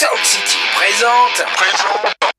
Sound City présente. Gamecraft.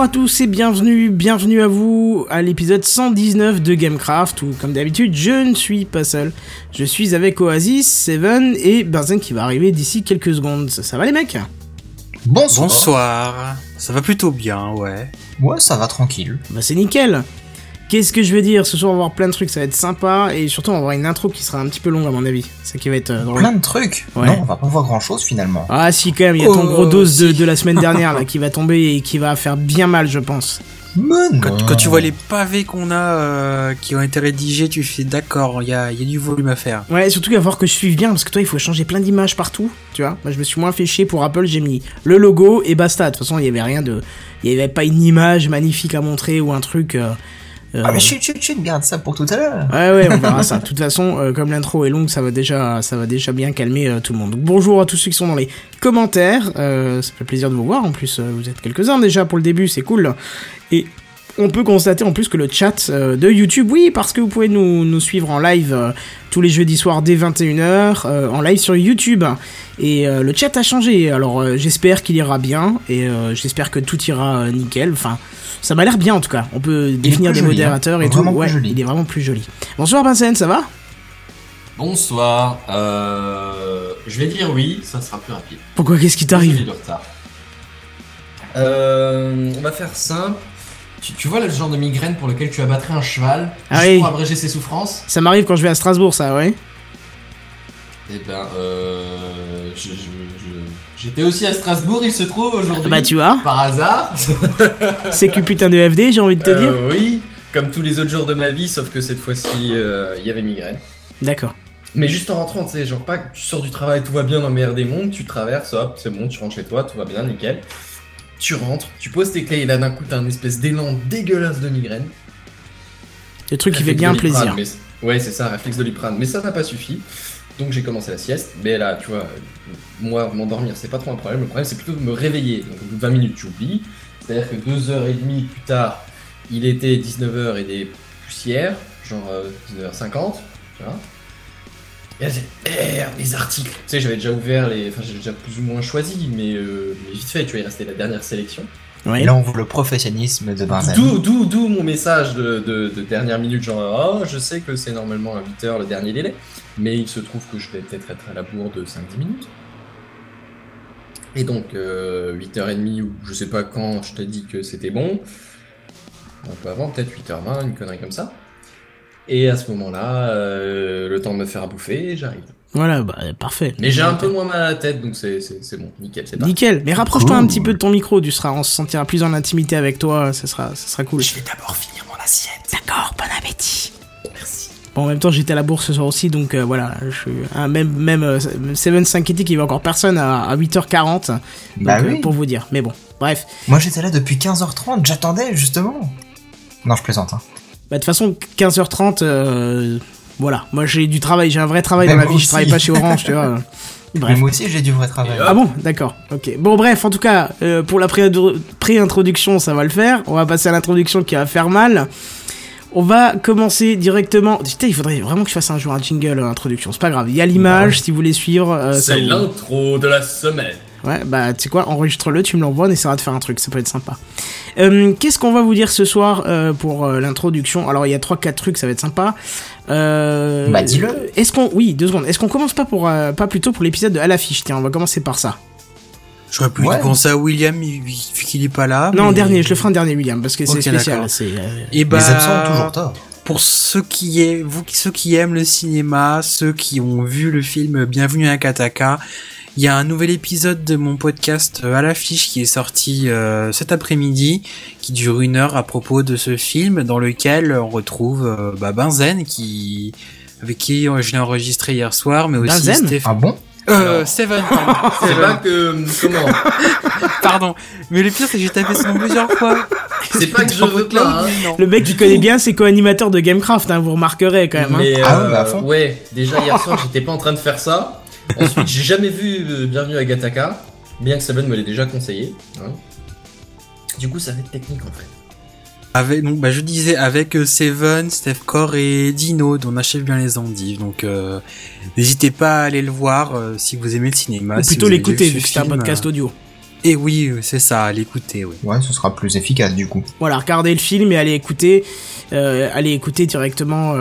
Bonjour à tous et bienvenue, bienvenue à vous à l'épisode 119 de Gamecraft où comme d'habitude je ne suis pas seul. Je suis avec Oasis, Seven et Benzen qui va arriver d'ici quelques secondes. Ça, ça va les mecs? Bonsoir. Bonsoir. Ça va plutôt bien, ouais. Ouais, ça va tranquille. Bah c'est nickel Qu'est-ce que je veux dire Ce soir on va voir plein de trucs, ça va être sympa et surtout on va avoir une intro qui sera un petit peu longue à mon avis. Ça qui va être euh, drôle. Plein de trucs. Ouais. Non, on va pas voir grand chose finalement. Ah si quand même, il y a ton Oh, gros dose de, si. de la semaine dernière là qui va tomber et qui va faire bien mal je pense. Quand, quand tu vois les pavés qu'on a euh, qui ont été rédigés, tu fais d'accord, il y a, il y a du volume à faire. Ouais, surtout il va falloir que je suive bien parce que toi il faut changer plein d'images partout, tu vois. Moi je me suis moins fait chier pour Apple, j'ai mis le logo et basta. De toute façon il y avait rien de, il y avait pas une image magnifique à montrer ou un truc. euh, euh, Ah mais chut, chut, chut, garde ça pour tout à l'heure. Ouais ouais, on verra ça. De toute façon, euh, comme l'intro est longue, ça va déjà, ça va déjà bien calmer euh, tout le monde. Donc, bonjour à tous ceux qui sont dans les commentaires. Euh, ça fait plaisir de vous voir. En plus, vous êtes quelques-uns déjà pour le début, c'est cool. Et on peut constater en plus que le chat de YouTube, oui, parce que vous pouvez nous, nous suivre en live tous les jeudis soirs dès 21h, euh, en live sur YouTube. Et euh, le chat a changé, alors euh, j'espère qu'il ira bien, et euh, j'espère que tout ira euh, nickel. Enfin, ça m'a l'air bien en tout cas. On peut définir des joli, modérateurs hein. et Vraiment tout. plus Ouais, joli. il est vraiment plus joli. Bonsoir Vincent, ça va? Bonsoir. Euh, je vais dire oui, ça sera plus rapide. Pourquoi Qu'est-ce qui t'arrive? Du retard. Euh, on va faire simple. Tu, tu vois le genre de migraine pour lequel tu abattrais un cheval Ah juste oui. pour abréger ses souffrances? Ça m'arrive quand je vais à Strasbourg, ça, ouais. Eh ben, euh, je- je- je- j'étais aussi à Strasbourg, il se trouve aujourd'hui. Bah tu vois, Par hasard. c'est que putain de FD, j'ai envie de te dire. Euh, oui, comme tous les autres jours de ma vie, sauf que cette fois-ci, euh, il y avait migraine. D'accord. Mais juste en rentrant, tu sais, genre pas que tu sors du travail, tout va bien dans le meilleur des mondes, tu traverses, hop, c'est bon, tu rentres chez toi, tout va bien, nickel. Tu rentres, tu poses tes clés et là d'un coup t'as un espèce d'élan dégueulasse de migraine. Le truc qui fait Réflexe bien Doliprane, plaisir. mais- Ouais, c'est ça, réflexe Doliprane. Mais ça n'a pas suffi. Donc j'ai commencé la sieste. Mais là, tu vois, moi, m'endormir, c'est pas trop un problème. Le problème, c'est plutôt de me réveiller. Donc au bout de 20 minutes, tu oublies. C'est-à-dire que 2h30 plus tard, il était 19h et des poussières, genre euh, 19h50, tu vois. Et là, merde, les articles. Tu sais, j'avais déjà ouvert les. Enfin, j'ai déjà plus ou moins choisi, mais, euh, mais vite fait, tu vois, il restait la dernière sélection. Et là on voit le professionnalisme de Benzen. D'où, d'où, d'où mon message de, de- de dernière minute, genre, oh, je sais que c'est normalement à 8h le dernier délai, mais il se trouve que je vais peut-être être à la bourre de 5-10 minutes. Et donc, euh, 8h30 ou je sais pas quand je t'ai dit que c'était bon, un peu avant, peut-être 8h20, une connerie comme ça. Et à ce moment-là, euh, le temps de me faire à bouffer, j'arrive. Voilà, bah parfait. Mais j'ai un peu moins mal à la tête, donc c'est, c'est, c'est bon, nickel, c'est parti. Nickel. Mais rapproche-toi un petit peu de ton micro, tu seras, on se sentira plus en intimité avec toi, ça sera, ça sera cool. Je vais d'abord finir mon assiette. D'accord, bon appétit. Merci. Bon, en même temps, j'étais à la bourse ce soir aussi, donc euh, voilà, je suis ah, même même euh, Seven s'inquiétait qu'il y avait encore personne à, à 8h40. Donc, Bah euh, oui. pour vous dire. Mais bon, bref. Moi j'étais là depuis 15h30, j'attendais justement. Non, je plaisante. Hein. Bah, de toute façon, 15h30, euh, voilà. Moi, j'ai du travail, j'ai un vrai travail dans la moi vie, je travaille pas chez Orange, tu vois. Mais moi aussi j'ai du vrai travail. Ah bon, d'accord, ok. Bon, bref, en tout cas, euh, pour la pré- pré-introduction, ça va le faire. On va passer à l'introduction qui va faire mal. On va commencer directement. Putain, il faudrait vraiment que je fasse un jour un jingle euh, introduction. C'est pas grave. Il y a l'image si vous voulez suivre. euh, C'est l'intro de la semaine. Ouais, bah tu sais quoi, enregistre-le, tu me l'envoies, on essaiera de faire un truc, ça peut être sympa. Euh, Qu'est-ce qu'on va vous dire ce soir euh, pour euh, l'introduction? Alors il y a 3-4 trucs, ça va être sympa. Euh, Bah, dis-le. Est-ce qu'on, oui, deux secondes. Est-ce qu'on commence pas pour euh, pas plutôt pour l'épisode de à l'affiche? Tiens, on va commencer par ça. J'aurais pu Ouais. penser à William, il- vu qu'il est pas là. non, en dernier, je le ferai en dernier, William, parce que c'est spécial. euh, Et bah, Les absents ont toujours tort. pour ceux qui est, vous, ceux qui aiment le cinéma, ceux qui ont vu le film Bienvenue à Kataka, il y a un nouvel épisode de mon podcast euh, à l'affiche qui est sorti euh, cet après-midi, qui dure une heure à propos de ce film, dans lequel on retrouve euh, bah, Benzen qui avec qui euh, je l'ai enregistré hier soir, mais aussi Benzen? Stéphane. Ah bon? Euh. Seven. C'est pas que. Comment? Pardon. Mais le pire, c'est que j'ai tapé son nom plusieurs fois. C'est pas que je veux pas. hein. Non. Le mec qui connaît bien, c'est co-animateur de Gamecraft, hein, vous remarquerez quand même. hein. Mais Ah euh, ouais, à fond. ouais, déjà hier soir j'étais pas en train de faire ça. Ensuite j'ai jamais vu euh, Bienvenue à Gataka, bien que Seven me l'ait déjà conseillé. hein. Du coup ça va être technique en fait. Avec, donc, bah, je disais avec euh, Seven, Steph Core et Dino, dont on achève bien les endives. Donc, euh, n'hésitez pas à aller le voir euh, si vous aimez le cinéma. Ou plutôt l'écouter, vu que c'est un podcast audio. Et oui, euh, c'est ça, à l'écouter, oui. Ouais, ce sera plus efficace du coup. Voilà, regardez le film et allez écouter, euh, allez écouter directement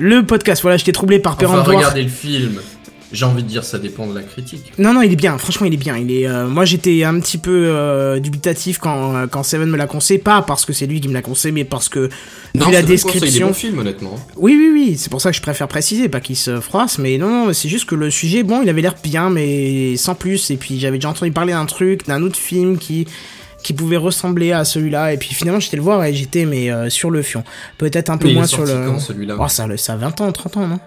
le podcast. Voilà, j'étais troublé par Enfin Péremptoire. regardez le film. J'ai envie de dire ça dépend de la critique. Non, non, il est bien. Franchement, il est bien. Il est. euh, moi, j'étais un petit peu euh, dubitatif quand euh, quand Seven me l'a conseillé, pas parce que c'est lui qui me l'a conseillé, mais parce que Non, vu la c'est description. bons films honnêtement. Oui, oui, oui. C'est pour ça que je préfère préciser, pas qu'il se froisse, mais non, non, c'est juste que le sujet, bon, il avait l'air bien, mais sans plus. Et puis j'avais déjà entendu parler d'un truc, d'un autre film qui qui pouvait ressembler à celui-là. Et puis finalement, j'étais le voir et j'étais mais euh, sur le fion. Peut-être un peu Mais il moins sur le. quand celui-là Oh, ça, a 20 ans, 30 ans, non?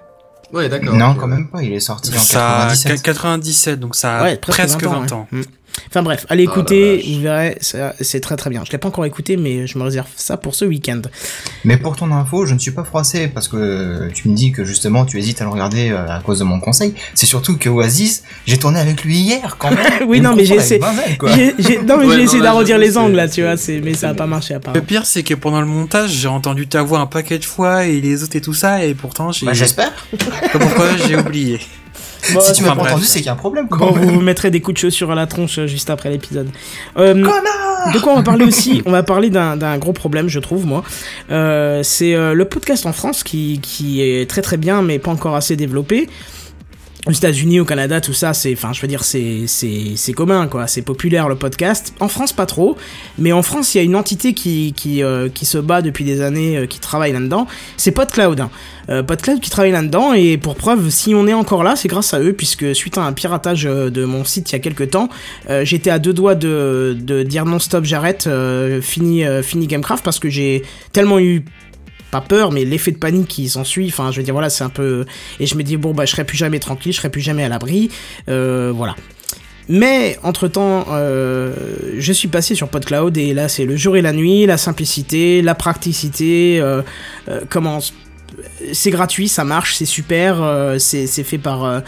Ouais d'accord. Non, quand même pas, il est sorti en Ça, 97. 97, donc ça a Ouais, presque 20 ans. ouais. Mm. Enfin bref, allez la écouter, vous verrez, c'est très très bien. Je l'ai pas encore écouté, mais je me réserve ça pour ce week-end. Mais pour ton info, je ne suis pas froissé parce que tu me dis que justement tu hésites à le regarder euh, à cause de mon conseil. C'est surtout que Oasis, j'ai tourné avec lui hier quand même. Oui, non, mais j'ai essayé- non mais Ouais, j'ai essayé d'arrondir les angles là, c'est- tu vois, mais ça a pas marché Le apparemment. pire, c'est que pendant le montage, j'ai entendu ta voix un paquet de fois et les autres et tout ça, et pourtant, j'ai, Bah, j'espère. pourquoi, j'ai oublié. Bon, si tu m'as pas bref. entendu, c'est qu'il y a un problème. Bon, Quand vous même. vous mettrez des coups de chaussure à la tronche euh, juste après l'épisode. Euh, de quoi on va parler aussi? On va parler d'un gros problème, je trouve, moi. Euh, c'est euh, le podcast en France qui, qui est très très bien, mais pas encore assez développé. Aux États-Unis, au Canada, tout ça, c'est, enfin, je veux dire, c'est, c'est, commun, quoi. C'est populaire le podcast. En France, pas trop. Mais en France, il y a une entité qui, qui, euh, qui se bat depuis des années, euh, qui travaille là-dedans. C'est PodCloud. Euh, PodCloud qui travaille là-dedans. Et pour preuve, si on est encore là, c'est grâce à eux, puisque suite à un piratage euh, de mon site il y a quelques temps, euh, j'étais à deux doigts de, de dire non-stop, j'arrête, euh, fini, fini Gamecraft, parce que j'ai tellement eu peur, mais l'effet de panique qui s'ensuit, enfin, je veux dire, voilà, c'est un peu... Et je me dis, bon, bah, je serai plus jamais tranquille, je serai plus jamais à l'abri, euh, voilà. Mais, entre-temps, euh, je suis passé sur PodCloud, et là, c'est le jour et la nuit, la simplicité, la praticité, euh, euh, comment... C'est gratuit, ça marche, c'est super, euh, c'est fait par, euh,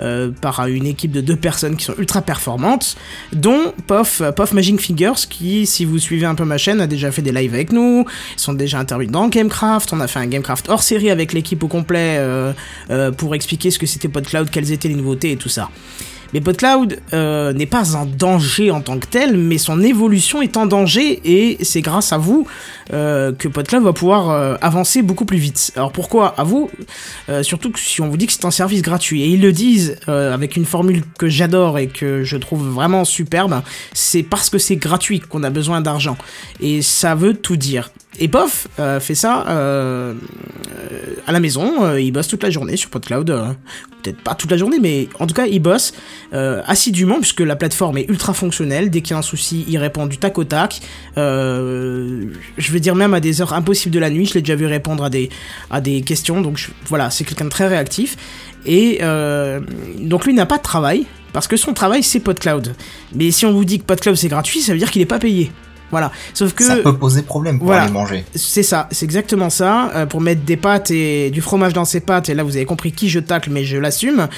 euh, par une équipe de deux personnes qui sont ultra performantes, dont Pof, Pof Magic Fingers, qui, si vous suivez un peu ma chaîne, a déjà fait des lives avec nous, ils sont déjà intervenus dans Gamecraft, on a fait un Gamecraft hors série avec l'équipe au complet pour expliquer ce que c'était PodCloud, quelles étaient les nouveautés et tout ça. Mais PodCloud euh, n'est pas en danger en tant que tel, mais son évolution est en danger et c'est grâce à vous euh, que PodCloud va pouvoir euh, avancer beaucoup plus vite. Alors pourquoi à vous? Surtout que si on vous dit que c'est un service gratuit et ils le disent avec une formule que j'adore et que je trouve vraiment superbe, c'est parce que c'est gratuit qu'on a besoin d'argent et ça veut tout dire. Et Pof euh, fait ça euh, euh, à la maison, il bosse toute la journée sur PodCloud, peut-être pas toute la journée, mais en tout cas il bosse assidûment puisque la plateforme est ultra fonctionnelle. Dès qu'il y a un souci, il répond du tac au tac. Je vais dire même à des heures impossibles de la nuit. Je l'ai déjà vu répondre à des questions. Donc voilà, c'est quelqu'un de très réactif. Et donc lui n'a pas de travail parce que son travail c'est PodCloud. Mais si on vous dit que PodCloud c'est gratuit, ça veut dire qu'il est pas payé. Voilà. Sauf que Ça peut poser problème pour Voilà. aller manger. c'est ça, c'est exactement ça. Euh, pour mettre des pâtes et du fromage dans ses pâtes, et là vous avez compris qui je tacle, mais je l'assume.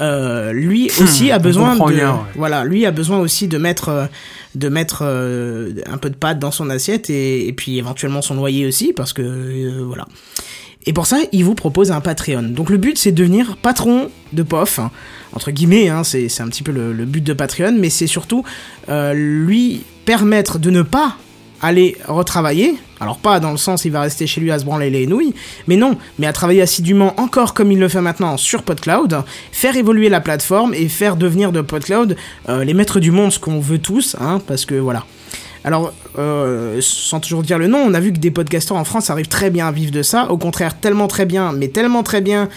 Euh, lui aussi a besoin de, comprend bien, ouais. voilà, lui a besoin aussi de mettre, euh, de mettre euh, un peu de pâte dans son assiette et, et puis éventuellement son loyer aussi parce que euh, voilà. Et pour ça, il vous propose un Patreon. Donc le but, c'est de devenir patron de POF, hein, entre guillemets, hein, c'est c'est un petit peu le, le but de Patreon, mais c'est surtout euh, lui permettre de ne pas aller retravailler. Alors pas dans le sens il va rester chez lui à se branler les nouilles, mais non, mais à travailler assidûment encore comme il le fait maintenant sur PodCloud, faire évoluer la plateforme et faire devenir de PodCloud euh, les maîtres du monde, ce qu'on veut tous, hein, parce que voilà. Alors, euh, sans toujours dire le nom, on a vu que des podcasteurs en France arrivent très bien à vivre de ça. Au contraire, tellement très bien, mais tellement très bien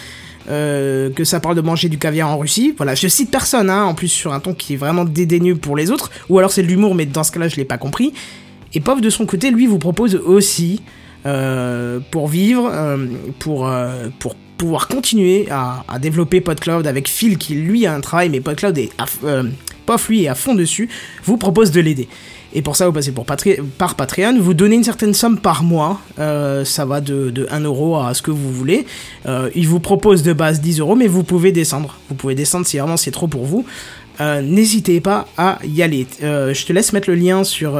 euh, que ça parle de manger du caviar en Russie. Voilà, je cite personne, hein, en plus sur un ton qui est vraiment dédaigneux pour les autres. Ou alors c'est de l'humour, mais dans ce cas-là, je l'ai pas compris. Et Pov, de son côté, lui, vous propose aussi, euh, pour vivre, euh, pour, pour pouvoir continuer à, à développer PodCloud avec Phil, qui lui a un travail, mais PodCloud est à, lui, est à fond dessus, vous propose de l'aider. Et pour ça, vous passez par Patreon, vous donnez une certaine somme par mois, euh, ça va de, de 1 euro à ce que vous voulez. Euh, il vous propose de base 10 euros, mais vous pouvez descendre. Vous pouvez descendre si vraiment c'est trop pour vous. Euh, N'hésitez pas à y aller. Euh, je te laisse mettre le lien sur...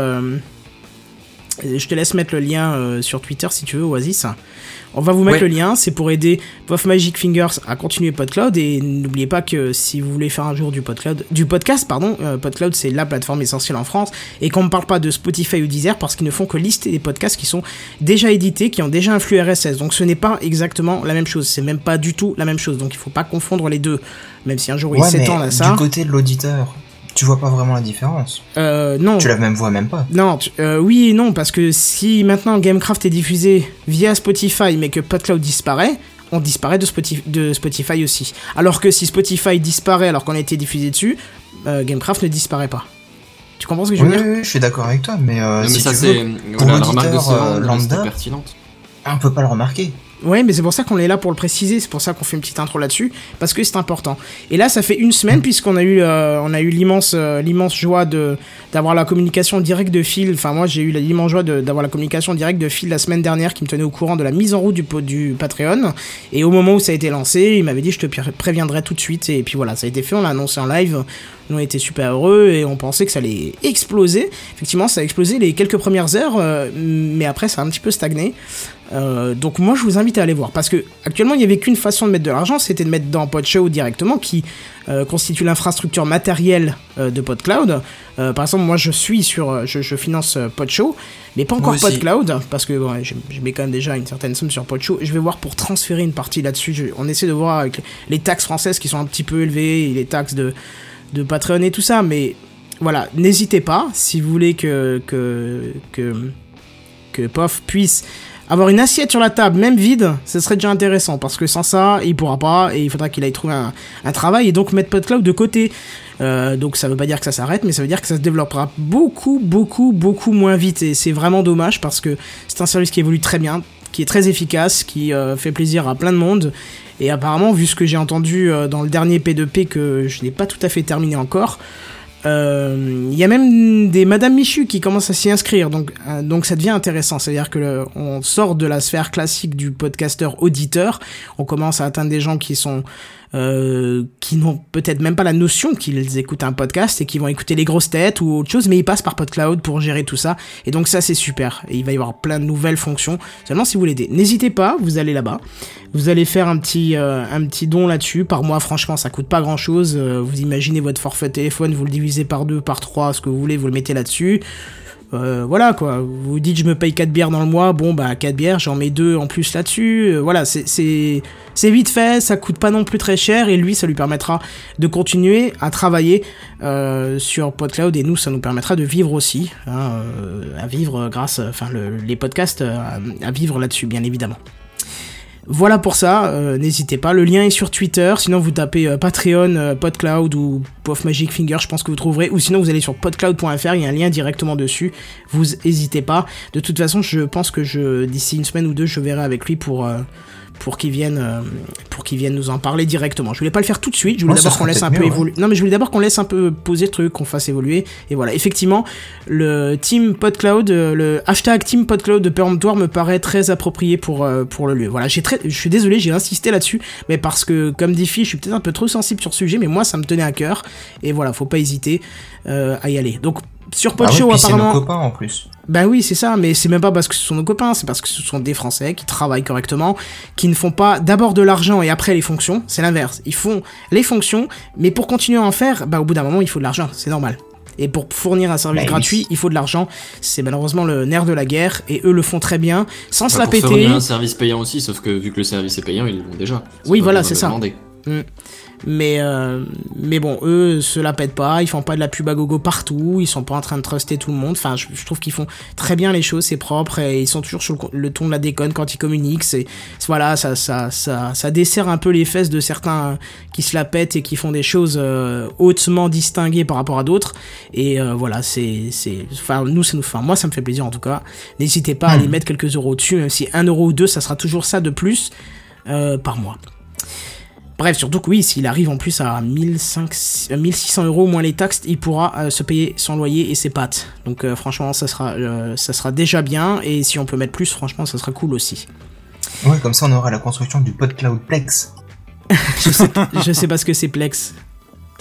je te laisse mettre le lien euh, sur Twitter si tu veux, Oasis. On va vous mettre Ouais. le lien, c'est pour aider Puff Magic Fingers à continuer PodCloud et n'oubliez pas que si vous voulez faire un jour du PodCloud, du podcast pardon, euh, PodCloud c'est la plateforme essentielle en France et qu'on ne parle pas de Spotify ou Deezer parce qu'ils ne font que lister des podcasts qui sont déjà édités, qui ont déjà un flux RSS. Donc ce n'est pas exactement la même chose, c'est même pas du tout la même chose. Donc il faut pas confondre les deux, même si un jour il Ouais, mais s'étend à ça. du côté de l'auditeur, tu vois pas vraiment la différence. Euh, non. Tu la même vois même pas. Non, tu- euh, oui et non, parce que si maintenant Gamecraft est diffusé via Spotify, mais que PodCloud disparaît, on disparaît de Spotify, de Spotify aussi. Alors que si Spotify disparaît alors qu'on a été diffusé dessus, euh, Gamecraft ne disparaît pas. Tu comprends ce que je veux oui, dire oui, je suis d'accord avec toi, mais, euh, Non, mais si ça, tu c'est. veux, pour l'auditeur, euh, lambda. pertinente. on peut pas le remarquer. Ouais, mais c'est pour ça qu'on est là pour le préciser, c'est pour ça qu'on fait une petite intro là-dessus, parce que c'est important. Et là, ça fait une semaine puisqu'on a eu, euh, on a eu l'immense, euh, l'immense joie de d'avoir la communication directe de Phil. Enfin, moi, j'ai eu l'immense joie d'avoir la communication directe de Phil la semaine dernière, qui me tenait au courant de la mise en route du du Patreon. Et au moment où ça a été lancé, il m'avait dit, je te pré- préviendrai tout de suite. Et puis voilà, ça a été fait, on l'a annoncé en live. Nous, on était super heureux et on pensait que ça allait exploser. Effectivement, ça a explosé les quelques premières heures, euh, mais après, ça a un petit peu stagné. Euh, donc moi je vous invite à aller voir parce que actuellement il n'y avait qu'une façon de mettre de l'argent, c'était de mettre dans PodShow directement qui euh, constitue l'infrastructure matérielle euh, de PodCloud. Par exemple moi je suis sur, je, je finance PodShow, mais pas encore. PodCloud parce que bon, je, je mets quand même déjà une certaine somme sur PodShow. Je vais voir pour transférer une partie là-dessus. Je- on essaie de voir avec les taxes françaises qui sont un petit peu élevées et les taxes de de Patreon et tout ça, mais voilà, n'hésitez pas si vous voulez que que que que POF puisse avoir une assiette sur la table, même vide, ce serait déjà intéressant parce que sans ça, il pourra pas et il faudra qu'il aille trouver un, travail et donc mettre PodCloud de côté. Euh, donc ça veut pas dire que ça s'arrête, mais ça veut dire que ça se développera beaucoup, beaucoup, beaucoup moins vite et c'est vraiment dommage parce que c'est un service qui évolue très bien, qui est très efficace, qui euh, fait plaisir à plein de monde et apparemment, vu ce que j'ai entendu euh, dans le dernier P2P que je n'ai pas tout à fait terminé encore, euh, il y a même des Madame Michu qui commencent à s'y inscrire, donc, euh, donc ça devient intéressant. C'est-à-dire que on sort de la sphère classique du podcasteur auditeur, on commence à atteindre des gens qui sont euh, qui n'ont peut-être même pas la notion qu'ils écoutent un podcast et qui vont écouter les grosses têtes ou autre chose, mais ils passent par PodCloud pour gérer tout ça. Et donc ça c'est super. Et il va y avoir plein de nouvelles fonctions. Seulement si vous aider, n'hésitez pas, vous allez là-bas. Vous allez faire un petit, euh, un petit don là-dessus. Par mois, franchement, ça coûte pas grand-chose. Euh, vous imaginez votre forfait téléphone, vous le divisez par deux, par trois, ce que vous voulez, vous le mettez là-dessus. Euh, voilà quoi, vous dites je me paye 4 bières dans le mois, bon bah 4 bières, j'en mets deux en plus là-dessus, Euh, voilà, c'est- vite fait, ça coûte pas non plus très cher. Et lui ça lui permettra de continuer à travailler euh, sur PodCloud. Et nous ça nous permettra de vivre aussi, hein, à vivre grâce, enfin le- les podcasts à vivre là-dessus bien évidemment. Voilà pour ça, euh, n'hésitez pas. Le lien est sur Twitter. Sinon, vous tapez euh, Patreon, euh, PodCloud ou Puff Magic Finger, je pense que vous trouverez. Ou sinon, vous allez sur podcloud.fr, il y a un lien directement dessus. Vous n'hésitez pas. De toute façon, je pense que je d'ici une semaine ou deux, je verrai avec lui pour. Pour qu'il vienne, euh, pour qu'il vienne nous en parler directement. Je voulais pas le faire tout de suite. Je voulais d'abord qu'on laisse un peu ouais. évoluer. Non, mais je voulais d'abord qu'on laisse un peu poser le truc, qu'on fasse évoluer. Et voilà. Effectivement, le team PodCloud, euh, le hashtag team PodCloud de Peremptoire me paraît très approprié pour euh, pour le lieu. Voilà. J'ai très, je suis désolé, j'ai insisté là-dessus, mais parce que comme dit Phil, je suis peut-être un peu trop sensible sur ce sujet, mais moi ça me tenait à cœur. Et voilà, faut pas hésiter euh, à y aller. Donc sur Ah ouais, Podshow puis c'est nos apparemment. copains en plus. Ben oui, c'est ça, mais c'est même pas parce que ce sont nos copains, c'est parce que ce sont des Français qui travaillent correctement, qui ne font pas d'abord de l'argent et après les fonctions, c'est l'inverse. Ils font les fonctions, mais pour continuer à en faire, bah au bout d'un moment, il faut de l'argent, c'est normal. Et pour fournir un service Bah oui. gratuit, il faut de l'argent. C'est malheureusement le nerf de la guerre, et eux le font très bien, sans se la Bah, pour péter. fournir un service payant aussi, sauf que vu que le service est payant, ils l'ont déjà. Oui, voilà, c'est ça. demander. Mais, euh, mais bon, eux se la pètent pas, ils font pas de la pub à gogo partout, ils sont pas en train de truster tout le monde. Enfin, je, je trouve qu'ils font très bien les choses, c'est propre et ils sont toujours sur le, ton de la déconne quand ils communiquent. C'est voilà, ça, ça, ça, ça dessert un peu les fesses de certains qui se la pètent et qui font des choses euh, hautement distinguées par rapport à d'autres. Et euh, voilà, c'est, c'est, enfin, nous, ça nous, enfin, moi, ça me fait plaisir en tout cas. N'hésitez pas à les mettre quelques euros dessus, même si un euro ou deux, ça sera toujours ça de plus par mois. Bref, surtout que oui, s'il arrive en plus à 1500, euh, 1600 euros moins les taxes, il pourra euh, se payer son loyer et ses pâtes. Donc euh, franchement, ça sera, euh, ça sera déjà bien. Et si on peut mettre plus, franchement, ça sera cool aussi. Ouais, comme ça on aura la construction du PodCloud Plex. Je sais, je sais pas ce que c'est Plex.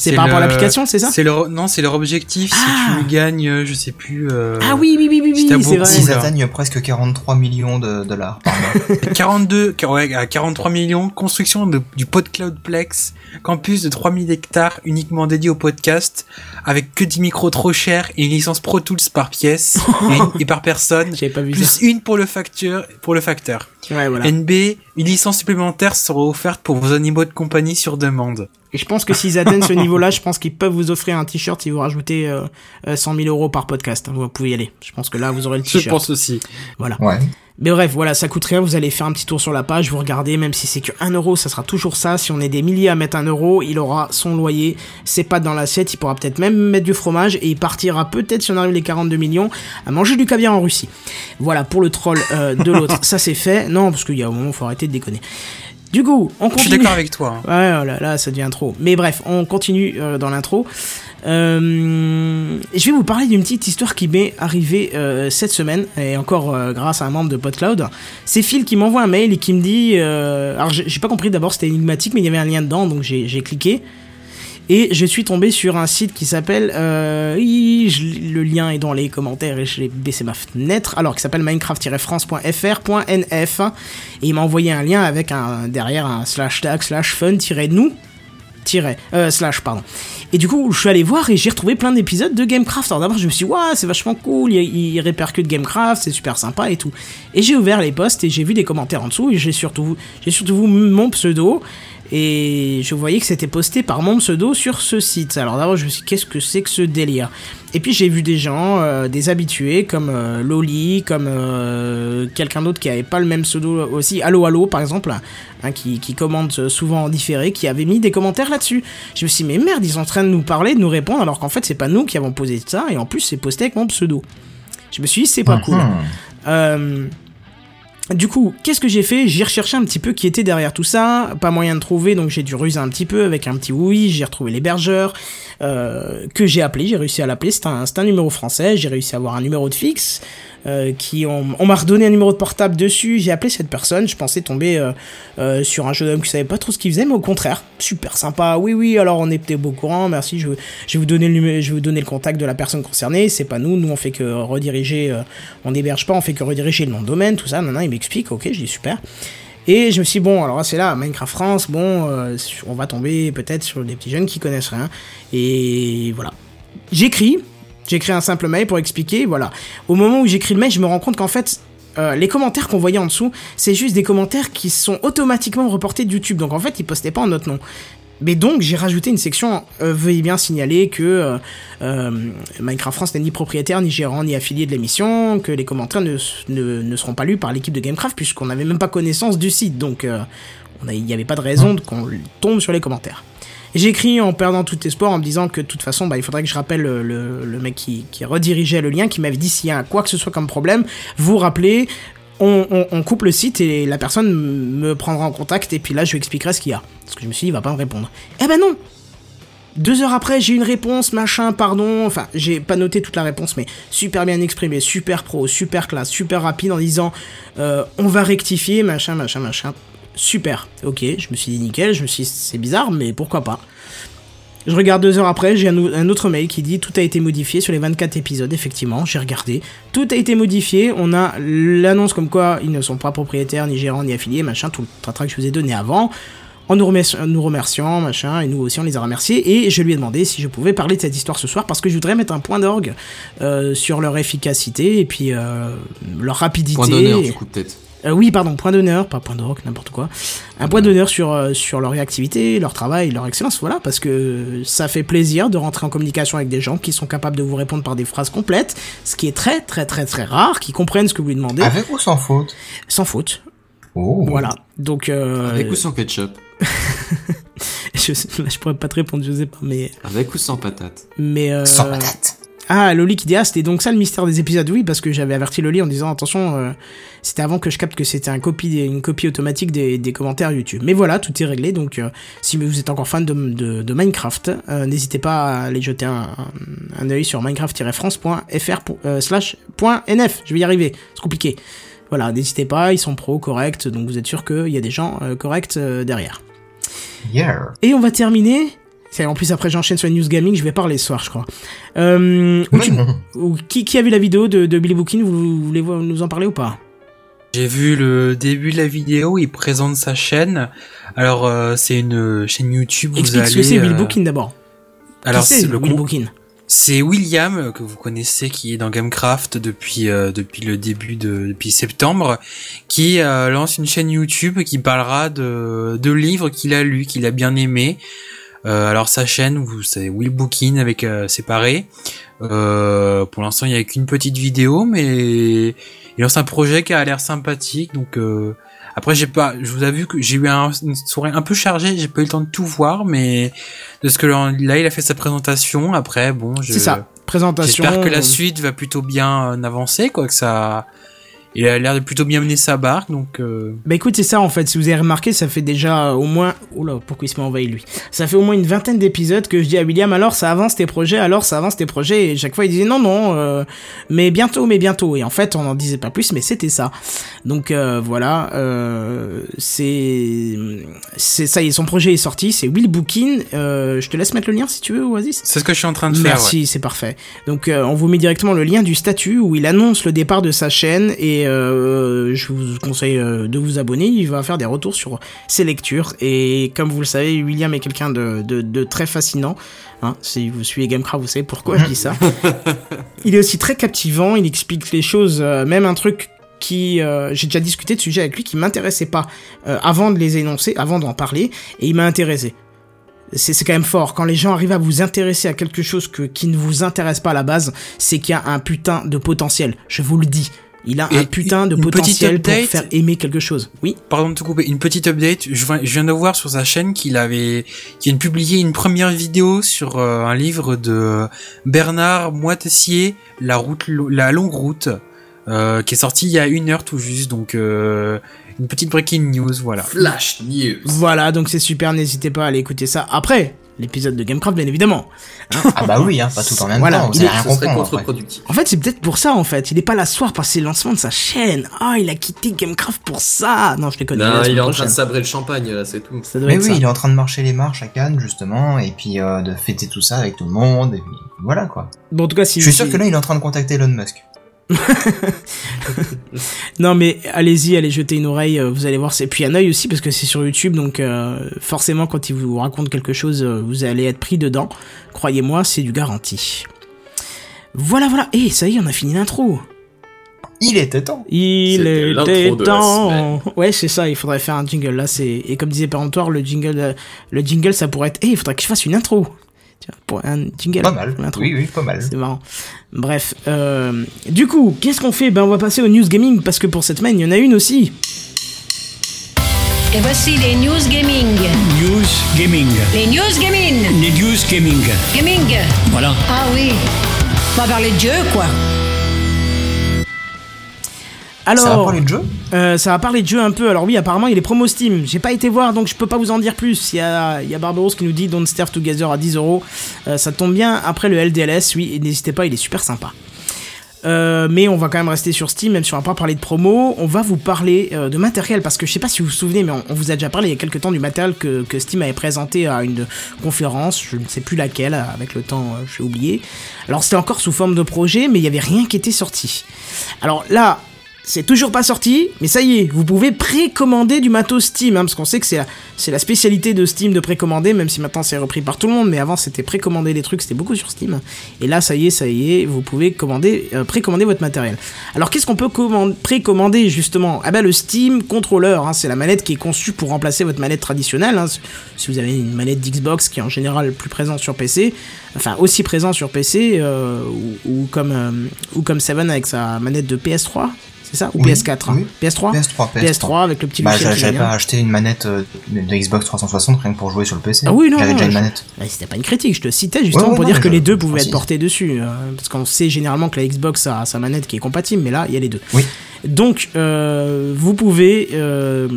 C'est par rapport à l'application, c'est ça C'est leur non, c'est leur objectif. Ah. Si tu gagnes, euh, je sais plus. euh, Ah oui, oui, oui, oui, si oui, c'est vrai. Ils atteignent presque 43 millions de dollars par mois. 42, ouais, à 43 millions, construction de, du PodCloudplex, campus de 3000 hectares uniquement dédié au podcast, avec que 10 micros trop chers et une licence Pro Tools par pièce et, par personne, J'avais pas vu plus ça. une pour le facteur, pour le facteur. Ouais, voilà. NB, une licence supplémentaire sera offerte pour vos animaux de compagnie sur demande. Et je pense que s'ils atteignent ce niveau-là, je pense qu'ils peuvent vous offrir un t-shirt si vous rajoutez euh, euh, 100 000 euros par podcast. Vous pouvez y aller. Je pense que là, vous aurez le Je t-shirt. pense aussi. Ouais. Mais bref, voilà, ça coûte rien, vous allez faire un petit tour sur la page, vous regardez, même si c'est que 1 euro, ça sera toujours ça. Si on est des milliers à mettre 1 euro, il aura son loyer, ses pâtes dans l'assiette, il pourra peut-être même mettre du fromage et il partira peut-être, si on arrive les 42 millions, à manger du caviar en Russie. Voilà, pour le troll euh, de l'autre, ça c'est fait. Non, parce qu'il y a un moment, faut arrêter de déconner. Du coup, on Je suis continue. d'accord avec toi. hein. Ouais, oh là, là, ça devient trop. Mais bref, on continue euh, dans l'intro. Euh, je vais vous parler d'une petite histoire qui m'est arrivée euh, cette semaine, et encore euh, grâce à un membre de PodCloud. C'est Phil qui m'envoie un mail et qui me dit... alors, j'ai j'ai pas compris d'abord, c'était énigmatique, mais il y avait un lien dedans, donc j'ai j'ai cliqué. Et je suis tombé sur un site qui s'appelle... Le lien est dans les commentaires et je l'ai baissé ma fenêtre. Alors, qui s'appelle minecraft-france.fr.nf. Et il m'a envoyé un lien avec un derrière un slash tag slash fun-nous slash, pardon. Et du coup, je suis allé voir et j'ai retrouvé plein d'épisodes de Gamecraft. Alors d'abord, je me suis dit, ouais, c'est vachement cool, il, il répercute Gamecraft, c'est super sympa et tout. Et j'ai ouvert les posts et j'ai vu des commentaires en dessous et j'ai surtout, j'ai surtout vu mon pseudo. Et je voyais que c'était posté par mon pseudo sur ce site. Alors d'abord, je me suis dit, qu'est-ce que c'est que ce délire? Et puis j'ai vu des gens, euh, des habitués, comme euh, Loli, comme euh, quelqu'un d'autre qui avait pas le même pseudo aussi, Allo Allo par exemple, hein, qui, qui commente souvent en différé, qui avait mis des commentaires là-dessus. Je me suis dit, mais merde, ils sont en train de nous parler, de nous répondre, alors qu'en fait, c'est pas nous qui avons posé ça, et en plus, c'est posté avec mon pseudo. Je me suis dit, c'est pas cool. Mhm. Euh, du coup, qu'est-ce que j'ai fait? J'ai recherché un petit peu qui était derrière tout ça. Pas moyen de trouver, donc j'ai dû ruser un petit peu avec un petit oui. J'ai retrouvé l'hébergeur euh, que j'ai appelé. J'ai réussi à l'appeler. C'est un, un numéro français. J'ai réussi à avoir un numéro de fixe. Euh, qui on, m'a redonné un numéro de portable dessus. J'ai appelé cette personne. Je pensais tomber euh, sur un jeune homme qui savait pas trop ce qu'il faisait, mais au contraire, super sympa. Oui, oui. Alors on était au courant. Merci. Je, vais vous donner le je vais vous donner le contact de la personne concernée. C'est pas nous. Nous on fait que rediriger. on n'héberge pas. On fait que rediriger le nom de domaine, tout ça. Non, non. M'explique. Ok, je dis super. Et je me suis dit, bon, alors c'est là, Minecraft France, bon, euh, on va tomber peut-être sur des petits jeunes qui connaissent rien. Et voilà. J'écris, j'écris un simple mail pour expliquer, voilà. Au moment où j'écris le mail, je me rends compte qu'en fait, euh, les commentaires qu'on voyait en dessous, c'est juste des commentaires qui sont automatiquement reportés de YouTube. Donc en fait, ils postaient pas en notre nom. Mais donc, j'ai rajouté une section, euh, veuillez bien signaler que euh, euh, Minecraft France n'est ni propriétaire, ni gérant, ni affilié de l'émission, que les commentaires ne, seront pas lus par l'équipe de Gamecraft, puisqu'on n'avait même pas connaissance du site. Donc, il n'y avait pas de raison qu'on tombe sur les commentaires. Écrit en perdant tout espoir, en me disant que de toute façon, bah, il faudrait que je rappelle le, le- le mec qui, qui redirigeait le lien, qui m'avait dit s'il y a quoi que ce soit comme problème, vous rappelez, on, coupe le site et la personne me prendra en contact et puis là je lui expliquerai ce qu'il y a. Parce que je me suis dit, il va pas me répondre. Eh ben non deux heures après, j'ai une réponse, machin, pardon. Enfin, j'ai pas noté toute la réponse, mais super bien exprimé, super pro, super classe, super rapide en disant euh, on va rectifier, machin, machin, machin. Super. Ok, je me suis dit nickel, je me suis dit c'est bizarre, mais pourquoi pas. Je regarde deux heures après, j'ai un, autre mail qui dit tout a été modifié sur les 24 épisodes. Effectivement, j'ai regardé. Tout a été modifié. On a l'annonce comme quoi ils ne sont pas propriétaires, ni gérants, ni affiliés, machin, tout le tratrac que je vous ai donné avant. En nous remerciant, nous remerciant, machin, et nous aussi on les a remerciés. Et je lui ai demandé si je pouvais parler de cette histoire ce soir parce que je voudrais mettre un point d'orgue euh, sur leur efficacité et puis euh, leur rapidité. Point d'honneur, du coup, peut-être. Euh, oui, pardon, point d'honneur, pas point d'orgue, n'importe quoi. Un point d'honneur sur, euh, sur leur réactivité, leur travail, leur excellence, voilà, parce que ça fait plaisir de rentrer en communication avec des gens qui sont capables de vous répondre par des phrases complètes, ce qui est très très très très rare, qui comprennent ce que vous lui demandez, Avec ou sans faute? Sans faute. Oh. Voilà. Donc, euh, Avec ou sans ketchup? Je, là, je pourrais pas te répondre, je sais pas, mais. Avec ou sans patate? Mais euh, Sans patate. Ah, Loli qui dit Ah, c'était donc ça le mystère des épisodes. Oui, parce que j'avais averti Loli en disant Attention, euh, c'était avant que je capte que c'était un copie, une copie automatique des, des commentaires YouTube. Mais voilà, tout est réglé. Donc, euh, si vous êtes encore fan de, de, de Minecraft, euh, n'hésitez pas à aller jeter un, un, un œil sur minecraft-france.fr pour- euh, slash point .nf. Je vais y arriver, c'est compliqué. Voilà, n'hésitez pas, ils sont pros, corrects, donc vous êtes sûr qu'il y a des gens corrects derrière. Yeah. Et on va terminer. C'est- En plus, après, j'enchaîne sur les news gaming, je vais parler ce soir, je crois. Euh, où Mais tu- ou qui, qui a vu la vidéo de, de Billy Bookin vous, voulez nous en parler ou pas? J'ai vu le début de la vidéo, il présente sa chaîne. Alors euh, c'est une chaîne YouTube. Vous Explique ce que allez, c'est Will euh, Bookin d'abord. Alors c'est le Will con- Bookin C'est William que vous connaissez qui est dans Gamecraft depuis euh, depuis le début de depuis septembre, qui euh, lance une chaîne YouTube qui parlera de de livres qu'il a lus, qu'il a bien aimé. Euh, alors sa chaîne, vous c'est Will Bookin avec euh, séparé. Euh, pour l'instant, il n'y a qu'une petite vidéo, mais il lance un projet qui a l'air sympathique. Donc euh, après, j'ai pas, je vous avoue que j'ai eu un- une soirée un peu chargée, j'ai pas eu le temps de tout voir, mais de ce que là, il a fait sa présentation. Après, bon, je, C'est ça. Présentation. J'espère que la suite va plutôt bien avancer, quoi, que ça, il a l'air de plutôt bien mener sa barque, donc. Euh... Bah écoute, c'est ça en fait. Si vous avez remarqué, ça fait déjà au moins. Oula, pourquoi il se m'a envahi lui? Ça fait au moins une vingtaine d'épisodes que je dis à William alors ça avance tes projets, alors ça avance tes projets. Et chaque fois il disait non, non, euh, mais bientôt, mais bientôt. Et en fait, on n'en disait pas plus, mais c'était ça. Donc euh, voilà, c'est. c'est Ça y est, son projet est sorti. C'est Will Bookin. Je te laisse mettre le lien si tu veux, Oasis. C'est ce que je suis en train de faire. Merci, c'est parfait. Donc on vous met directement le lien du statut où il annonce le départ de sa chaîne et euh, je vous conseille euh, de vous abonner. Il va faire des retours sur ses lectures et comme vous le savez, William est quelqu'un de, de, de très fascinant. Hein, si vous suivez Gamecraft, vous savez pourquoi je dis ça. il est aussi très captivant. Il explique les choses, euh, même un truc qui euh, j'ai déjà discuté de sujet avec lui qui m'intéressait pas euh, avant de les énoncer, avant d'en parler, et il m'a intéressé c'est c'est quand même fort. Quand les gens arrivent à vous intéresser à quelque chose que, qui ne vous intéresse pas à la base, c'est qu'il y a un putain de potentiel. Je vous le dis. Il a Et un putain de potentiel pour update faire aimer quelque chose. Oui. Pardon de te couper. Une petite update. Je viens, je viens de voir sur sa chaîne qu'il avait, qu'il vient de publier une première vidéo sur euh, un livre de Bernard Moitessier, La route, la longue route, euh, qui est sorti il y a une heure tout juste. Donc euh, une petite breaking news, voilà. Flash News. Voilà, donc c'est super. N'hésitez pas à aller écouter ça après l'épisode de Gamecraft, bien évidemment. Ah bah oui, hein, pas tout en même Voilà, temps, vous il allez est- rien Ce serait comprendre. En fait, c'est peut-être pour ça, en fait. Il est pas là ce soir parce que c'est le lancement de sa chaîne. Ah, il a quitté Gamecraft pour ça. Non, je déconne. Non, la il est en train de sabrer le champagne, là, c'est tout. Ça doit Mais être oui, ça. il est en train de marcher les marches à Cannes, justement, et puis euh, de fêter tout ça avec tout le monde, et puis voilà quoi. Bon, en tout cas, si Je suis sûr que là, il est en train de contacter Elon Musk. Non mais allez-y, allez jeter une oreille, euh, vous allez voir. c'est- Et puis un œil aussi parce que c'est sur YouTube, donc euh, forcément quand il vous raconte quelque chose, euh, vous allez être pris dedans. Croyez-moi, c'est du garanti. Voilà, voilà. Et ça y est, on a fini l'intro. Il était temps. Il était temps. Ouais, c'est ça. Il faudrait faire un jingle. Là, c'est et comme disait Péremptoire, le jingle, le jingle, ça pourrait être. Eh, il faudrait que je fasse une intro. Tiens, pour un jingle. Pas mal. Oui, oui, pas mal. C'est marrant. Bref, euh, du coup, qu'est-ce qu'on fait? Ben, on va passer aux news gaming parce que pour cette semaine, il y en a une aussi. Et voici les news gaming. News Gaming. Les news gaming. Les News Gaming. Gaming. Voilà. Ah oui. On va parler de Dieu, quoi. Alors, Ça va parler de jeu Euh, ça va parler de jeu un peu. Alors oui, apparemment, il est promo Steam. J'ai pas été voir, donc je peux pas vous en dire plus. Il y a, il y a Barbaros qui nous dit Don't Starve Together à 10 euros. Euh, Ça tombe bien après le LDLS. Oui, n'hésitez pas, il est super sympa. Euh, mais on va quand même rester sur Steam, même si on va pas parler de promo. On va vous parler de matériel parce que je sais pas si vous vous souvenez, mais on, vous a déjà parlé il y a quelques temps du matériel que, que Steam avait présenté à une conférence, je ne sais plus laquelle, avec le temps j'ai oublié. Alors c'était encore sous forme de projet, mais il y avait rien qui était sorti. Alors là, c'est toujours pas sorti, mais ça y est, vous pouvez précommander du matos Steam, hein, parce qu'on sait que c'est la, spécialité de Steam de précommander, même si maintenant c'est repris par tout le monde, mais avant c'était précommander des trucs, c'était beaucoup sur Steam. Et là, ça y est, ça y est, vous pouvez commander, euh, précommander votre matériel. Alors qu'est-ce qu'on peut commande- précommander justement? Ah bah le Steam Controller, hein, c'est la manette qui est conçue pour remplacer votre manette traditionnelle. hein. Si vous avez une manette d'Xbox qui est en général plus présente sur PC, enfin aussi présent sur PC, euh, ou, ou comme euh, ou comme Seven avec sa manette de PS3, c'est ça Ou Oui, PS4 hein oui. PS3 PS3, PS3. PS3 avec le petit Bah, j'avais pas acheté une manette euh, de Xbox 360 rien que pour jouer sur le PC. Ah oui, non, J'avais déjà une je- manette. Bah, c'était pas une critique, je te citais justement Ouais, pour non, dire que je- les deux pouvaient être portés dessus. euh, parce qu'on sait généralement que la Xbox a sa manette qui est compatible, mais là, il y a les deux. Oui. Donc, euh, vous pouvez. Euh,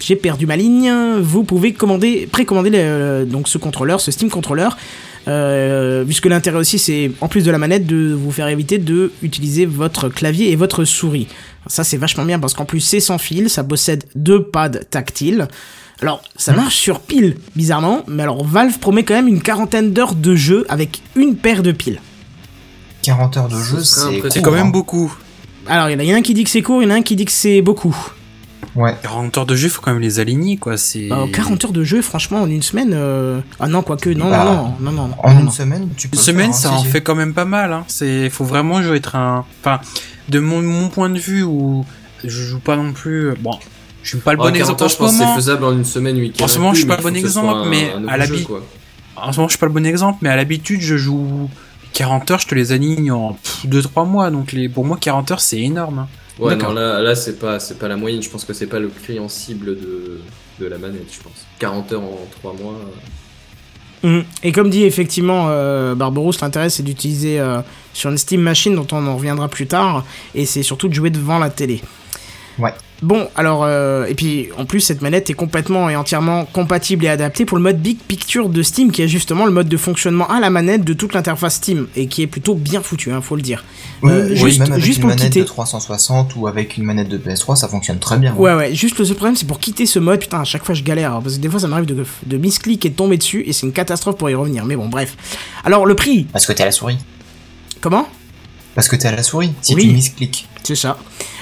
j'ai perdu ma ligne. Vous pouvez commander, précommander le- donc ce contrôleur, ce Steam Controller. Euh, puisque l'intérêt aussi, c'est en plus de la manette, de vous faire éviter de utiliser votre clavier et votre souris. Ça, c'est vachement bien parce qu'en plus, c'est sans fil, ça possède deux pads tactiles. Alors, ça marche sur pile, bizarrement, mais alors Valve promet quand même une quarantaine d'heures de jeu avec une paire de piles. 40 heures de jeu, c'est quand même hein. beaucoup. Alors, il y en a- il y en a un qui dit que c'est court, il y en a un qui dit que c'est beaucoup. Ouais. 40 heures de jeu, faut quand même les aligner, quoi. C'est. Bah, 40 heures de jeu, franchement, en une semaine. euh, Ah non, quoique, non, Bah, non, non, non, non. En non, une non. semaine, tu peux. Une semaine, faire, ça hein, en fait quand même pas mal. Hein. C'est, faut vraiment jouer être un. Enfin, de mon, mon point de vue où je joue pas non plus. Bon, je suis pas le bon 40 exemple en je ce pense que c'est faisable en une semaine, week-end. En ce moment, je suis pas le bon exemple, mais à quoi. En ce moment, je suis pas le bon exemple, mais à l'habitude, je joue 40 heures, je te les aligne en 2-3 mois. Donc, les, pour moi, 40 heures, c'est énorme. hein. Ouais, non, là, là c'est pas, c'est pas la moyenne. Je pense que c'est pas le client cible de, de la manette, je pense. 40 heures en 3 mois. Mhm. Et comme dit effectivement euh, Barberousse, l'intérêt c'est d'utiliser euh, sur une Steam Machine dont on en reviendra plus tard, et c'est surtout de jouer devant la télé. Ouais. Bon, alors, euh, et puis en plus, cette manette est complètement et entièrement compatible et adaptée pour le mode Big Picture de Steam, qui est justement le mode de fonctionnement à la manette de toute l'interface Steam, et qui est plutôt bien foutu, hein, faut le dire. Oui, Euh, oui, juste- même avec juste une pour manette quitter. de 360 ou avec une manette de PS3, ça fonctionne très bien. hein. Ouais, ouais, juste le seul problème, c'est pour quitter ce mode, putain, à chaque fois je galère, hein, parce que des fois ça m'arrive de, de misclick et de tomber dessus, et c'est une catastrophe pour y revenir, mais bon, bref. Alors, le prix, Parce que t'es à la souris. comment? Parce que t'es à la souris. Si Oui. tu miscliques. C'est ça.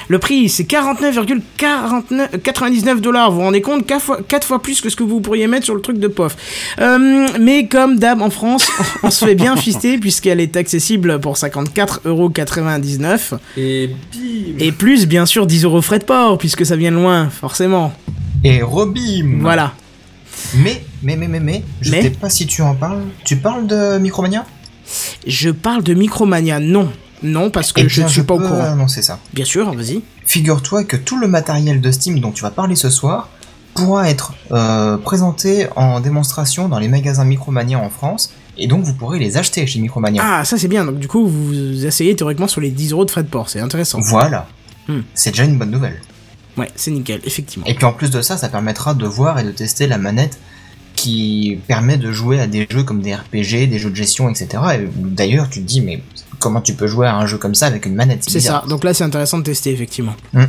Le prix, c'est 49,99 dollars. Vous vous rendez compte 4 fois, quatre fois plus que ce que vous pourriez mettre sur le truc de POF. Euh, mais comme d'hab en France, on se fait bien fister puisqu'elle est accessible pour 54,99€. Et bim Et plus, bien sûr, 10 euros frais de port puisque ça vient de loin, forcément. Et rebim Voilà. Mais, mais, mais, mais, mais, je Mais sais pas si tu en parles. Tu parles de Micromania? Je parle de Micromania. Non. Non, parce que Eh je ne suis pas au courant. annoncer ça. Bien sûr, vas-y. Figure-toi que tout le matériel de Steam dont tu vas parler ce soir pourra être euh, présenté en démonstration dans les magasins Micromania en France, et donc vous pourrez les acheter chez Micromania. Ah, ça c'est bien. Donc du coup, vous essayez théoriquement sur les 10 euros de frais de port. C'est intéressant. Voilà. Hmm. C'est déjà une bonne nouvelle. Ouais, c'est nickel, effectivement. Et puis en plus de ça, ça permettra de voir et de tester la manette qui permet de jouer à des jeux comme des RPG, des jeux de gestion, etc. Et d'ailleurs, tu te dis, mais comment tu peux jouer à un jeu comme ça avec une manette C'est ça, donc là c'est intéressant de tester effectivement. Mm.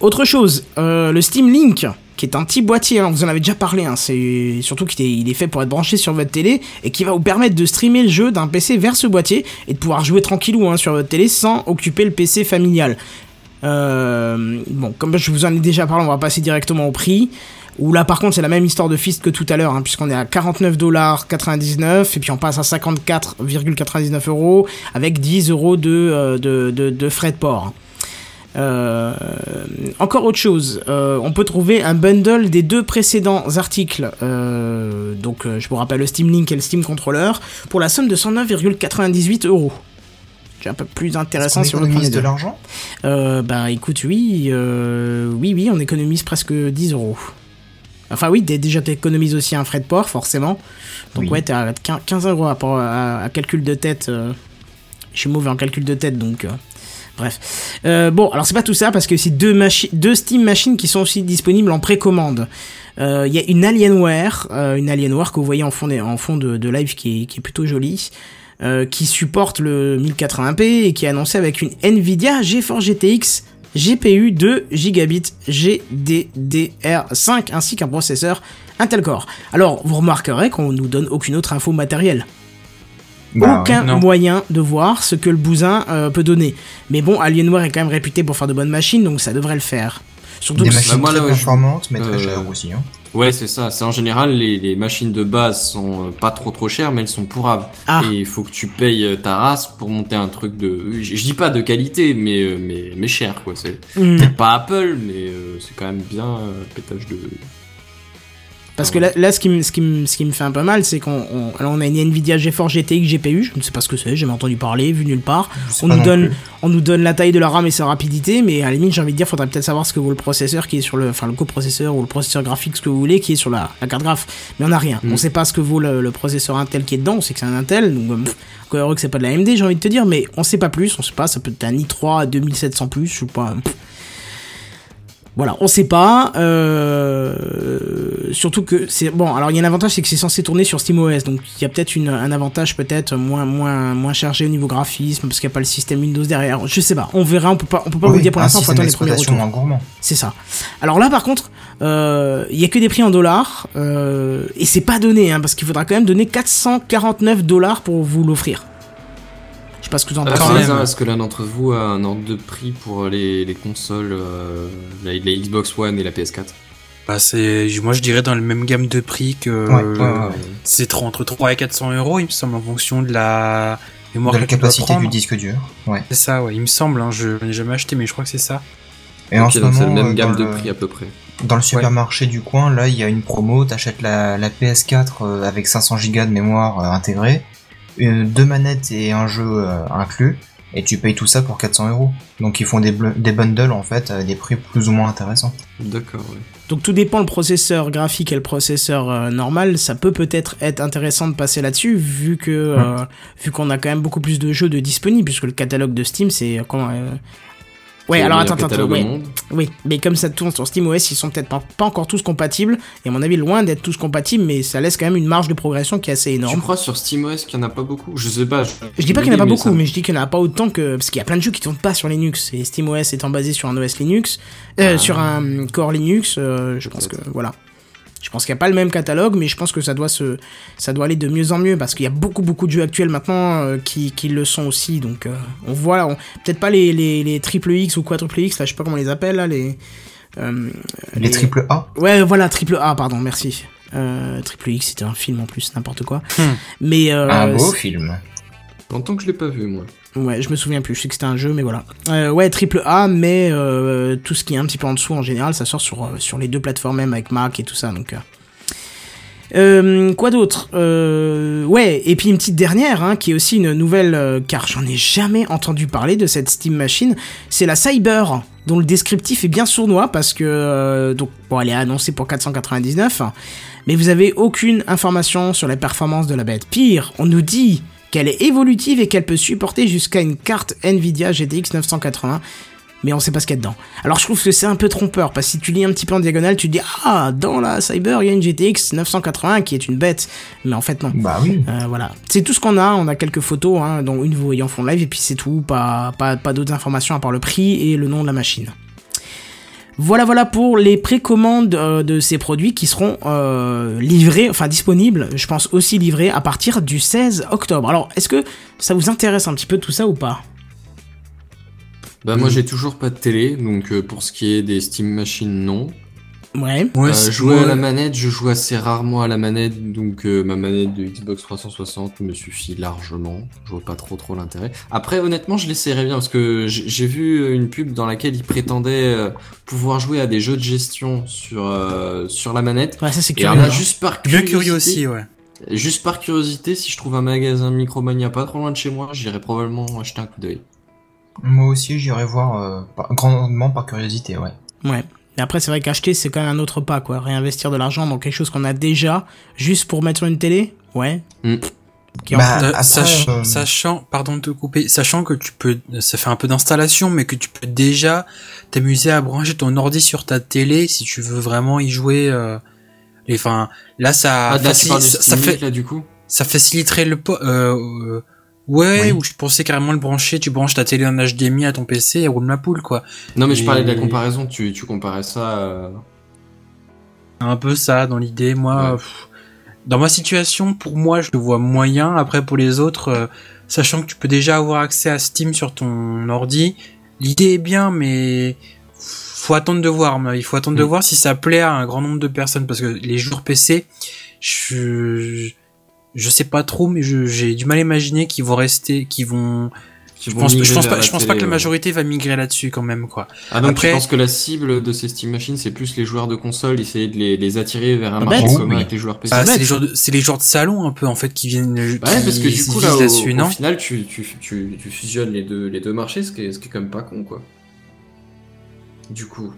Autre chose, euh, le Steam Link, qui est un petit boîtier, hein, vous en avez déjà parlé, hein, c'est surtout qu'il est, il est fait pour être branché sur votre télé et qui va vous permettre de streamer le jeu d'un PC vers ce boîtier et de pouvoir jouer tranquillou hein, sur votre télé sans occuper le PC familial. Euh, bon, comme je vous en ai déjà parlé, on va passer directement au prix. Où là par contre c'est la même histoire de fist que tout à l'heure, hein, puisqu'on est à 49,99$ et puis on passe à 54,99€ euros avec 10 euros de, euh, de, de, de frais de port. Euh, encore autre chose, euh, on peut trouver un bundle des deux précédents articles, euh, donc je vous rappelle le Steam Link et le Steam Controller, pour la somme de 109,98 euros. C'est un peu plus intéressant le premier économise de l'argent? Bah écoute, oui, oui, oui, on économise presque 10 euros. Enfin oui, dé- déjà t'économises aussi un frais de port, forcément. Donc Oui. ouais, t'es à 15 15 euros à, rapport à, à calcul de tête. euh, je suis mauvais en calcul de tête, donc... euh, bref. Euh, bon, alors c'est pas tout ça, parce que c'est deux, machi- deux Steam machines qui sont aussi disponibles en précommande. Il y a une Alienware, une Alienware que vous voyez en fond, des- en fond de, de live qui est, qui est plutôt jolie. qui supporte le 1080p et qui est annoncé avec une Nvidia GeForce GTX GPU de gigabit GDDR5 ainsi qu'un processeur Intel Core. Alors, vous remarquerez qu'on nous donne aucune autre info matérielle. Bah, Aucun non. moyen de voir ce que le bousin euh, peut donner. Mais bon, Alienware est quand même réputé pour faire de bonnes machines, donc ça devrait le faire. Surtout Des que machines moi, là, je- performantes, mais très euh, chères aussi. Hein. Ouais, c'est ça. C'est en général les, les machines de base sont euh, pas trop trop chères, mais elles sont pourraves. Ah. Et il faut que tu payes euh, ta race pour monter un truc de. Je, dis pas de qualité, mais euh, mais mais cher quoi. C'est peut-être pas Apple, mais euh, c'est quand même bien euh, pétage de. Parce que là, là, ce, qui me, ce, qui me, ce qui me fait un peu mal, c'est qu'on on, on a une Nvidia GeForce GTX GPU, je ne sais pas ce que c'est, j'ai jamais entendu parler, vu nulle part. On nous, donne, plus. on nous donne la taille de la RAM et sa rapidité, mais à la limite, j'ai envie de dire, faudrait peut-être savoir ce que vaut le processeur qui est sur le, enfin le coprocesseur ou le processeur graphique, ce que vous voulez, qui est sur la, la carte graphe. Mais on n'a rien. Mm. On sait pas ce que vaut le, le processeur Intel qui est dedans, on sait que c'est un Intel, donc pff, encore heureux que c'est pas de la AMD, j'ai envie de te dire, mais on sait pas plus, on sait pas, ça peut être un i3 à 2700 plus, je sais pas. pff. Voilà, on sait pas. Euh, surtout que c'est bon. Alors il y a un avantage, c'est que c'est censé tourner sur SteamOS, donc il y a peut-être une- un avantage peut-être moins moins moins chargé au niveau graphisme parce qu'il n'y a pas le système Windows derrière. Je sais pas. On verra. On peut pas on peut pas vous Oui, le dire pour un l'instant. Faut attendre les premiers retours. C'est ça. Alors là, par contre, euh, il y a que des prix en dollars euh, et c'est pas donné, hein, parce qu'il faudra quand même donner 449 dollars pour vous l'offrir. Je sais pas ce que vous en Ah, pensez. Est-ce que l'un d'entre vous a un ordre de prix pour les, les consoles, euh, la, la Xbox One et la PS4 Bah, c'est, moi je dirais dans le même gamme de prix que Ouais, ouais, ouais, ouais. c'est entre 3 et 400 euros, il me semble, en fonction de la mémoire De la que tu dois capacité du disque dur. Ouais. C'est ça, ouais, il me semble, hein, je n'ai jamais acheté, mais je crois que c'est ça. Et en ce donc c'est moment, le même euh, gamme dans de le- prix à peu près. Dans le supermarché du coin, là, il y a une promo, t'achètes la, la PS4 euh, avec 500 Go de mémoire euh, intégrée, deux manettes et un jeu euh, inclus, et tu payes tout ça pour 400 euros. Donc ils font des, des bundles en fait à des prix plus ou moins intéressants. D'accord, ouais. Donc tout dépend le processeur graphique et le processeur euh, normal, ça peut peut-être être intéressant de passer là-dessus vu que euh, vu qu'on a quand même beaucoup plus de jeux de disponibles puisque le catalogue de Steam c'est comment euh, Ouais, alors attends, attends, ouais. Oui, mais comme ça tourne sur SteamOS, ils sont peut-être pas, pas encore tous compatibles et à mon avis loin d'être tous compatibles, mais ça laisse quand même une marge de progression qui est assez Tu énorme. crois sur SteamOS qu'il n'y en a pas beaucoup? Je sais pas. Je, Je dis pas qu'il n'y en a pas mais beaucoup, ça- mais je dis qu'il n'y en a pas autant que. Parce qu'il y a plein de jeux qui tournent pas sur Linux. Et SteamOS étant basé sur un OS Linux, euh, Ah. sur un Core Linux, euh, je pense que. Voilà. Je pense qu'il n'y a pas le même catalogue, mais je pense que ça doit, se, ça doit aller de mieux en mieux parce qu'il y a beaucoup, beaucoup de jeux actuels maintenant euh, qui, qui le sont aussi. Donc, euh, on voit, peut-être pas les, les, les triple X ou quadruple X, là, je sais pas comment on les appelle, là, les. euh, Les triple A, Ouais, voilà, triple A, pardon, merci. Euh, triple X, c'était un film en plus, n'importe quoi. Hmm. Mais. euh, un beau film. Longtemps que je l'ai pas vu, moi. Ouais, je me souviens plus, je sais que c'était un jeu, mais voilà. Euh, ouais, triple A, mais euh, tout ce qui est un petit peu en dessous, en général, ça sort sur, euh, sur les deux plateformes même, avec Mac et tout ça, donc... quoi d'autre? Ouais, et puis une petite dernière, hein, qui est aussi une nouvelle, car j'en ai jamais entendu parler de cette Steam Machine, c'est la Cyber, dont le descriptif est bien sournois, parce que... donc, bon, elle est annoncée pour 499, mais vous avez aucune information sur les performances de la bête. Pire, on nous dit qu'elle est évolutive et qu'elle peut supporter jusqu'à une carte Nvidia GTX 980, mais on sait pas ce qu'il y a dedans. Alors je trouve que c'est un peu trompeur, parce que si tu lis un petit peu en diagonale, tu te dis ah dans la Cyber il y a une GTX 980 qui est une bête, mais en fait non. Bah oui. Euh, voilà, c'est tout ce qu'on a. On a quelques photos, hein, dont une vous voyez en fond live, et puis c'est tout. Pas, pas, pas d'autres informations à part le prix et le nom de la machine. Voilà, voilà pour les précommandes euh, de ces produits qui seront euh, livrés, enfin disponibles, je pense aussi livrés à partir du 16 octobre. Alors, est-ce que ça vous intéresse un petit peu tout ça ou pas? Bah, moi, j'ai toujours pas de télé, donc euh, pour ce qui est des Steam Machines, non. Ouais. Ouais, Euh, jouer moi- à la manette, je joue assez rarement à la manette, donc euh, ma manette de Xbox 360 me suffit largement. Je vois pas trop trop l'intérêt. Après, honnêtement, je l'essaierai bien parce que j'ai vu une pub dans laquelle ils prétendaient euh, pouvoir jouer à des jeux de gestion sur euh, sur la manette. Ouais, ça c'est Et alors curieux. là, juste par Bien curiosité, curieux aussi, ouais. juste par curiosité, si je trouve un magasin Micromania pas trop loin de chez moi, j'irai probablement acheter un coup d'œil. Moi aussi, j'irai voir euh, par- grandement par curiosité, ouais. Ouais. Mais après, c'est vrai qu'acheter, c'est quand même un autre pas, quoi. Réinvestir de l'argent dans quelque chose qu'on a déjà, juste pour mettre sur une télé, ouais. Mm. Qui en- Bah, Euh, après, sach- euh, Sachant, pardon de te couper, sachant que tu peux, ça fait un peu d'installation, mais que tu peux déjà t'amuser à brancher ton ordi sur ta télé si tu veux vraiment y jouer. Euh, et enfin, là ça, Ah, là, ça, fait, Link, là du coup. ça faciliterait le po- euh, euh, Ouais, Oui. ou je pensais carrément le brancher, tu branches ta télé en HDMI à ton PC et roule ma poule, quoi. Non, mais je parlais de la comparaison. Tu, tu comparais ça. euh, Un peu ça dans l'idée. Moi, Ouais. pff, dans ma situation, pour moi, je le vois moyen. Après, pour les autres, euh, sachant que tu peux déjà avoir accès à Steam sur ton ordi, l'idée est bien, mais faut attendre de voir. mais Il faut attendre de Mm. voir si ça plaît à un grand nombre de personnes, parce que les joueurs PC, je je sais pas trop, mais j'ai du mal à imaginer qu'ils vont rester, qu'ils vont. qui Je pense, je pas, la je pense télé, pas que la majorité va migrer là-dessus quand même, quoi. Ah donc Après- tu penses que la cible de ces Steam Machines c'est plus les joueurs de console, essayer de les, les attirer vers un Pas marché commun Oui. avec les joueurs PC. Bah, bête, c'est les ça. joueurs de, c'est les joueurs de salon un peu en fait qui viennent. Ouais, parce que du coup là, au, là-dessus, au non final, tu, tu, tu, tu fusionnes les deux, les deux marchés, ce qui est, ce qui est quand même pas con, quoi. Du coup.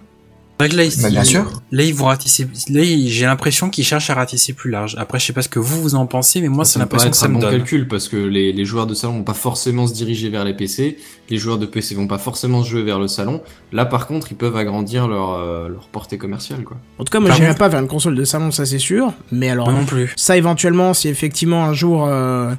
C'est vrai que là, ils- Bah, bien sûr. Là, ils vont ratisser. Là, j'ai l'impression qu'ils cherchent à ratisser plus large. Après, je sais pas ce que vous vous en pensez, mais moi, c'est ça me paraît l'impression que ça un me bon donne. calcul parce que les, les joueurs de salon vont pas forcément se diriger vers les PC, les joueurs de PC vont pas forcément se jouer vers le salon. Là, par contre, ils peuvent agrandir leur, euh, leur portée commerciale, quoi. En tout cas, moi, j'irai pas vers une console de salon, ça c'est sûr. Mais alors, non plus. ça éventuellement, si effectivement un jour, euh,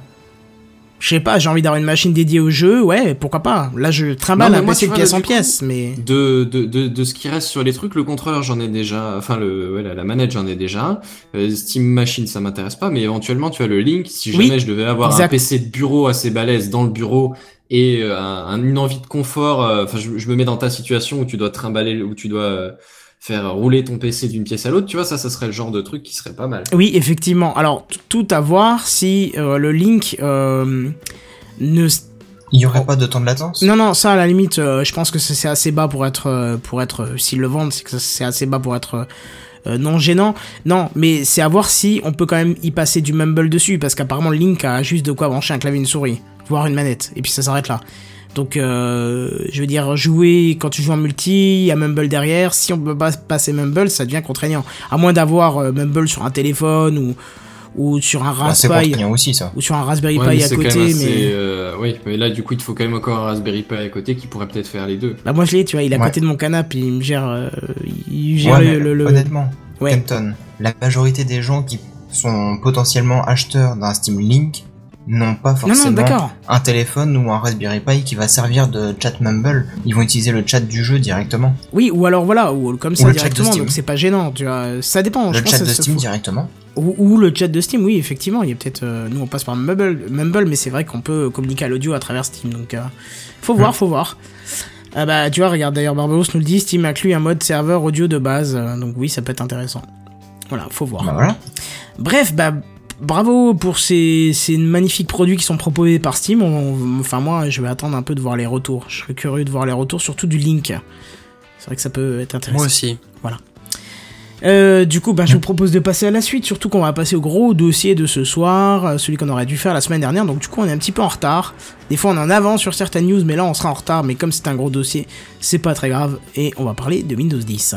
je sais pas, j'ai envie d'avoir une machine dédiée au jeu, ouais, pourquoi pas. Là, je trimballe un moi, PC de pièce en pièce, mais De, de, de, de ce qui reste sur les trucs, le contrôleur j'en ai déjà, enfin le, ouais, la, la manette j'en ai déjà. Euh, Steam Machine ça m'intéresse pas, mais éventuellement tu as le Link, si Oui, jamais je devais avoir un. PC de bureau assez balèze dans le bureau et euh, un, un- une envie de confort, euh, enfin je, je me mets dans ta situation où tu dois trimballer, où tu dois faire rouler ton PC d'une pièce à l'autre, tu vois, ça, ça serait le genre de truc qui serait pas mal. oui, effectivement. Alors, tout à voir si euh, le Link euh, ne Il y aurait pas de temps de latence? Non, non, ça à la limite, euh, je pense que c'est assez bas pour être, pour être, s'ils le vendent, c'est que c'est assez bas pour être euh, non gênant. Non, mais c'est à voir si on peut quand même y passer du mumble dessus, parce qu'apparemment Link a juste de quoi brancher un clavier et une souris, voire une manette, et puis ça s'arrête là. Donc, euh, je veux dire, jouer quand tu joues en multi, il y a Mumble derrière. Si on peut pas passer Mumble, ça devient contraignant. À moins d'avoir euh, Mumble sur un téléphone ou, ou sur un Bah, Raspberry contraignant aussi ça. ou sur un Raspberry Ouais, mais Pi à côté, assez, mais euh, oui, mais là du coup il te faut quand même encore un Raspberry Pi à côté qui pourrait peut-être faire les deux. Bah moi je l'ai, tu vois, il est à Ouais. côté de mon canapé, il me gère, euh, il gère Ouais, le, le, le- Honnêtement, Ouais. Kenton, la majorité des gens qui sont potentiellement acheteurs d'un Steam Link n'ont pas Non forcément non, d'accord. un téléphone ou un Raspberry Pi qui va servir de chat Mumble. Ils vont utiliser le chat du jeu directement. Oui, ou alors voilà, ou comme Ou ça directement, donc c'est pas gênant, tu vois. Ça dépend. je le pense chat que de Steam faut- directement. Ou, ou le chat de Steam, oui, effectivement, il y a peut-être. euh, nous on passe par Mumble, Mumble mais c'est vrai qu'on peut communiquer à l'audio à travers Steam, donc euh, faut voir, faut voir. Ah bah tu vois, regarde d'ailleurs Barbaros nous le dit, Steam inclut un mode serveur audio de base, euh, donc oui, ça peut être intéressant. Voilà, faut voir. Bah voilà. Bref, bah bravo pour ces, ces magnifiques produits qui sont proposés par Steam. On- enfin moi, je vais attendre un peu de voir les retours. Je serais curieux de voir les retours, surtout du Link. C'est vrai que ça peut être intéressant. Moi aussi. Euh, du coup, bah, je vous propose de passer à la suite, surtout qu'on va passer au gros dossier de ce soir, euh, celui qu'on aurait dû faire la semaine dernière. Donc du coup, on est un petit peu en retard. Des fois, on est en avance sur certaines news, mais là, on sera en retard. Mais comme c'est un gros dossier, c'est pas très grave. Et on va parler de Windows 10.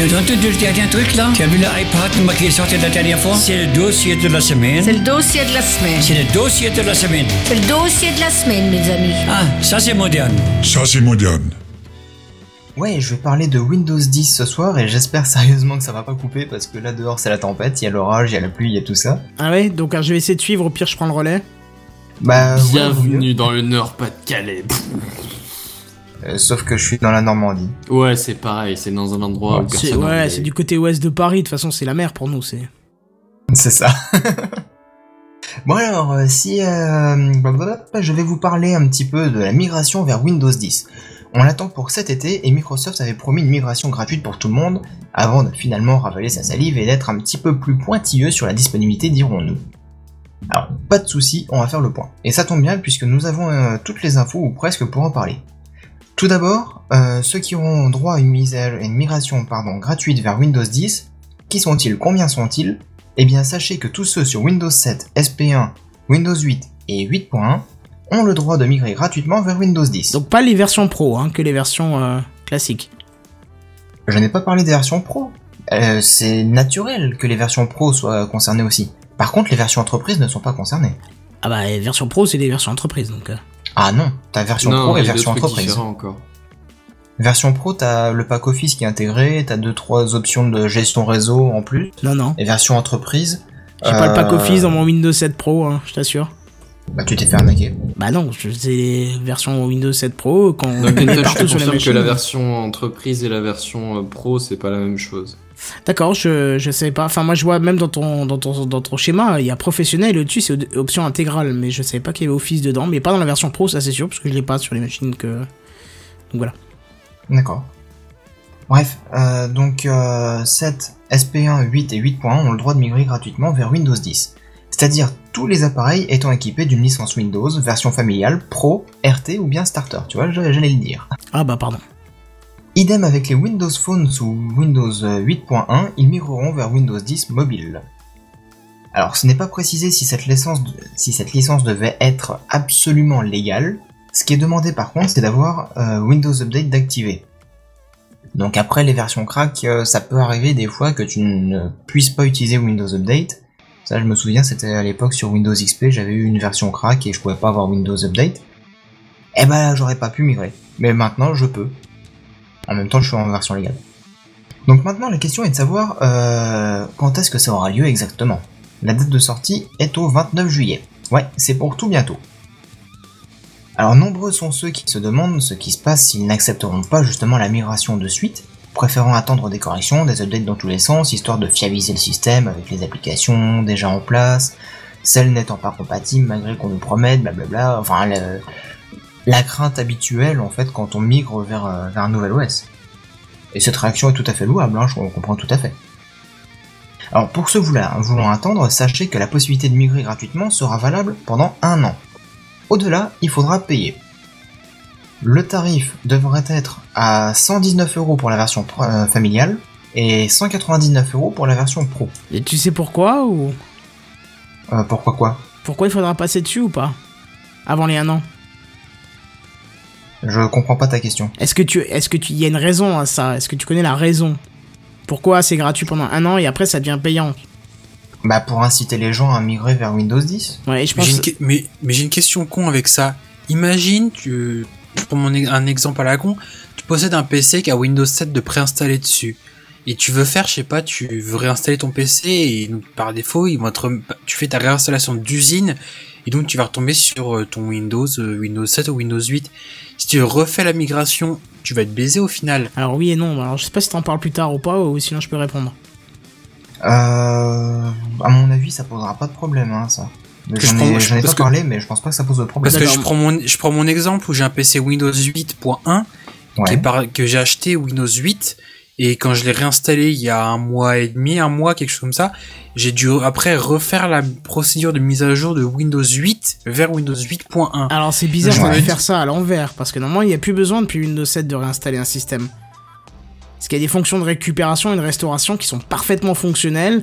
Tu as entendu le dernier truc là? Tu as vu l'iPad qui est sorti la dernière fois? C'est le dossier de la semaine. C'est le dossier de la semaine. C'est le dossier de la semaine. C'est le dossier de la semaine, mes amis. Ah, ça c'est moderne. Ça, c'est moderne. Ouais, je vais parler de Windows 10 ce soir et j'espère sérieusement que ça va pas couper parce que là dehors c'est la tempête, il y a l'orage, il y a la pluie, il y a tout ça. Ah ouais, donc je vais essayer de suivre. Au pire, je prends le relais. Bah, ouais. Bienvenue dans le Nord-Pas-de-Calais. Euh, sauf que je suis dans la Normandie. Ouais, c'est pareil, c'est dans un endroit où C'est ouais, c'est est. du côté ouest de Paris. De toute façon, c'est la mer pour nous. C'est. C'est ça. bon alors, euh, si euh, je vais vous parler un petit peu de la migration vers Windows 10. On l'attend pour cet été et Microsoft avait promis une migration gratuite pour tout le monde avant de finalement ravaler sa salive et d'être un petit peu plus pointilleux sur la disponibilité dirons-nous. Alors, pas de souci, on va faire le point. Et ça tombe bien puisque nous avons euh, toutes les infos ou presque pour en parler. Tout d'abord, euh, ceux qui auront droit à une, mise à- une migration pardon, gratuite vers Windows 10, qui sont-ils Combien sont-ils? Eh bien sachez que tous ceux sur Windows 7, SP1, Windows 8 et 8.1 ont le droit de migrer gratuitement vers Windows 10. Donc pas les versions pro, hein, que les versions euh, classiques. Je n'ai pas parlé des versions pro. Euh, c'est naturel que les versions pro soient concernées aussi. Par contre, les versions entreprises ne sont pas concernées. Ah bah les versions pro, c'est des versions entreprises, donc. Ah non, t'as version Non, pro et version entreprise. encore. Version pro, t'as le pack office qui est intégré, t'as deux trois options de gestion réseau en plus. Non non. Et version entreprise, J'ai pas le pack euh, office dans mon Windows 7 Pro, hein, je t'assure. Bah tu t'es fait arnaquer. Bah non, je- c'est les versions Windows 7 Pro quand on Donc Kentosh, je partout te sur la que la version entreprise et la version euh, pro, c'est pas la même chose. D'accord, je, je sais pas. Enfin, moi, je vois même dans ton, dans ton, dans ton schéma, il y a professionnel et au-dessus, c'est op- option intégrale. Mais je savais pas qu'il y avait Office dedans. Mais pas dans la version pro, ça c'est sûr, parce que je l'ai pas sur les machines que. Donc voilà. D'accord. Bref, euh, donc euh, 7, SP1, 8 et 8.1 ont le droit de migrer gratuitement vers Windows 10. C'est-à-dire tous les appareils étant équipés d'une licence Windows, version familiale, Pro, RT ou bien Starter, tu vois, j'allais le dire. Ah bah pardon. Idem avec les Windows Phone sous Windows 8.1, ils migreront vers Windows 10 mobile. Alors ce n'est pas précisé si cette, licence, si cette licence devait être absolument légale, ce qui est demandé par contre c'est d'avoir euh, Windows Update d'activer. Donc après les versions crack, euh, ça peut arriver des fois que tu ne puisses pas utiliser Windows Update. Ça je me souviens c'était à l'époque sur Windows XP, j'avais eu une version crack et je pouvais pas avoir Windows Update. Eh ben j'aurais pas pu migrer. Mais maintenant je peux. En même temps, je suis en version légale. Donc maintenant, la question est de savoir euh, quand est-ce que ça aura lieu exactement? La date de sortie est au 29 juillet. Ouais, c'est pour tout bientôt. Alors nombreux sont ceux qui se demandent ce qui se passe s'ils n'accepteront pas justement la migration de suite, préférant attendre des corrections, des updates dans tous les sens, histoire de fiabiliser le système avec les applications déjà en place, celles n'étant pas compatibles malgré qu'on nous promette, blablabla, enfin le- la crainte habituelle en fait quand on migre vers, euh, vers un nouvel OS. Et cette réaction est tout à fait louable, hein, je comprends tout à fait. Alors pour ceux voulant, voulant attendre, sachez que la possibilité de migrer gratuitement sera valable pendant un an. Au-delà, il faudra payer. Le tarif devrait être à 119 euros pour la version euh, familiale et 199 euros pour la version pro. Et tu sais pourquoi ou? Euh, pourquoi quoi? Pourquoi il faudra passer dessus ou pas? Avant les un an. Je comprends pas ta question. Est-ce que tu, est-ce que tu, y a une raison à ça? Est-ce que tu connais la raison? Pourquoi c'est gratuit pendant un an et après ça devient payant? Bah pour inciter les gens à migrer vers Windows 10 Ouais, et je Mais pense. j'ai une, que- mais, mais j'ai une question con avec ça. Imagine, tu, pour mon, un exemple à la con, tu possèdes un PC qui a Windows 7 de préinstallé dessus. Et tu veux faire, je sais pas, tu veux réinstaller ton PC et par défaut, ils vont tu fais ta réinstallation d'usine et donc tu vas retomber sur euh, ton Windows, euh, Windows 7 ou Windows 8. Si tu refais la migration, tu vas être baisé au final. Alors oui et non. Alors je sais pas si t'en parles plus tard ou pas, ou sinon je peux répondre. Euh, à mon avis, ça posera pas de problème, hein, ça. J'en ai, je- ai pas que- parlé, mais je pense pas que ça pose de problème. Parce que je prends mon, je prends mon exemple où j'ai un PC Windows 8.1 qui Ouais. est par- que j'ai acheté Windows 8 et quand je l'ai réinstallé il y a un mois et demi, un mois, quelque chose comme ça, j'ai dû après refaire la procédure de mise à jour de Windows 8 vers Windows 8.1. Alors c'est bizarre Ouais. veuille faire ça à l'envers, parce que normalement il n'y a plus besoin depuis Windows 7 de réinstaller un système. Parce qu'il y a des fonctions de récupération et de restauration qui sont parfaitement fonctionnelles,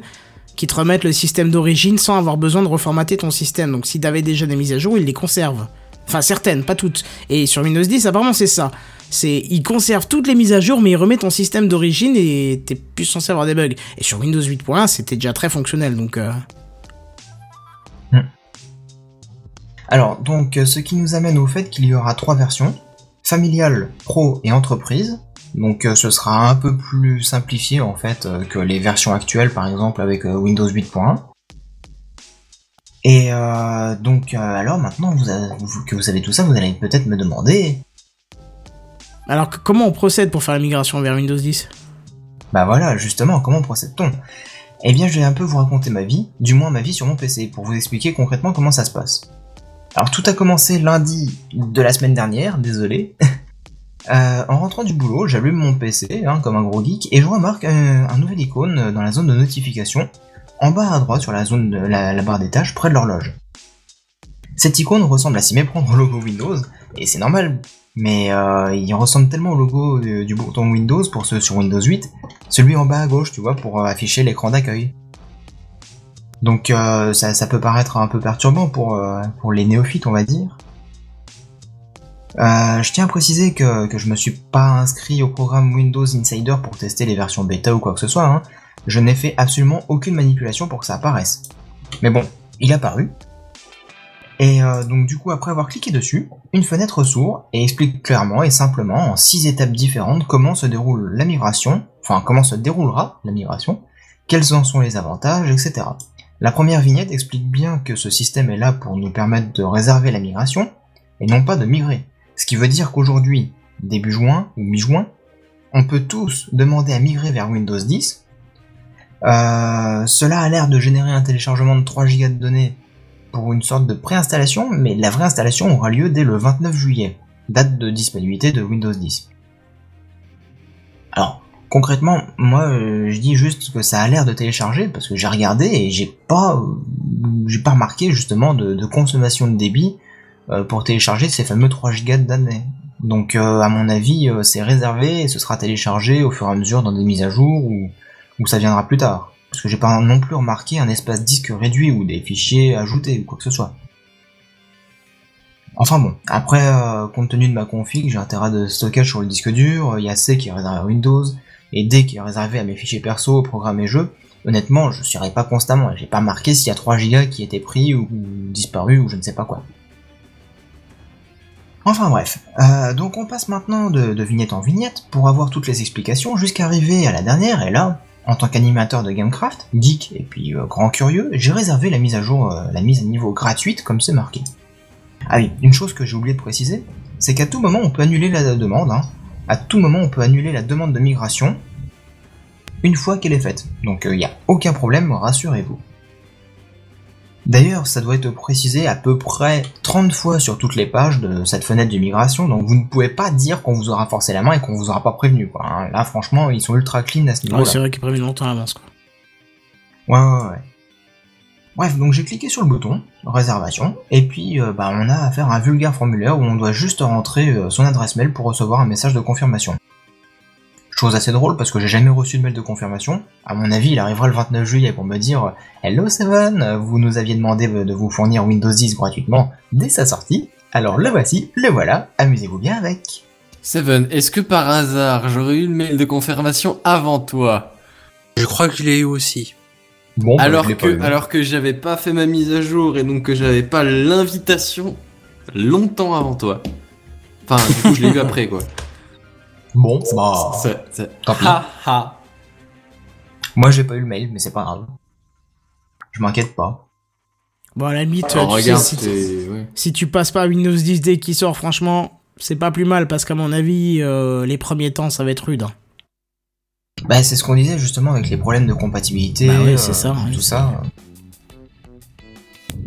qui te remettent le système d'origine sans avoir besoin de reformater ton système. Donc si t'avais déjà des mises à jour, ils les conservent. Enfin certaines, pas toutes. Et sur Windows 10, apparemment c'est ça. C'est ils conservent toutes les mises à jour, mais ils remettent ton système d'origine et t'es plus censé avoir des bugs. Et sur Windows 8.1, c'était déjà très fonctionnel, donc. euh, Alors, donc, euh, ce qui nous amène au fait qu'il y aura trois versions familiale, pro et entreprise. Donc, euh, ce sera un peu plus simplifié en fait euh, que les versions actuelles, par exemple avec Windows 8.1. Et donc, alors maintenant que vous savez tout ça, vous allez peut-être me demander, Alors comment on procède pour faire la migration vers Windows 10 bah voilà, justement, comment procède-t-on? Eh bien, je vais un peu vous raconter ma vie, du moins ma vie sur mon PC, pour vous expliquer concrètement comment ça se passe. Alors, tout a commencé lundi de la semaine dernière, désolé. Euh, en rentrant du boulot, j'allume mon PC, hein, comme un gros geek, et je remarque un, nouvel icône dans la zone de notification, en bas à droite sur la zone la barre des tâches, près de l'horloge. Cette icône ressemble à s'y méprendre au logo Windows, et c'est normal, mais euh, il ressemble tellement au logo euh, du bouton Windows pour ceux sur Windows 8, celui en bas à gauche, tu vois, pour euh, afficher l'écran d'accueil. Donc euh, ça, peut paraître un peu perturbant pour, les néophytes, on va dire. Je tiens à préciser que, que je me suis pas inscrit au programme Windows Insider pour tester les versions bêta ou quoi que ce soit. hein. Je n'ai fait absolument aucune manipulation pour que ça apparaisse. Mais bon, il a paru. Et euh, donc du coup, après avoir cliqué dessus, une fenêtre s'ouvre et explique clairement et simplement en six étapes différentes comment se déroule la migration, enfin comment se déroulera la migration, quels en sont les avantages, etc. La première vignette explique bien que ce système est là pour nous permettre de réserver la migration, et non pas de migrer. Ce qui veut dire qu'aujourd'hui, début juin ou mi-juin, on peut tous demander à migrer vers Windows 10. Euh, cela a l'air de générer un téléchargement de 3 Go de données pour une sorte de préinstallation, mais la vraie installation aura lieu dès le 29 juillet, date de disponibilité de Windows 10. Alors, concrètement, moi euh, je dis juste que ça a l'air de télécharger parce que j'ai regardé et j'ai pas, euh, j'ai pas remarqué justement de, consommation de débit euh, pour télécharger ces fameux 3 Go de données. Donc à mon avis c'est réservé et ce sera téléchargé au fur et à mesure dans des mises à jour ou, ou ça viendra plus tard. Parce que j'ai pas non plus remarqué un espace disque réduit ou des fichiers ajoutés ou quoi que ce soit. Enfin bon, après, euh, compte tenu de ma config, j'ai un tera de stockage sur le disque dur, il y a C qui est réservé à Windows, et D qui est réservé à mes fichiers perso, programmes et jeux. Honnêtement, je serai pas constamment, j'ai pas marqué s'il y a 3 Go qui étaient pris ou disparus ou je ne sais pas quoi. Enfin bref, euh, donc on passe maintenant de vignette en vignette pour avoir toutes les explications jusqu'à arriver à la dernière, et là, en tant qu'animateur de Gamecraft, geek et puis euh, grand curieux, j'ai réservé la mise à jour, euh, la mise à niveau gratuite comme c'est marqué. Ah oui, une chose que j'ai oublié de préciser, c'est qu'à tout moment on peut annuler la demande. Hein. À tout moment on peut annuler la demande de migration une fois qu'elle est faite. Donc il n'y a aucun problème, rassurez-vous. D'ailleurs, ça doit être précisé à peu près 30 fois sur toutes les pages de cette fenêtre de migration, donc vous ne pouvez pas dire qu'on vous aura forcé la main et qu'on vous aura pas prévenu. Quoi, hein. Là, franchement, ils sont ultra clean à ce niveau-là. Ouais, c'est vrai qu'ils préviennent longtemps à l'avance, quoi. Ouais, ouais, ouais. Bref, donc j'ai cliqué sur le bouton réservation et puis euh, bah, on a à faire un vulgaire formulaire où on doit juste rentrer euh, son adresse mail pour recevoir un message de confirmation. Chose assez drôle parce que j'ai jamais reçu de mail de confirmation. À mon avis, il arrivera le 29 juillet pour me dire Hello Seven, vous nous aviez demandé de vous fournir Windows 10 gratuitement dès sa sortie. Alors le voici, le voilà, amusez-vous bien avec. Seven, est-ce que par hasard j'aurais eu le mail de confirmation avant toi? Je crois que je l'ai eu aussi. Bon, bah, alors que alors que j'avais pas fait ma mise à jour et donc que j'avais pas l'invitation longtemps avant toi. Enfin, du coup, je l'ai eu après quoi. Bon, bah, ça- tant pis. Ha, ha. Moi j'ai pas eu le mail, mais c'est pas grave. Je m'inquiète pas. Bon, à la limite, Alors, tu regarde, sais, si, c'est- ouais. si tu passes pas Windows 10 dès qu'il sort, franchement, c'est pas plus mal parce qu'à mon avis, euh, les premiers temps, ça va être rude. hein. Bah c'est ce qu'on disait justement avec les problèmes de compatibilité, Bah ouais, euh, c'est ça, ouais. tout ça.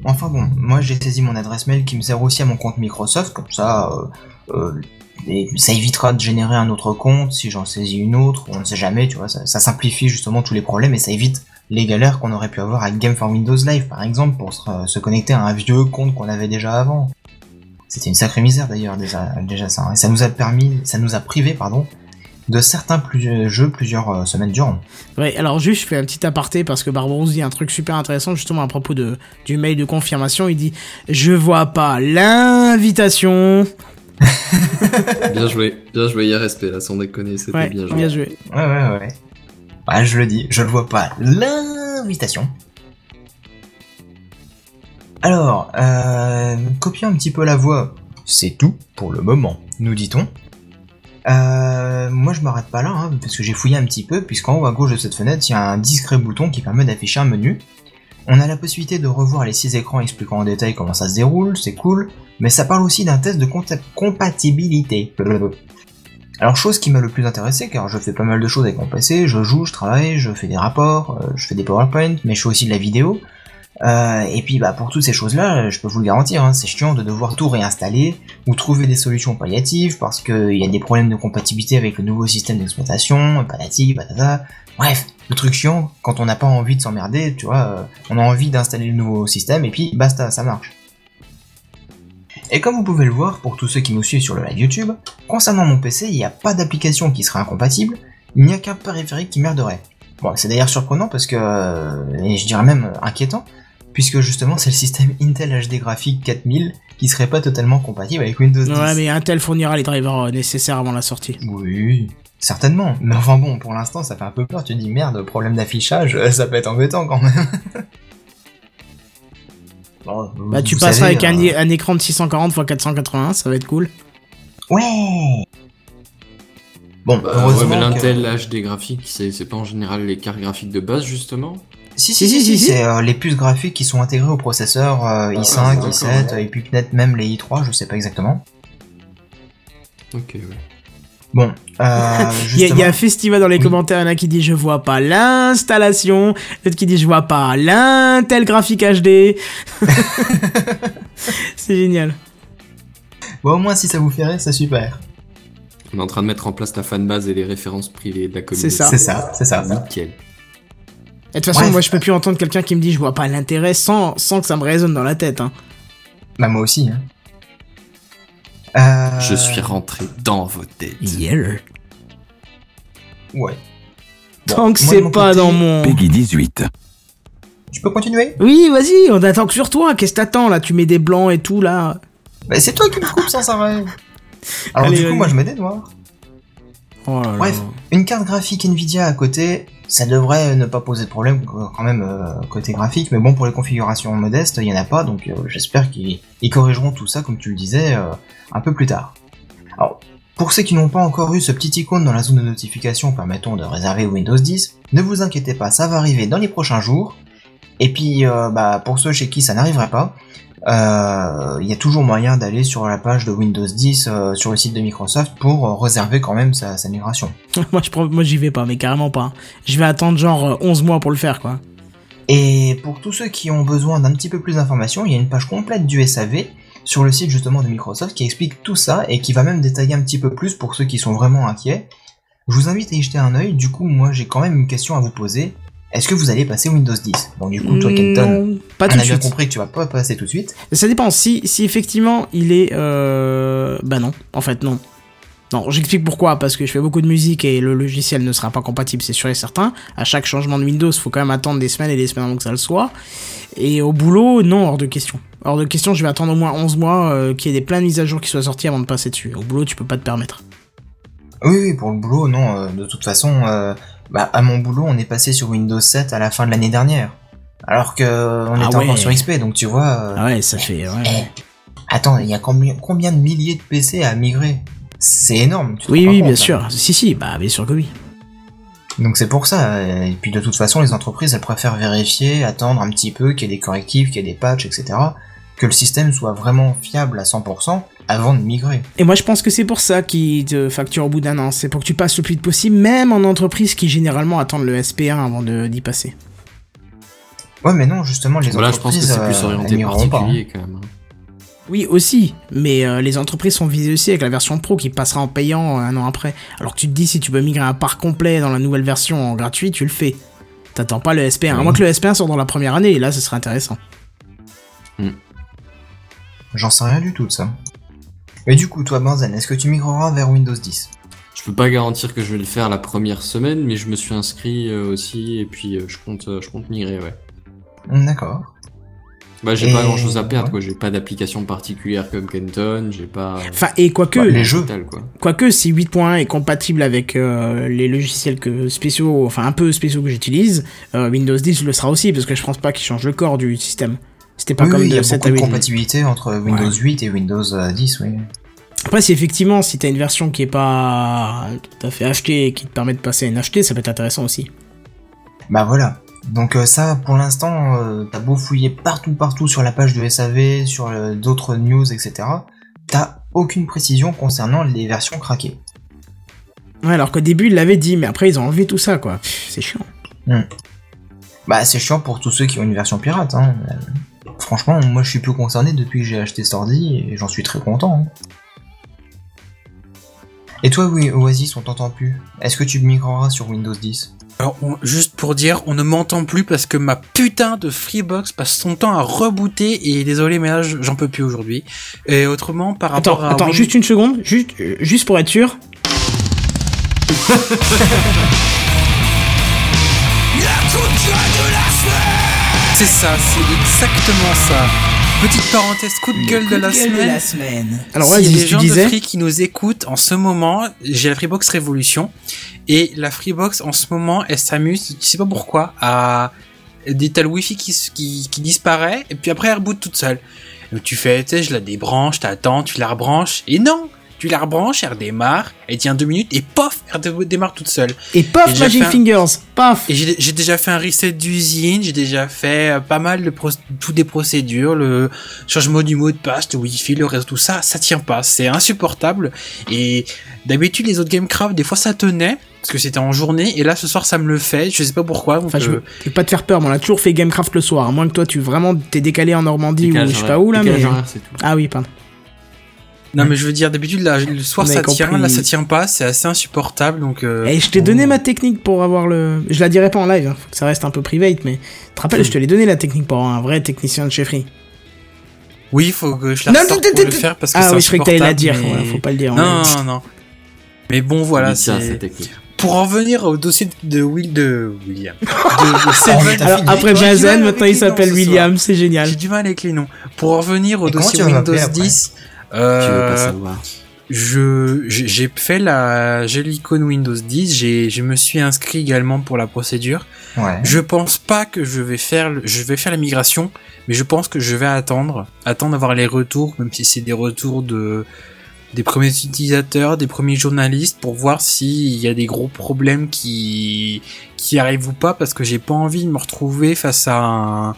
Enfin bon, moi j'ai saisi mon adresse mail qui me sert aussi à mon compte Microsoft, comme ça, euh, euh, et ça évitera de générer un autre compte si j'en saisis une autre, on ne sait jamais, tu vois, ça, simplifie justement tous les problèmes et ça évite les galères qu'on aurait pu avoir avec Game for Windows Live par exemple pour se, se connecter à un vieux compte qu'on avait déjà avant. C'était une sacrée misère d'ailleurs déjà, ça, hein. et ça nous a permis, ça nous a privé pardon, de certains plus- jeux plusieurs euh, semaines durant. Ouais, alors juste, je fais un petit aparté parce que Barbarousse dit un truc super intéressant justement à propos de, du mail de confirmation. Il dit Je vois pas l'invitation. Bien joué, bien joué, il y a respect là, sans déconner, c'était Ouais, bien joué. bien joué. Ouais, ouais, ouais. Ouais, je le dis, je le vois pas. L'invitation. Alors, euh, copier un petit peu la voix, c'est tout pour le moment, nous dit-on. Euh, moi je m'arrête pas là, hein, parce que j'ai fouillé un petit peu, puisqu'en haut à gauche de cette fenêtre, il y a un discret bouton qui permet d'afficher un menu. On a la possibilité de revoir les six écrans expliquant en détail comment ça se déroule, c'est cool, mais ça parle aussi d'un test de compatibilité. Alors chose qui m'a le plus intéressé, car je fais pas mal de choses avec mon PC, je joue, je travaille, je fais des rapports, euh, je fais des PowerPoint, mais je fais aussi de la vidéo. Euh, et puis bah pour toutes ces choses-là, je peux vous le garantir, hein, c'est chiant de devoir tout réinstaller ou trouver des solutions palliatives parce qu'il y a des problèmes de compatibilité avec le nouveau système d'exploitation, patati, patata. Bref, le truc chiant, quand on n'a pas envie de s'emmerder, tu vois, euh, on a envie d'installer le nouveau système et puis basta, ça marche. Et comme vous pouvez le voir, pour tous ceux qui nous suivent sur le live YouTube, concernant mon PC, il n'y a pas d'application qui serait incompatible, il n'y a qu'un périphérique qui merderait. Bon, c'est d'ailleurs surprenant parce que, euh, et je dirais même inquiétant, puisque justement c'est le système Intel HD Graphics 4000 qui serait pas totalement compatible avec Windows 10. Ouais, mais Intel fournira les drivers euh, nécessaires avant la sortie. Oui, certainement. Mais enfin bon, pour l'instant ça fait un peu peur, tu te dis merde, problème d'affichage, euh, ça peut être embêtant quand même. Bon, vous- Bah, tu passeras avec un, euh, i- un écran de 640 x 480, ça va être cool. Ouais Bon, Bah, ouais, heureusement mais que- l'Intel HD graphique, c'est c'est pas en général les cartes graphiques de base justement? Si, si, si, si, c'est euh, les puces graphiques qui sont intégrées au processeur euh, i5, Ah, d'accord, i7, ouais. et puis peut-être même les i3, je sais pas exactement. Ok, ouais. Bon, euh, Il y, a- y un festival dans les Oui. commentaires, il y en a qui dit je vois pas l'installation, l'autre qui dit je vois pas l'intel graphique HD. c'est génial. bon, au moins si ça vous fait rire, c'est super. On est en train de mettre en place la fanbase et les références privées de la communauté. C'est ça. C'est ça, c'est ça. Nickel. Et de toute façon, Bref. moi je peux plus entendre quelqu'un qui me dit je vois pas l'intérêt sans, sans que ça me résonne dans la tête. Hein. Bah moi aussi. Hein. Euh, Je suis rentré dans vos têtes. Yeah. Ouais. Bon, Tant que c'est pas côté, dans mon. Peggy 18. Tu peux continuer? Oui, vas-y, on attend que sur toi. Qu'est-ce que t'attends là? Tu mets des blancs et tout là. Bah c'est toi qui me coupes sans arrêt. Alors Allez, du coup, moi je mets des noirs. Oh là là. Bref, une carte graphique Nvidia à côté, ça devrait ne pas poser de problème euh, quand même euh, côté graphique, mais bon pour les configurations modestes, il y en a pas, donc euh, j'espère qu'ils ils corrigeront tout ça comme tu le disais un peu plus tard. Alors, pour ceux qui n'ont pas encore eu ce petit icône dans la zone de notification permettant de réserver Windows 10, ne vous inquiétez pas, ça va arriver dans les prochains jours. Et puis, bah, pour ceux chez qui ça n'arriverait pas, il y a toujours moyen d'aller sur la page de Windows 10 euh, sur le site de Microsoft pour euh, réserver quand même sa, sa migration. moi, je, moi j'y vais pas, mais carrément pas. Je vais attendre genre euh, 11 mois pour le faire quoi. Et pour tous ceux qui ont besoin d'un petit peu plus d'informations, il y a une page complète du SAV sur le site justement de Microsoft qui explique tout ça et qui va même détailler un petit peu plus pour ceux qui sont vraiment inquiets. Je vous invite à y jeter un œil. Du coup, moi j'ai quand même une question à vous poser. Est-ce que vous allez passer Windows 10 Bon, du coup, toi, Kenton, pas on a bien suite. compris que tu vas pas passer tout de suite. Ça dépend. Si, si effectivement il est. Euh... Bah non, en fait non. Non, j'explique pourquoi. Parce que je fais beaucoup de musique et le logiciel ne sera pas compatible, c'est sûr et certain. À chaque changement de Windows, faut quand même attendre des semaines et des semaines avant que ça le soit. Et au boulot, non, hors de question. Hors de question, je vais attendre au moins 11 mois euh, qu'il y ait des plein de mises à jour qui soient sorties avant de passer dessus. Au boulot, tu peux pas te permettre. Oui, oui, pour le boulot, non. euh, de toute façon, euh, bah, à mon boulot, on est passé sur Windows 7 à la fin de l'année dernière. Alors que on Ah était ouais. encore sur XP, donc tu vois. euh, Ah ouais, ça fait. Ouais. Eh, attends, il y a combien, combien de milliers de PC à migrer? C'est énorme. tu Oui, oui, compte, bien là. sûr. Si, si, bah bien sûr que oui. Donc c'est pour ça. euh, Et puis de toute façon, les entreprises, elles préfèrent vérifier, attendre un petit peu qu'il y ait des correctifs, qu'il y ait des patchs, etc. Que le système soit vraiment fiable à 100% avant de migrer. Et moi, je pense que c'est pour ça qu'ils te facturent au bout d'un an. C'est pour que tu passes le plus vite possible, même en entreprise qui généralement attendent le SP1 avant de- d'y passer. Ouais, mais non, justement, les Voilà, je pense que entreprises, c'est plus euh, orienté pas, hein. particulier quand même. hein. Oui, aussi, mais euh, les entreprises sont visées aussi avec la version pro qui passera en payant euh, un an après. Alors que tu te dis, si tu peux migrer un parc complet dans la nouvelle version en gratuit, tu le fais. T'attends pas le SP1. À Oui. moins que le SP1 sorte dans la première année, et là, ce serait intéressant. J'en sais rien du tout de ça. Mais du coup, toi, Benzen, est-ce que tu migreras vers Windows 10 Je peux pas garantir que je vais le faire la première semaine, mais je me suis inscrit euh, aussi et puis euh, je compte, euh, je compte migrer, ouais. Hmm, D'accord. Bah j'ai Et- pas grand chose à perdre ouais. quoi, j'ai pas d'application particulière comme Kenton, j'ai pas. Enfin, et quoique, les jeux. Quoi. quoique si 8.1 est compatible avec euh, les logiciels que spéciaux, enfin un peu spéciaux que j'utilise, euh, Windows 10 le sera aussi, parce que je pense pas qu'il change le corps du système. C'était pas Oui, comme oui, il y a 7 beaucoup à de 8. compatibilité entre Windows 8 et Windows euh, 10, oui. Après, si effectivement, si t'as une version qui est pas tout à fait HT et qui te permet de passer à une HT, ça peut être intéressant aussi. Bah voilà. Donc euh, ça, pour l'instant, euh, t'as beau fouiller partout, partout sur la page de SAV, sur euh, d'autres news, etc. T'as aucune précision concernant les versions craquées. Ouais, alors qu'au début, ils l'avaient dit, mais après, ils ont enlevé tout ça, quoi. C'est chiant. Bah c'est chiant pour tous ceux qui ont une version pirate. Hein. Franchement, moi je suis plus concerné depuis que j'ai acheté cet ordi et j'en suis très content. hein. Et toi, oui, Oasis, on t'entend plus. Est-ce que tu migreras sur Windows 10 Alors, on- juste pour dire, on ne m'entend plus parce que ma putain de Freebox passe son temps à rebooter et désolé, mais là, j'en peux plus aujourd'hui. Et autrement, par Attends, rapport à... attends, Win- juste une seconde, juste, euh, juste pour être sûr. C'est ça, c'est exactement ça. Petite parenthèse, coup de gueule de la semaine. semaine. Alors, S'il y a des gens de disais. Free qui nous écoutent en ce moment, j'ai la Freebox Révolution et la Freebox en ce moment, elle s'amuse, tu sais pas pourquoi, à des tas de Wi-Fi qui, s- qui, qui disparaît et puis après elle reboot toute seule. Donc tu fais, tu sais, je la débranche, t'attends, tu la rebranches et non, tu la rebranches, elle redémarre, elle tient deux minutes et pof, elle redémarre toute seule. Et déjà Magic un- Fingers, paf. Et j'ai déjà fait un reset d'usine, j'ai déjà fait euh, pas mal de pro- toutes des procédures, le changement du mot de passe, le wifi, le réseau, tout ça, ça tient pas, c'est insupportable. Et d'habitude les autres Gamecraft, des fois ça tenait parce que c'était en journée, et là ce soir ça me le fait, je sais pas pourquoi. Donc, Enfin, je euh, veux, je veux pas te faire peur, mais on a toujours fait Gamecraft le soir. À moins que toi, tu vraiment t'es décalé en Normandie ou je sais pas où là, mais. Ah oui, pardon. Non, mais je veux dire, d'habitude, le soir ça tient, là ça tient pas, c'est assez insupportable donc. Euh, Et je t'ai donné ma technique pour avoir le. Je la dirai pas en live, hein, faut que ça reste un peu private, mais. Tu te rappelles, je te l'ai donné la technique pour avoir un vrai technicien de chefferie. Oui, faut que je la non, le faire parce que Ah oui, je croyais que t'allais la dire, faut pas le dire. Non, non, non. Mais bon, voilà, c'est. technique pour en venir au dossier de Will de William. Alors, après Jason, maintenant il s'appelle William, c'est génial. J'ai du mal avec les noms. Pour en venir au dossier Windows 10, euh, je j'ai fait la j'ai l'icône Windows 10. J'ai je me suis inscrit également pour la procédure. Ouais. Je pense pas que je vais faire je vais faire la migration, mais je pense que je vais attendre attendre d'avoir les retours, même si c'est des retours de des premiers utilisateurs, des premiers journalistes pour voir s'il y a des gros problèmes qui, qui arrivent ou pas parce que j'ai pas envie de me retrouver face à un,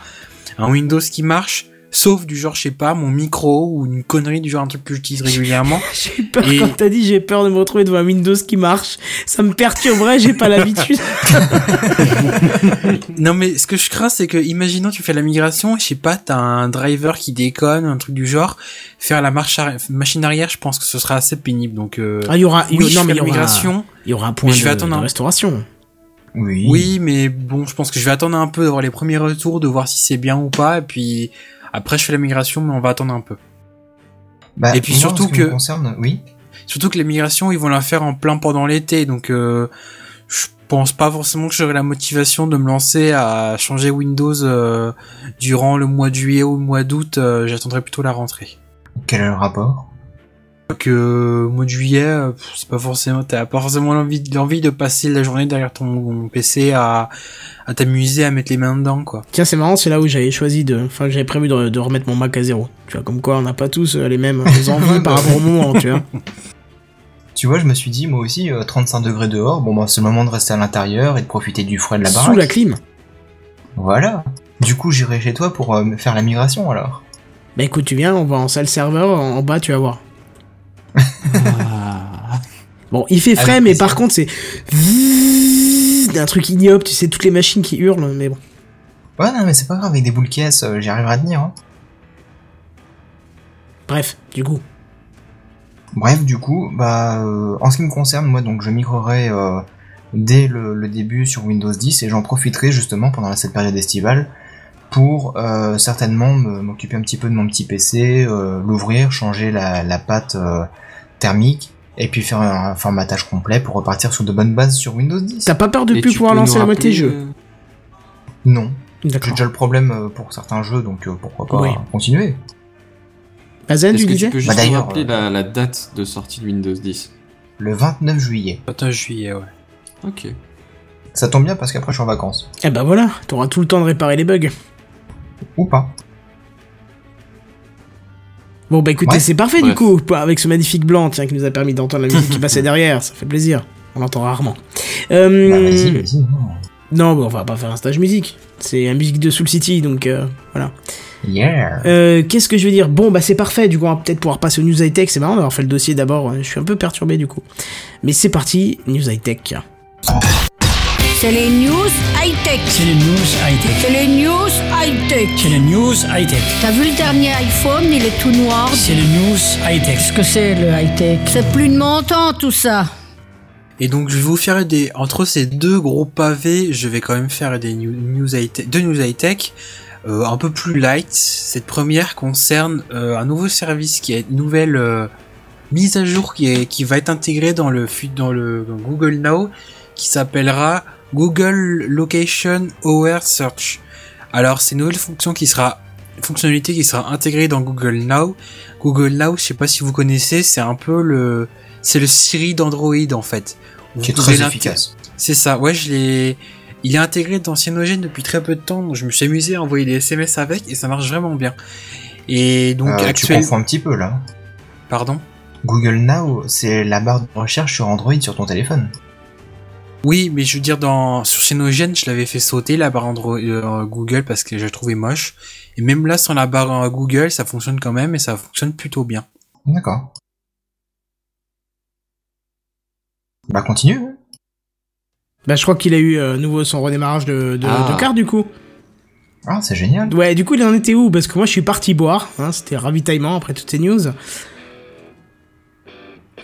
un Windows qui marche sauf du genre je sais pas mon micro ou une connerie du genre un truc que j'utilise régulièrement J'ai peur Et- quand t'as dit j'ai peur de me retrouver devant un Windows qui marche. Ça me perturberait, j'ai pas l'habitude. Non mais ce que je crains c'est que imaginons tu fais la migration, je sais pas, t'as un driver qui déconne, un truc du genre, faire la marche arri- machine arrière, je pense que ce sera assez pénible donc euh, Ah, il y aura, il y- oui, non fais mais il y la aura, migration. il y aura un point mais je vais de, attendre de restauration. Oui. Oui, mais bon, je pense que je vais attendre un peu d'avoir les premiers retours, de voir si c'est bien ou pas et puis après je fais la migration mais on va attendre un peu. Bah, Et puis surtout que- concerne, oui. Surtout que les migrations, ils vont la faire en plein pendant l'été, donc euh, je pense pas forcément que j'aurai la motivation de me lancer à changer Windows euh, durant le mois de juillet ou le mois d'août. euh, J'attendrai plutôt la rentrée. Quel est le rapport? Que euh, mois de juillet, euh, c'est pas forcément, t'as pas forcément l'envie, l'envie de passer la journée derrière ton PC à, à t'amuser, à mettre les mains dedans, quoi. Tiens, c'est marrant, c'est là où j'avais choisi de, enfin, j'avais prévu de, de remettre mon Mac à zéro. Tu vois, comme quoi, on n'a pas tous euh, les mêmes euh, envies par rapport au moment, tu vois. Tu vois, je me suis dit, moi aussi, euh, 35 degrés dehors, bon, bah, c'est le moment de rester à l'intérieur et de profiter du frais de la baraque. Sous la clim. Voilà. Du coup, j'irai chez toi pour euh, faire la migration alors. Bah écoute, tu viens, on va en salle serveur, en, en bas, tu vas voir. Ah. Bon, il fait frais, Avec mais plaisir. par contre, c'est un truc ignoble, tu sais, toutes les machines qui hurlent, mais bon. Ouais, non, mais c'est pas grave, avec des boules caisses, euh, j'y arriverai à tenir. Hein. Bref, du coup. Bref, du coup, bah, euh, en ce qui me concerne, moi, donc, je migrerai euh, dès le, le début sur Windows 10 et j'en profiterai justement pendant cette période estivale pour euh, certainement me- m'occuper un petit peu de mon petit PC, l'ouvrir, changer la, la pâte thermique et puis faire un formatage complet pour repartir sur de bonnes bases sur Windows 10. T'as pas peur de Et plus pouvoir lancer la moitié jeu euh, Non, j'ai déjà le problème euh, pour certains jeux, donc euh, pourquoi pas Oui. continuer. Bazen, Est-ce tu que tu disais peux juste Bah, rappeler la, la date de sortie de Windows 10 Le 29 juillet. 21 juillet, ouais. Ok. Ça tombe bien parce qu'après je suis en vacances. Eh bah voilà, t'auras tout le temps de réparer les bugs. Ou pas. Bon bah écoutez, Ouais. c'est parfait du coup, avec ce magnifique blanc, tiens, qui nous a permis d'entendre la musique qui passait derrière, ça fait plaisir. On l'entend rarement. Euh, Bah vas-y, vas-y. non. non, bah, on va pas faire un stage musique. C'est un musique de Soul City, donc euh, voilà. Yeah. Euh, Qu'est-ce que je veux dire? Bon, bah c'est parfait, du coup, on va peut-être pouvoir passer aux news high-tech. C'est marrant d'avoir fait le dossier d'abord, euh, je suis un peu perturbé du coup. Mais c'est parti, news high-tech. C'est les news high-tech. C'est les news high-tech. C'est les news high-tech. C'est les news high-tech. T'as vu le dernier iPhone, il est tout noir. C'est les news high-tech. Qu'est-ce que c'est le high-tech? C'est plus de mon temps tout ça. Et donc je vais vous faire des entre ces deux gros pavés, je vais quand même faire des new- news high tech, deux news high tech euh, un peu plus light. Cette première concerne euh, un nouveau service qui est une nouvelle euh, mise à jour qui est qui va être intégrée dans le dans le dans Google Now qui s'appellera Google Location Aware Search. Alors c'est une nouvelle fonction qui sera fonctionnalité qui sera intégrée dans Google Now. Google Now, je sais pas si vous connaissez, c'est un peu le c'est le Siri d'Android en fait. Vous Qui est très efficace. C'est ça, ouais, je l'ai. Il est intégré dans Cyanogen depuis très peu de temps, donc je me suis amusé à envoyer des SMS avec et ça marche vraiment bien. Et donc Euh, tu actuellement. confonds un petit peu là. Pardon? Google Now, c'est la barre de recherche sur Android sur ton téléphone. Oui, mais je veux dire, dans sur Cyanogen, je l'avais fait sauter la barre Android, euh, Google parce que je la trouvais moche. Et même là, sans la barre euh, Google, ça fonctionne quand même et ça fonctionne plutôt bien. D'accord. Bah continue. Bah, je crois qu'il a eu euh, nouveau son redémarrage de, de, Ah. de carte du coup. Ah, c'est génial. Ouais, du coup, il en était où? Parce que moi, je suis parti boire. Hein, C'était ravitaillement après toutes ces news.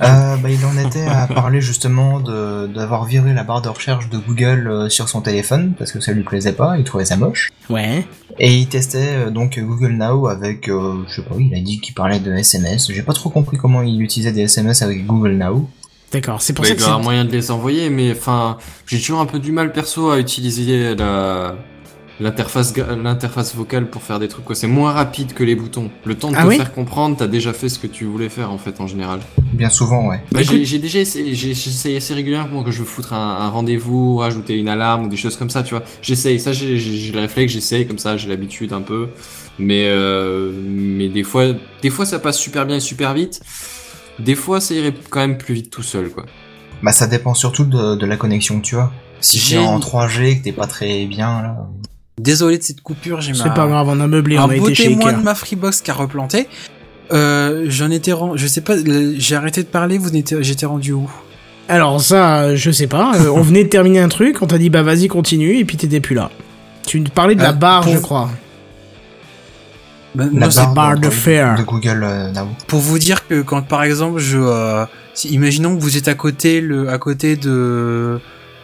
Euh, bah, il en était à parler justement de d'avoir viré la barre de recherche de Google euh, sur son téléphone parce que ça lui plaisait pas, il trouvait ça moche. Ouais. Et il testait euh, donc Google Now avec, euh, je sais pas, il a dit qu'il parlait de SMS. J'ai pas trop compris comment il utilisait des SMS avec Google Now. D'accord. C'est pour Ouais, ça il que avoir c'est. moyen de les envoyer, mais enfin, j'ai toujours un peu du mal perso à utiliser la l'interface l'interface vocale pour faire des trucs quoi. C'est moins rapide que les boutons. Le temps de Ah te oui faire comprendre, t'as déjà fait ce que tu voulais faire en fait en général. Bien souvent, ouais. Bah, j'ai j'ai déjà essayé, j'ai- j'essaye assez régulièrement que je veux foutre un, un rendez-vous, rajouter une alarme ou des choses comme ça, tu vois. J'essaye, ça j'ai j'ai- j'ai le réflexe, j'essaye comme ça, j'ai l'habitude un peu. Mais euh, mais des fois, des fois ça passe super bien et super vite. Des fois ça irait quand même plus vite tout seul quoi. Bah ça dépend surtout de, de la connexion que tu as. Si J'ai en une- 3G et que t'es pas très bien là. Désolé de cette coupure, j'ai ma... C'est pas grave, on a meublé, un on a beau été chez témoin de ma Freebox qui a replanté. Euh, j'en étais ren- je sais pas, j'ai arrêté de parler, vous n'étiez, j'étais rendu où? Alors ça, euh, je sais pas. euh, on venait de terminer un truc, on t'a dit bah vas-y continue et puis t'étais plus là. Tu parlais de la Euh, barre, pour- je crois. Ben, La non, c'est barre, barre de fer. de Google euh, Now. pour vous dire que quand par exemple je, euh, si- imaginons que vous êtes à côté le, à côté de,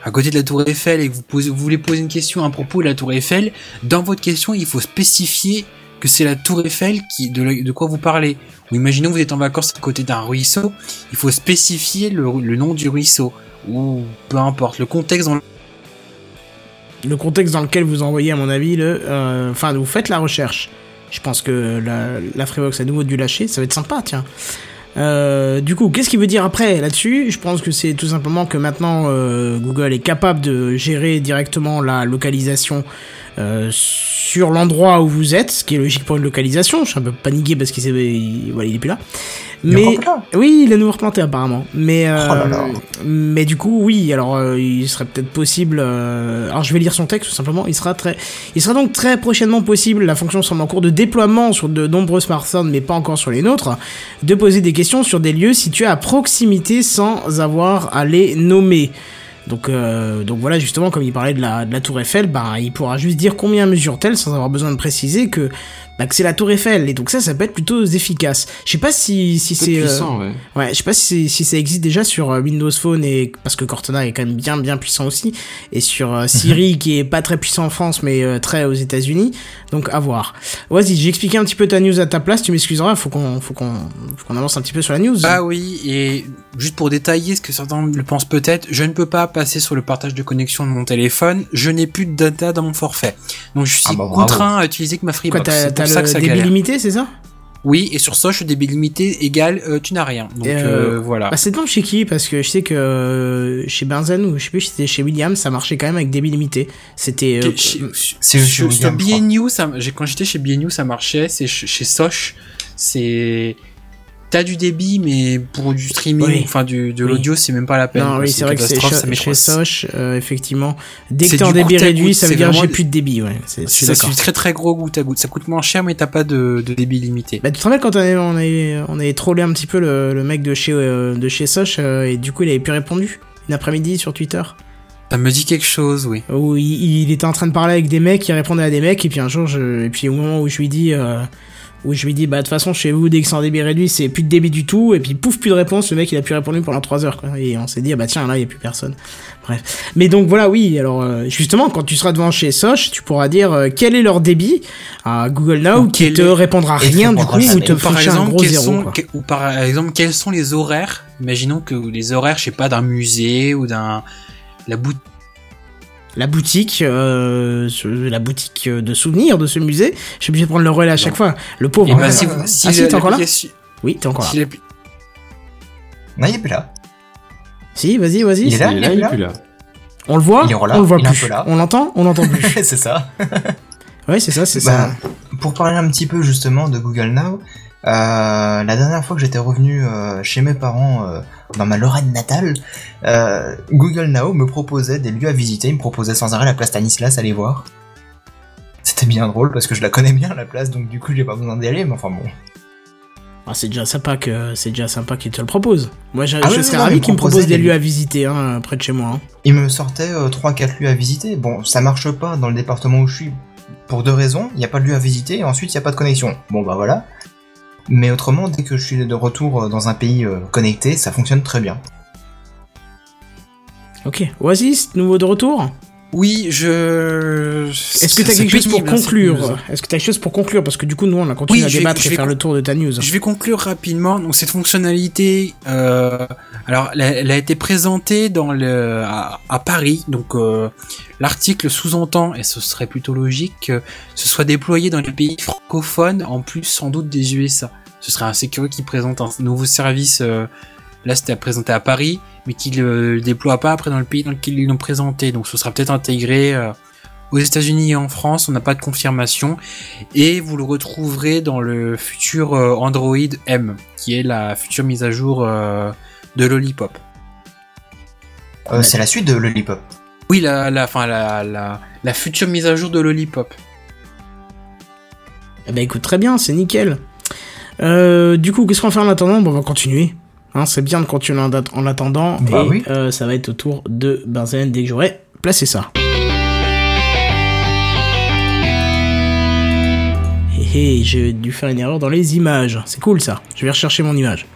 à côté de la Tour Eiffel et que vous, voulez poser une question à propos de la Tour Eiffel, dans votre question il faut spécifier que c'est la Tour Eiffel qui, de, quoi vous parlez. Ou imaginons que vous êtes en vacances à côté d'un ruisseau, il faut spécifier le, nom du ruisseau ou peu importe le contexte dans le contexte dans lequel vous envoyez, à mon avis, le, euh, enfin, vous faites la recherche. Je pense que la, la Freebox a de nouveau dû lâcher, ça va être sympa, tiens. Euh, du coup, qu'est-ce qu'il veut dire après là-dessus? Je pense que c'est tout simplement que maintenant euh, Google est capable de gérer directement la localisation euh, sur l'endroit où vous êtes, ce qui est logique pour une localisation. Je suis un peu paniqué parce qu'il il, voilà, il est plus là. Il est Mais encore là oui, il est nouveau replanté apparemment. Mais euh, Oh là là. mais du coup, oui. Alors, euh, il serait peut-être possible. euh, alors, je vais lire son texte tout simplement. Il sera très, il sera donc très prochainement possible. La fonction semble en cours de déploiement sur de nombreux smartphones, mais pas encore sur les nôtres, de poser des questions sur des lieux situés à proximité sans avoir à les nommer. Donc, euh, donc voilà, justement, comme il parlait de la, de la tour Eiffel, bah, il pourra juste dire combien mesure-t-elle sans avoir besoin de préciser que, bah, que c'est la tour Eiffel. Et donc ça, ça peut être plutôt efficace. Je sais pas si, si C'est c'est... euh, puissant, ouais. Ouais, je sais pas si, si ça existe déjà sur euh, Windows Phone et parce que Cortana est quand même bien bien puissant aussi et sur euh, Siri qui est pas très puissant en France mais euh, très aux États-Unis. Donc à voir. Vas-y, j'ai expliqué un petit peu ta news à ta place, tu m'excuseras, faut qu'on faut qu'on faut qu'on avance un petit peu sur la news. Ah oui, et juste pour détailler ce que certains le pensent peut-être, je ne peux pas passer sur le partage de connexion de mon téléphone, je n'ai plus de data dans mon forfait. Donc je suis Ah bah, contraint à utiliser que ma Quoi, Freebox. t'as C'est t'as pour ça que le ça débit galère. limité, c'est ça? Oui, et sur Soch, débit limité égale euh, tu n'as rien. Donc euh, euh, voilà. Bah, c'est bon chez qui? Parce que je sais que chez Benzen ou je sais plus si c'était chez William, ça marchait quand même avec débit limité. C'était euh, Chez- euh, chez- c'est chez sur- sur William, je crois. BNU, ça, j'ai- quand j'étais chez BNU, ça marchait. C'est chez chez Soch, c'est t'as du débit, mais pour du streaming, Oui. enfin du de Oui. l'audio, c'est même pas la peine. Non, oui, c'est vrai que c'est chez, ça met chez trois- Soch, euh, effectivement. Dès que t'es en débit réduit, goutte, ça veut dire j'ai plus de débit, ouais. C'est du très très gros goutte à goutte. Ça coûte moins cher, mais t'as pas de, de débit limité. Bah, tu te rappelles quand on avait, on avait, on avait trollé un petit peu le, le mec de chez, euh, de chez Soch euh, et du coup il avait plus répondu une après-midi sur Twitter Ça me dit quelque chose, oui. où il, il était en train de parler avec des mecs, il répondait à des mecs et puis un jour je, et puis au moment où je lui dis euh, où je lui dis bah de toute façon chez vous dès que c'est en débit réduit c'est plus de débit du tout. Et puis pouf plus de réponse. Le mec il a plus répondu pendant 3 heures quoi. Et on s'est dit ah bah tiens là il y a plus personne. Bref. Mais donc voilà oui alors euh, justement quand tu seras devant chez Soch tu pourras dire euh, quel est leur débit à Google Now qui te répondra rien du coup ou te par un exemple, gros zéro sont, quoi. que- ou par exemple, quels sont les horaires? Imaginons que les horaires, je sais pas, d'un musée ou d'un la boutique. La boutique, euh, la boutique de souvenirs de ce musée. Je suis obligé de prendre le relais à chaque fois. Le pauvre. Et hein. ben, si, ouais, vous- si Ah, si, t'es encore là Oui, t'es encore là. si Non, il est plus là. Si, vas-y, vas-y. Il est là, il est il là, est il est là plus là. On le voit Il On le voit il plus. On l'entend On l'entend plus. c'est ça. Ouais, c'est ça, c'est Bah, ça. pour parler un petit peu justement de Google Now, la dernière fois que j'étais revenu euh, chez mes parents euh, dans ma Lorraine natale, euh, Google Now me proposait des lieux à visiter, il me proposait sans arrêt la place Stanislas, allez voir. C'était bien drôle parce que je la connais bien la place, donc du coup j'ai pas besoin d'y aller, mais enfin bon. Ah, c'est déjà sympa que c'est déjà sympa qu'il te le propose. Moi, je, Ah je oui, serais non, ravi qu'il me propose des lieux. à visiter hein, près de chez moi. hein. Il me sortait euh, 3-4 lieux à visiter. Bon, ça marche pas dans le département où je suis pour deux raisons. Il n'y a pas de lieu à visiter et ensuite il n'y a pas de connexion. Bon bah voilà. Mais autrement, dès que je suis de retour euh, dans un pays euh, connecté, ça fonctionne très bien. Ok. Oasis, nouveau de retour? Oui, je. Est-ce que t'as quelque chose pour conclure Est-ce que t'as quelque chose pour conclure Parce que du coup, nous, on a continué Oui, à vais- débattre et faire le tour de ta news. Je vais conclure rapidement. Donc cette fonctionnalité, euh, alors elle, a- elle a été présentée dans le à, à Paris. Donc euh, l'article sous-entend, et ce serait plutôt logique, que ce soit déployé dans les pays francophones, en plus sans doute des USA. Ce serait un Secure qui présente un nouveau service. euh, là, c'était présenté à Paris, mais qui le déploie pas après dans le pays dans lequel ils l'ont présenté. Donc ce sera peut-être intégré. euh, aux États-Unis et en France, on n'a pas de confirmation et vous le retrouverez dans le futur euh, Android M, qui est la future mise à jour euh, de Lollipop. Euh, C'est la suite de Lollipop. Oui, la, la, enfin, la, la, la future mise à jour de Lollipop. Eh ben écoute, très bien, c'est nickel. Euh, du coup, qu'est-ce qu'on fait en attendant? Bon, on va continuer. Hein, c'est bien de continuer en, att- en attendant. Bah et oui. euh, ça va être au tour de Benzen dès que j'aurai placé ça. Hé hé, j'ai dû faire une erreur dans les images. C'est cool ça. Je vais rechercher mon image.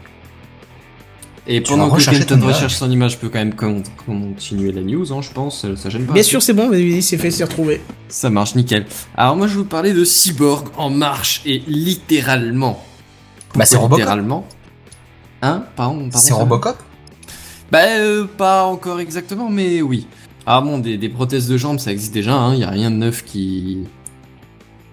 Et pendant que ton recherche son image, je peux quand même con- continuer la news, hein, je pense, ça gêne pas. Bien sûr, c'est bon, vas-y, c'est fait, c'est retrouvé. Ça marche, nickel. Alors moi, je vais vous parler de Cyborg en marche, et littéralement. Bah c'est Robocop. Littéralement. Hein Pardon, pardon C'est Robocop? Bah, euh, pas encore exactement, mais oui. Ah bon, des, des prothèses de jambes, ça existe déjà, hein. Il y a rien de neuf qui...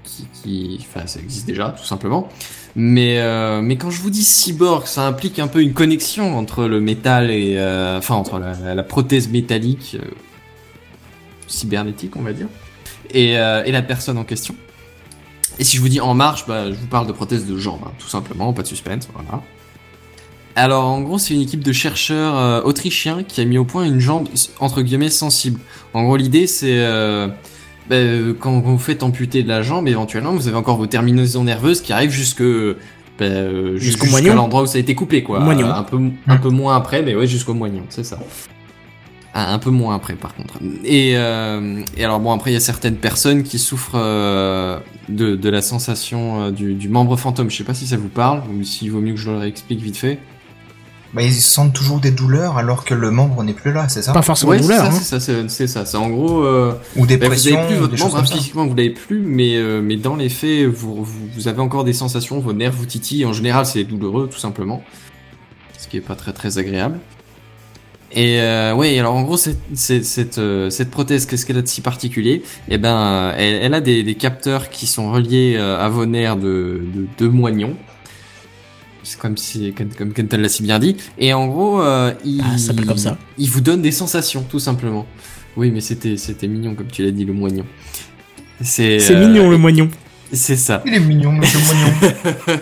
qui... qui- Enfin, ça existe déjà, tout simplement. Mais, euh, mais quand je vous dis cyborg, ça implique un peu une connexion entre le métal et... euh, enfin, entre la, la prothèse métallique... euh, cybernétique, on va dire. Et, euh, et la personne en question. Et si je vous dis en marche, bah, je vous parle de prothèse de jambes, hein, tout simplement, pas de suspense, voilà. Alors en gros c'est une équipe de chercheurs euh, autrichiens qui a mis au point une jambe entre guillemets sensible. En gros l'idée c'est euh, bah, euh, quand vous faites amputer de la jambe éventuellement vous avez encore vos terminaisons nerveuses qui arrivent jusque bah, euh, Jusqu'au l'endroit où ça a été coupé quoi. Moignon. Un peu un peu moins après mais ouais jusqu'au moignon c'est ça. Un, un peu moins après par contre. Et, euh, et alors bon après il y a certaines personnes qui souffrent de, de la sensation du, du membre fantôme. Je sais pas si ça vous parle ou s'il vaut mieux que je le réexplique vite fait. Bah ils sentent toujours des douleurs alors que le membre n'est plus là, c'est ça? Pas forcément Ouais, douleur. c'est hein. ça, c'est ça, c'est- c'est ça. C'est en gros, euh, Ou des bah, vous pressions, avez plus votre des membre, hein, physiquement vous l'avez plus, mais euh, mais dans les faits, vous, vous vous avez encore des sensations, vos nerfs vous titillent. En général, c'est douloureux, tout simplement, ce qui est pas très très agréable. Et euh, ouais, alors en gros, cette, cette, cette, euh, cette prothèse, qu'est-ce qu'elle a de si particulier? Eh ben, elle, elle a des, des capteurs qui sont reliés euh, à vos nerfs de, de, de moignons. C'est comme si, comme, Kenton l'a si bien dit. Et en gros, euh, il, Ah, ça s'appelle comme ça. il vous donne des sensations, tout simplement. Oui, mais c'était, c'était mignon, comme tu l'as dit, le moignon. C'est, C'est euh, mignon le moignon. C'est ça. Il est mignon, monsieur Moignon.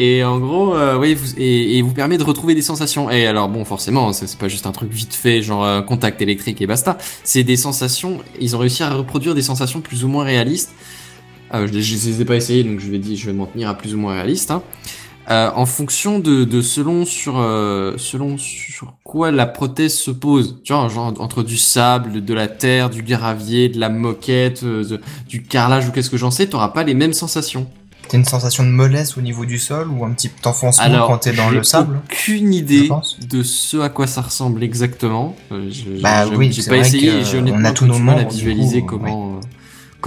Et en gros, euh, oui, vous, et, et vous permet de retrouver des sensations. Et alors bon, forcément, c'est c'est pas juste un truc vite fait, genre euh, contact électrique et basta. C'est des sensations. Ils ont réussi à reproduire des sensations plus ou moins réalistes. Euh, je, je les ai pas essayé, donc je vais dire, je vais m'en tenir à plus ou moins réaliste. Hein. Euh, en fonction de, de selon sur euh, selon sur quoi la prothèse se pose. Tu vois, genre entre du sable, de la terre, du gravier, de la moquette, euh, de- du carrelage ou qu'est-ce que j'en sais, t'auras pas les mêmes sensations. T'as une sensation de mollesse au niveau du sol ou un petit enfoncement quand t'es dans le sable Aucune je idée de ce à quoi ça ressemble exactement. Euh, je- Bah je- oui, j'ai c'est pas vrai essayé j'ai on a tous nos à visualiser coup, comment euh,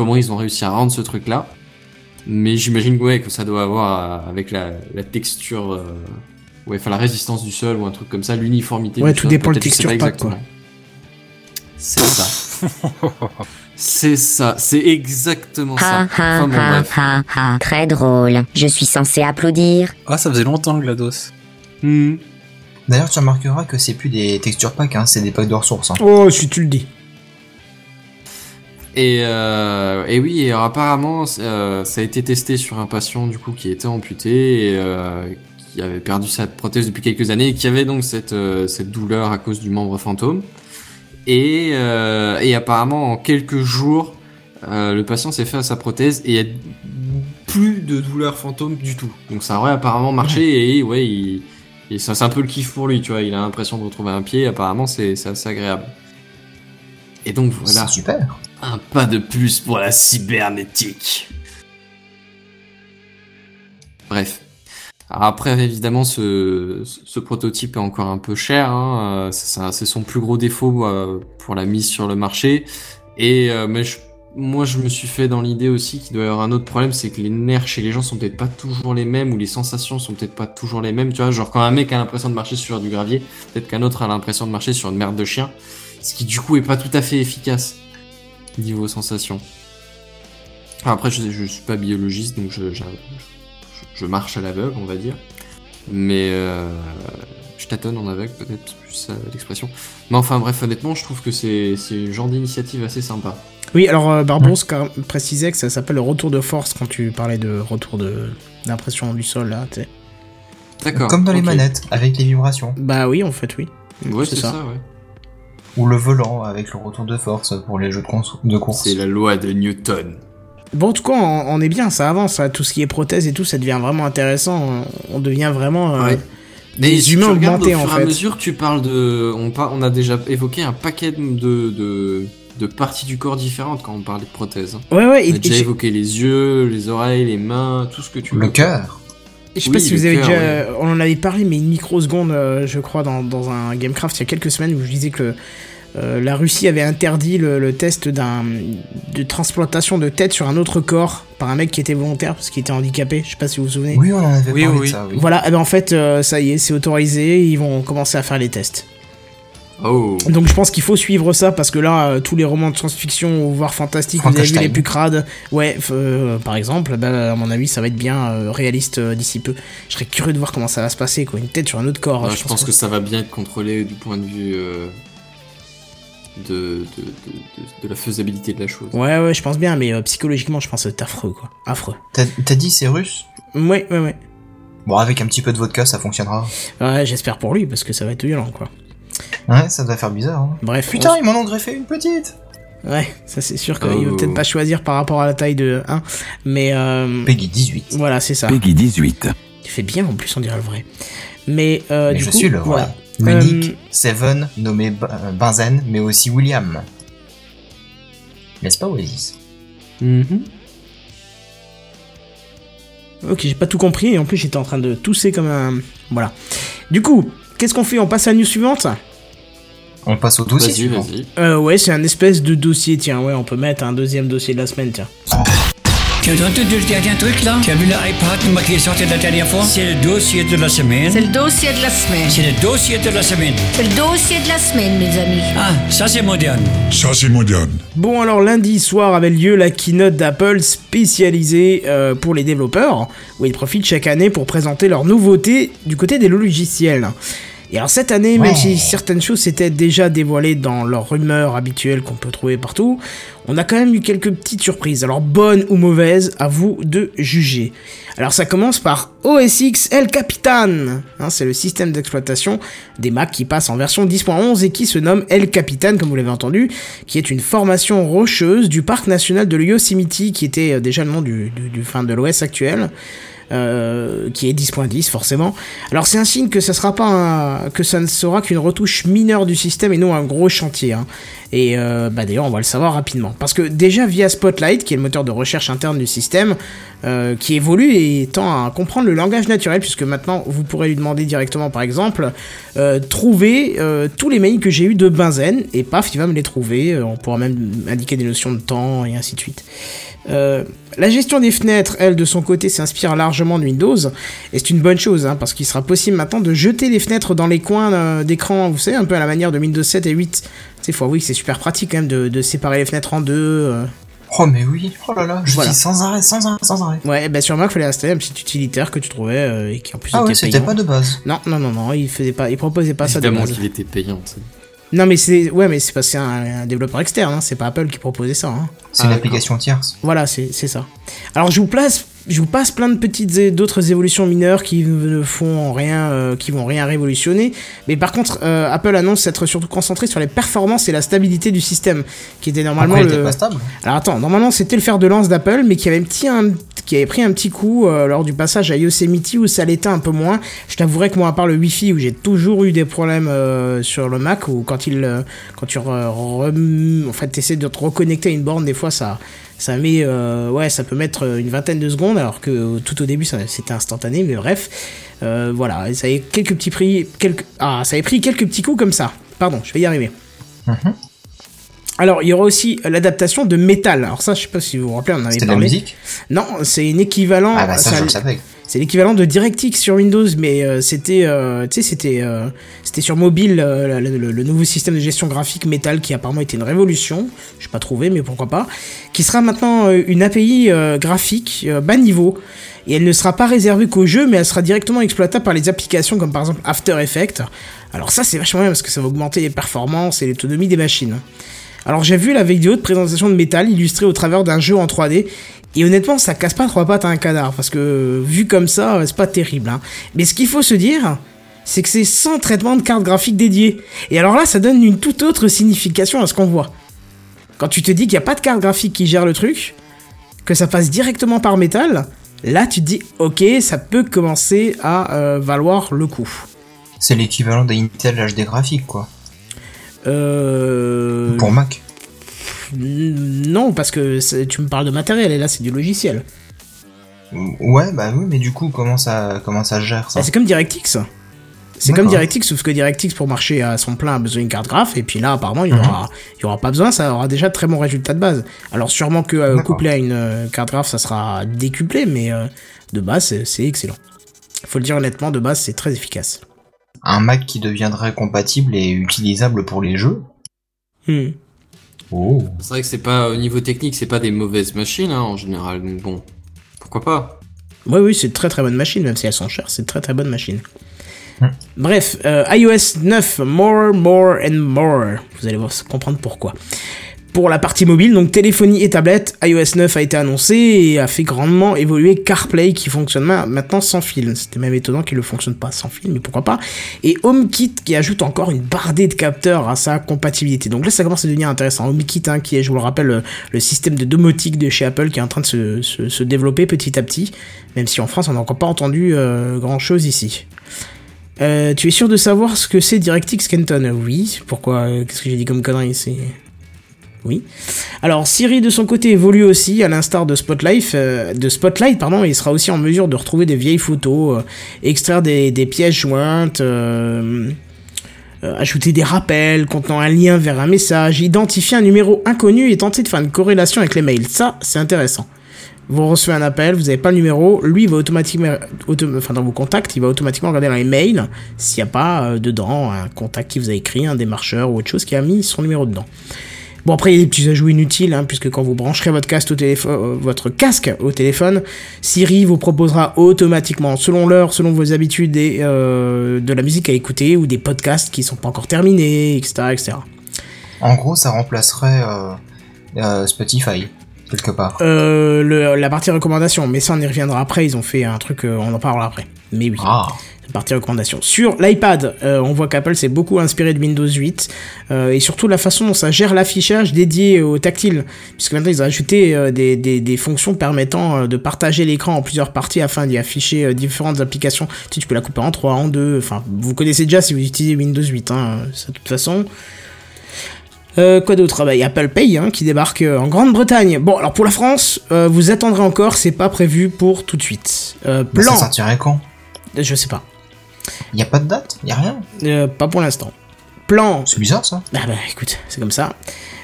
comment ils ont réussi à rendre ce truc-là. Mais j'imagine ouais, que ça doit avoir euh, avec la, la texture, euh, ouais, enfin la résistance du sol ou un truc comme ça, l'uniformité. Ouais, du tout sol, dépend je sais texture pas pack, quoi. exactement. C'est ça. c'est ça, c'est exactement ça. Enfin bon bref. ha ha. Très drôle. Je suis censé applaudir. Ah, ça faisait longtemps, GLaDOS. Hmm. D'ailleurs, tu remarqueras que c'est plus des textures packs, hein, c'est des packs de ressources. hein. Oh, si tu le dis. Et, euh, et oui, et apparemment, euh, ça a été testé sur un patient du coup qui était amputé et euh, qui avait perdu sa prothèse depuis quelques années et qui avait donc cette, euh, cette douleur à cause du membre fantôme. Et, et apparemment, en quelques jours, le patient s'est fait à sa prothèse et il y a plus de douleur fantôme du tout. Donc ça aurait apparemment marché et ouais, il, et ça c'est un peu le kiff pour lui, tu vois. Il a l'impression de retrouver un pied. Apparemment, c'est c'est assez agréable. Et donc voilà, super. un pas de plus pour la cybernétique. Bref. Alors après, évidemment, ce, ce prototype est encore un peu cher. Hein. euh, c'est son plus gros défaut euh, pour la mise sur le marché. Et euh, mais je- moi, je me suis fait dans l'idée aussi qu'il doit y avoir un autre problème, c'est que les nerfs chez les gens sont peut-être pas toujours les mêmes ou les sensations sont peut-être pas toujours les mêmes. Tu vois, genre quand un mec a l'impression de marcher sur du gravier, peut-être qu'un autre a l'impression de marcher sur une merde de chien, ce qui du coup est pas tout à fait efficace niveau sensation. Après, je, je suis pas biologiste, donc je, je, je marche à l'aveugle, on va dire. Mais euh, je tâtonne en aveugle, peut-être plus ça l'expression. Mais enfin bref, honnêtement, je trouve que c'est c'est un genre d'initiative assez sympa. Oui, alors euh, précisait que ça s'appelle le retour de force quand tu parlais de retour de d'impression du sol là, tu sais. D'accord. Comme dans les manettes, avec les vibrations. Bah oui, en fait, oui. Ouais, c'est ça. ouais. Ou le volant avec le retour de force pour les jeux de, de course. C'est la loi de Newton. Bon, en tout cas, on, on est bien, ça avance, ça, tout ce qui est prothèse et tout, ça devient vraiment intéressant. On devient vraiment euh, Ouais. des si humains regardes augmentés au en fur et à fait. mesure, tu parles de, on, par- on a déjà évoqué un paquet de, de, de parties du corps différentes quand on parlait de prothèses. hein. Ouais, ouais, On et, a déjà et je- évoqué les yeux, les oreilles, les mains, tout ce que tu veux. Le cœur. Je sais oui, pas si vous avez cœur, déjà. ouais. On en avait parlé, mais une microseconde, euh, je crois, dans, dans un Gamecraft il y a quelques semaines où je disais que euh, la Russie avait interdit le, le test d'un de transplantation de tête sur un autre corps par un mec qui était volontaire parce qu'il était handicapé. Je sais pas si vous vous souvenez. Oui, on en avait Oui, parlé oui. de ça, oui. Voilà, et ben en fait, euh, ça y est, c'est autorisé, ils vont commencer à faire les tests. Oh. Donc je pense qu'il faut suivre ça parce que là, euh, tous les romans de science-fiction ou voire fantastiques, vous avez vu les plus crades, ouais, euh, par exemple, bah, à mon avis, ça va être bien euh, réaliste euh, d'ici peu. Je serais curieux de voir comment ça va se passer, quoi, une tête sur un autre corps. Je pense que ça va bien être contrôlé du point de vue euh, de, de, de, de- de la faisabilité de la chose. Ouais, ouais, je pense bien, mais euh, psychologiquement, je pense que c'est affreux, quoi, affreux. T'as t'as dit c'est russe? Ouais, ouais, ouais. Bon, avec un petit peu de vodka, ça fonctionnera. Ouais, j'espère pour lui parce que ça va être violent, quoi. Ouais, ça doit faire bizarre. Hein. Bref. Putain, on- ils m'en ont greffé une petite Ouais, ça c'est sûr qu'il Oh. va peut-être pas choisir par rapport à la taille de 1, mais euh, Peggy 18. voilà, c'est ça. Peggy 18. Tu fais bien en plus, on dirait le vrai. Mais, euh, Mais du je coup, suis le vrai. voilà. L'unique Euh, Seven, nommé euh, Benzen, mais aussi William. N'est-ce pas, Oasis? Mhm. Ok, j'ai pas tout compris et en plus j'étais en train de tousser comme un. Voilà. Du coup, qu'est-ce qu'on fait? On passe à la news suivante? On passe au dossier Vas-y, suivant. vas-y. euh, Ouais, c'est un espèce de dossier, tiens, ouais, on peut mettre un deuxième dossier de la semaine, tiens. Tu as entendu le dernier truc là Tu as vu l'iPad qui est sorti la dernière fois? C'est le dossier de la semaine. C'est le dossier de la semaine. C'est le dossier de la semaine. C'est le dossier de la semaine, mes amis. Ah, ça c'est moderne. Ça, c'est moderne. Bon, alors lundi soir avait lieu la keynote d'Apple spécialisée euh, pour les développeurs, où ils profitent chaque année pour présenter leurs nouveautés du côté des logiciels. Et alors cette année, même si certaines choses s'étaient déjà dévoilées dans leurs rumeurs habituelles qu'on peut trouver partout, on a quand même eu quelques petites surprises. Alors bonnes ou mauvaises, à vous de juger. Alors ça commence par OS X El Capitan. Hein, c'est le système d'exploitation des Mac qui passe en version 10.11 et qui se nomme El Capitan, comme vous l'avez entendu, qui est une formation rocheuse du parc national de Yosemite, qui était euh, déjà le nom du, du, du fin de l'OS actuel. Euh, qui est 10.10 forcément. Alors c'est un signe que ça sera pas que ça ne sera qu'une retouche mineure du système et non un gros chantier. hein. Et euh, bah d'ailleurs on va le savoir rapidement parce que déjà via Spotlight qui est le moteur de recherche interne du système euh, qui évolue et tend à comprendre le langage naturel puisque maintenant vous pourrez lui demander directement par exemple trouver tous les mails que j'ai eu de Benzen et paf il va me les trouver. On pourra même indiquer des notions de temps et ainsi de suite. Euh, la gestion des fenêtres, elle, de son côté, s'inspire largement de Windows, et c'est une bonne chose, hein, parce qu'il sera possible maintenant de jeter les fenêtres dans les coins euh, d'écran, vous savez, un peu à la manière de Windows 7 et 8. C'est faut avouer que c'est super pratique quand même de, de séparer les fenêtres en deux. euh. Oh, mais oui, oh là là, je Voilà. dis sans arrêt, sans arrêt, sans arrêt. Ouais, bah sur Mac, fallait installer un petit utilitaire que tu trouvais euh, et qui en plus Ah ouais, était c'était payant. pas de base. Non, non, non, non, il faisait pas, il proposait pas ça de Évidemment base. qu'il était payant. tu sais. Non, mais c'est ouais, mais c'est parce que c'est un, un développeur externe, hein, c'est pas Apple qui proposait ça. Hein. C'est Ah, une application tierce. Voilà, c'est c'est ça. Alors je vous place, je vous passe plein de petites et d'autres évolutions mineures qui ne font rien, euh, qui vont rien révolutionner. Mais par contre, euh, Apple annonce s'être surtout concentré sur les performances et la stabilité du système, qui était normalement Après, le. était pas stable. Alors attends, normalement c'était le fer de lance d'Apple, mais qui avait, un petit, un- qui avait pris un petit coup euh, lors du passage à Yosemite où ça l'était un peu moins. Je t'avouerai que moi, à part le Wi-Fi où j'ai toujours eu des problèmes sur le Mac, où quand, il, quand tu re- en fait, essaies de te reconnecter à une borne, des fois ça, ça met, euh, ouais, ça peut mettre une vingtaine de secondes, alors que euh, tout au début c'était instantané, mais bref. Euh, voilà, et ça avait quelques petits prix, quelques, ah, ça avait pris quelques petits coups comme ça. Pardon, je vais y arriver. Mhm. Alors, il y aura aussi l'adaptation de Metal. Alors ça, je sais pas si vous vous rappelez, on en avait C'était de la parlé. musique? Non, c'est un équivalent. Ah bah ça, c'est je un- le savais. C'est l'équivalent de DirectX sur Windows, mais euh, c'était, euh, euh, c'était sur mobile le, nouveau système de gestion graphique Metal qui apparemment était une révolution. Je pas trouvé, mais pourquoi pas. Qui sera maintenant une API graphique bas niveau. Et elle ne sera pas réservée qu'aux jeux, mais elle sera directement exploitable par les applications comme par exemple After Effects. Alors ça, c'est vachement bien parce que ça va augmenter les performances et l'autonomie des machines. Alors j'ai vu la vidéo de présentation de Metal illustrée au travers d'un jeu en 3D et honnêtement ça casse pas trois pattes à un canard parce que euh, vu comme ça euh, c'est pas terrible. hein. Mais ce qu'il faut se dire c'est que c'est sans traitement de carte graphique dédiée. Et alors là ça donne une toute autre signification à ce qu'on voit. Quand tu te dis qu'il n'y a pas de carte graphique qui gère le truc, que ça passe directement par Metal, là tu te dis ok ça peut commencer à euh, valoir le coup. C'est l'équivalent d'Intel HD graphique, quoi. Euh... Pour Mac. Non, parce que tu me parles de matériel et là c'est du logiciel. Ouais, bah oui, mais du coup, comment ça, comment ça gère ça Ah, c'est comme DirectX. C'est comme. DirectX, sauf que DirectX pour marcher à son plein a besoin d'une carte graphe, et puis là apparemment il y Mhm. aura, il y aura pas besoin, ça aura déjà de très bons résultats de base. Alors sûrement que euh, couplé à une euh, carte graphe ça sera décuplé, mais euh, de base c'est- excellent. Faut le dire honnêtement, de base c'est très efficace. Un Mac qui deviendrait compatible et utilisable pour les jeux Hmm. Oh. C'est vrai que c'est pas au niveau technique, c'est pas des mauvaises machines hein, en général. Donc bon, pourquoi pas? Oui, oui, c'est de très très bonne machine, même si elles sont chères, c'est de très très bonne machine. Hmm. Bref, euh, iOS 9, more, more and more. Vous allez voir, comprendre pourquoi. Pour la partie mobile, donc téléphonie et tablette, iOS 9 a été annoncé et a fait grandement évoluer CarPlay qui fonctionne ma- maintenant sans fil. C'était même étonnant qu'il ne fonctionne pas sans fil, mais pourquoi pas. Et HomeKit qui ajoute encore une bardée de capteurs à sa compatibilité. Donc là, ça commence à devenir intéressant. HomeKit, hein, qui est, je vous le rappelle, le, le système de domotique de chez Apple qui est en train de se, se- développer petit à petit, même si en France, on n'a encore pas entendu euh, grand-chose ici. Euh, tu es sûr de savoir ce que c'est DirectX Kenton? Oui. Pourquoi? Euh, Qu'est-ce que j'ai dit comme connerie? C'est oui. Alors Siri de son côté évolue aussi, à l'instar de Spotlight, euh, de Spotlight pardon, il sera aussi en mesure de retrouver des vieilles photos, euh, extraire des, pièces jointes, euh, ajouter des rappels contenant un lien vers un message, identifier un numéro inconnu et tenter de faire une corrélation avec les mails. Ça, c'est intéressant. Vous recevez un appel, vous n'avez pas le numéro, lui va automatiquement, auto- enfin dans vos contacts, il va automatiquement regarder dans les mails s'il n'y a pas dedans un contact qui vous a écrit, un démarcheur ou autre chose qui a mis son numéro dedans. Bon après il y a des petits ajouts inutiles hein, puisque quand vous brancherez votre casque au téléphone, euh, votre casque au téléphone, Siri vous proposera automatiquement, selon l'heure, selon vos habitudes, et, euh, de la musique à écouter ou des podcasts qui sont pas encore terminés, etc., etc. En gros, ça remplacerait euh, euh, Spotify, quelque part. Euh, le- la partie recommandation, mais ça on y reviendra après. Ils ont fait un truc, euh, on en parlera après. Mais oui. Ah. Partie recommandation. Sur l'iPad, euh, on voit qu'Apple s'est beaucoup inspiré de Windows 8 euh, et surtout la façon dont ça gère l'affichage dédié au tactile, puisque maintenant ils ont ajouté euh, des, des, des fonctions permettant de partager l'écran en plusieurs parties afin d'y afficher différentes applications. Tu, sais, tu peux la couper en trois, en deux. Enfin, vous connaissez déjà si vous utilisez Windows 8. Hein, ça, de toute façon. Euh, quoi d'autre? Ah bah, Il y a Apple Pay hein, qui débarque euh, en Grande-Bretagne. Bon, alors pour la France, euh, vous attendrez encore, c'est pas prévu pour tout de suite. Ça sortirait quand? Je sais pas. Y a pas de date? Y a rien? Euh, pas pour l'instant. Plan. C'est bizarre ça. Ah bah écoute, c'est comme ça.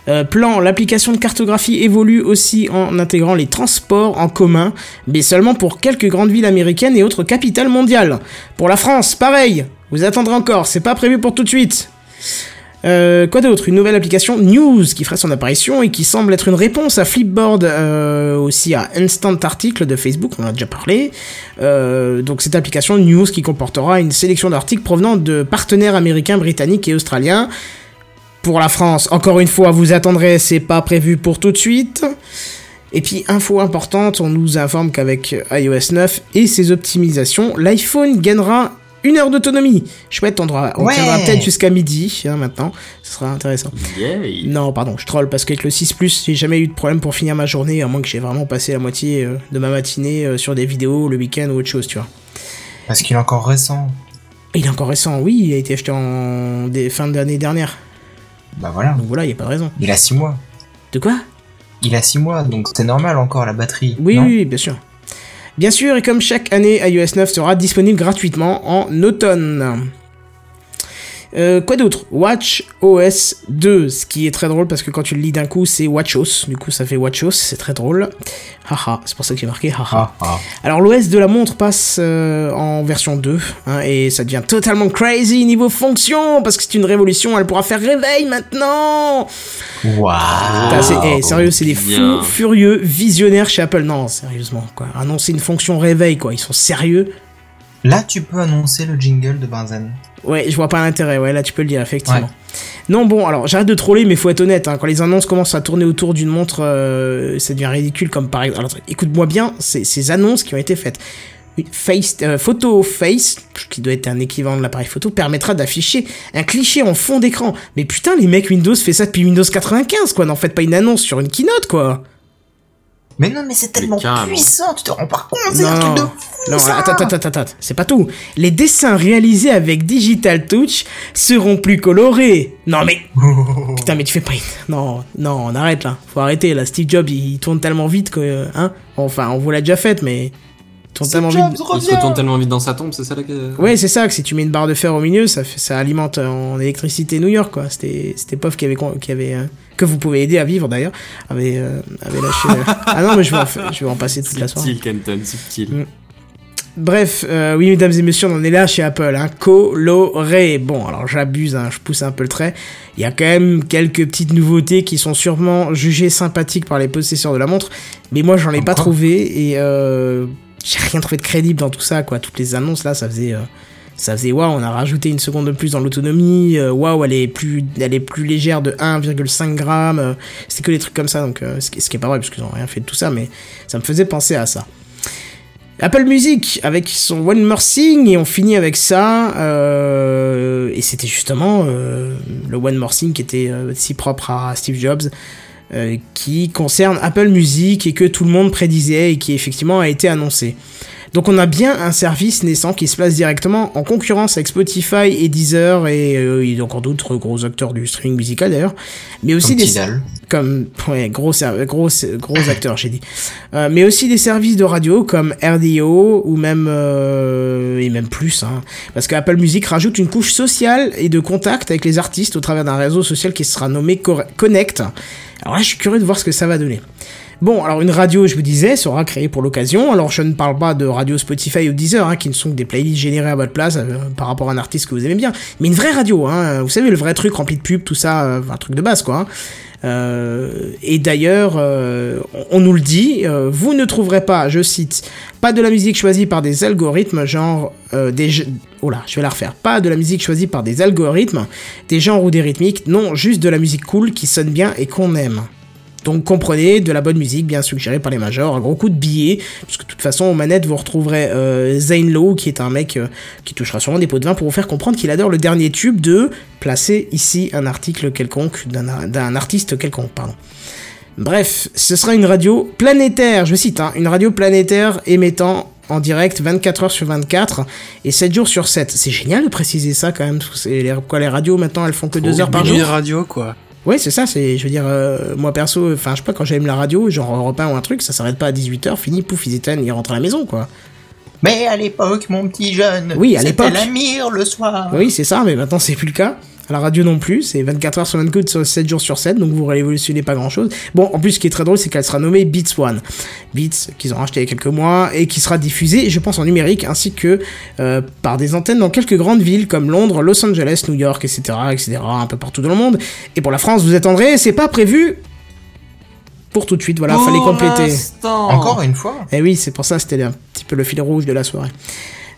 Euh, plan, l'application de cartographie évolue aussi en intégrant les transports en commun, mais seulement pour quelques grandes villes américaines et autres capitales mondiales. Pour la France, pareil, vous attendrez encore, c'est pas prévu pour tout de suite. Euh, quoi d'autre? Une nouvelle application News qui ferait son apparition et qui semble être une réponse à Flipboard, euh, aussi à Instant Article de Facebook, on en a déjà parlé. Euh, donc cette application News qui comportera une sélection d'articles provenant de partenaires américains, britanniques et australiens. pour la France. Encore une fois, vous attendrez, c'est pas prévu pour tout de suite. Et puis, info importante, on nous informe qu'avec iOS 9 et ses optimisations, l'iPhone gagnera une heure d'autonomie. Chouette, on, on Ouais. tiendra peut-être jusqu'à midi hein, maintenant. Ce sera intéressant. Non, pardon, je troll parce qu'avec le 6 Plus, j'ai jamais eu de problème pour finir ma journée, à moins que j'ai vraiment passé la moitié euh, de ma matinée euh, sur des vidéos le week-end ou autre chose, tu vois. Parce qu'il est encore récent. Il est encore récent, oui, il a été acheté en des fin d'année dernière. Bah voilà. Donc voilà, il n'y a pas de raison. Il a 6 mois. De quoi? Il a 6 mois, donc c'est normal encore la batterie. Oui, non? oui, oui, bien sûr. Bien sûr, et comme chaque année, iOS 9 sera disponible gratuitement en automne. Euh, quoi d'autre? Watch OS 2, ce qui est très drôle parce que quand tu le lis d'un coup, c'est WatchOS. Du coup, ça fait WatchOS, c'est très drôle. Haha, c'est pour ça que j'ai marqué haha. Ah, ah. Alors l'OS de la montre passe euh, en version 2 hein, et ça devient totalement crazy niveau fonction parce que c'est une révolution, elle pourra faire réveil maintenant. Waouh. C'est- eh, sérieux, c'est des fous furieux visionnaires chez Apple. Non, sérieusement quoi. Annoncer une fonction réveil quoi, ils sont sérieux. Là, tu peux annoncer le jingle de Benzen. Ouais, je vois pas l'intérêt. Ouais, là tu peux le dire effectivement. Non, bon, alors j'arrête de troller, mais faut être honnête. hein, quand les annonces commencent à tourner autour d'une montre, euh, ça devient ridicule. Comme par exemple, alors écoute-moi bien, c'est ces annonces qui ont été faites. Face, euh, photo face, qui doit être un équivalent de l'appareil photo, permettra d'afficher un cliché en fond d'écran. Mais putain, les mecs Windows fait ça depuis Windows 95, quoi. N'en faites pas une annonce sur une keynote, quoi. Mais non, mais c'est tellement puissant, tu te rends pas compte, c'est un truc de fou, non, ça. attends, attends, attends, attends, c'est pas tout. Les dessins réalisés avec Digital Touch seront plus colorés. Non mais, putain, mais tu fais pas une... Non, non, on arrête là. Faut arrêter là. Steve Jobs, il, tourne tellement vite que, hein. Enfin, on vous l'a déjà fait, mais tourne tellement vite. Il se retourne tellement vite dans sa tombe, c'est ça la Ouais, c'est ça. Que si tu mets une barre de fer au milieu, ça, fait, ça alimente en électricité New York, quoi. C'était, c'était Pof qui avait, qui avait, euh, que vous pouvez aider à vivre d'ailleurs, avait, euh, avait lâché. euh, Ah non, mais je vais en, je vais en passer toute la soirée. Subtil, Kenton, subtil. Mm. Bref, euh, oui, mesdames et messieurs, on en est là chez Apple, hein, coloré. Bon, alors j'abuse, hein, je pousse un peu le trait. Il y a quand même quelques petites nouveautés qui sont sûrement jugées sympathiques par les possesseurs de la montre, mais moi j'en ai pas trouvé et euh, j'ai rien trouvé de crédible dans tout ça, quoi. Toutes les annonces là, ça faisait. euh, ça faisait waouh, on a rajouté une seconde de plus dans l'autonomie. euh, Waouh, elle est plus, elle est plus légère de 1,5 grammes. euh, C'était que des trucs comme ça, donc euh, ce, qui, ce qui est pas vrai parce qu'ils ont rien fait de tout ça, mais ça me faisait penser à ça. Apple Music avec son One More Thing et on finit avec ça euh, et c'était justement le One More Thing qui était si propre à Steve Jobs euh, qui concerne Apple Music et que tout le monde prédisait et qui effectivement a été annoncé. Donc on a bien un service naissant qui se place directement en concurrence avec Spotify et Deezer et euh, a encore d'autres gros acteurs du streaming musical d'ailleurs, mais aussi Comme des Tidal. comme ouais, gros gros gros acteurs j'ai dit Euh, mais aussi des services de radio comme RDO ou même euh, et même plus hein, parce que Apple Music rajoute une couche sociale et de contact avec les artistes au travers d'un réseau social qui sera nommé Connect alors là je suis curieux de voir ce que ça va donner Bon, alors une radio, je vous disais, sera créée pour l'occasion. Alors je ne parle pas de radio Spotify ou Deezer, hein, qui ne sont que des playlists générées à votre place euh, par rapport à un artiste que vous aimez bien. Mais une vraie radio, hein, vous savez, le vrai truc rempli de pubs, tout ça, euh, un truc de base, quoi. hein. Euh, et d'ailleurs, euh, on, nous le dit, euh, vous ne trouverez pas, je cite, pas de la musique choisie par des algorithmes, genre des... Oh là, je vais la refaire. Pas de la musique choisie par des algorithmes, des genres ou des rythmiques, non, juste de la musique cool qui sonne bien et qu'on aime. Donc comprenez, de la bonne musique bien suggérée par les majors, un gros coup de billet, puisque de toute façon aux manettes vous retrouverez euh, Zane Lowe qui est un mec euh, qui touchera sûrement des pots de vin pour vous faire comprendre qu'il adore le dernier tube de placer ici un article quelconque d'un artiste quelconque, pardon. Bref, ce sera une radio planétaire, je cite, hein, une radio planétaire émettant en direct 24 heures sur 24 et 7 jours sur 7. C'est génial de préciser ça quand même. parce que c'est les, quoi, les radios maintenant elles font que 2 heures par jour. Radio, quoi. Ouais, c'est ça, c'est, je veux dire, euh, moi perso, enfin, je sais pas, quand j'aime la radio, genre Europe 1 ou un truc, ça s'arrête pas à 18h, fini, pouf, ils éteignent, ils rentrent à la maison, quoi. Mais à l'époque, mon petit jeune. Oui, à c'était l'époque. la mire le soir. Oui, c'est ça, mais maintenant c'est plus le cas. À la radio non plus, c'est 24 heures sur 24, sur 7 jours sur 7, donc vous révolutionnez pas grand chose. Bon, en plus, ce qui est très drôle, c'est qu'elle sera nommée Beats One. Beats, qu'ils ont racheté il y a quelques mois, et qui sera diffusée, je pense, en numérique, ainsi que euh, par des antennes dans quelques grandes villes comme Londres, Los Angeles, New York, etc., etc., un peu partout dans le monde. Et pour la France, vous attendrez, c'est pas prévu pour tout de suite, voilà, fallait compléter. Encore une fois? Eh oui, c'est pour ça, c'était un petit peu le fil rouge de la soirée.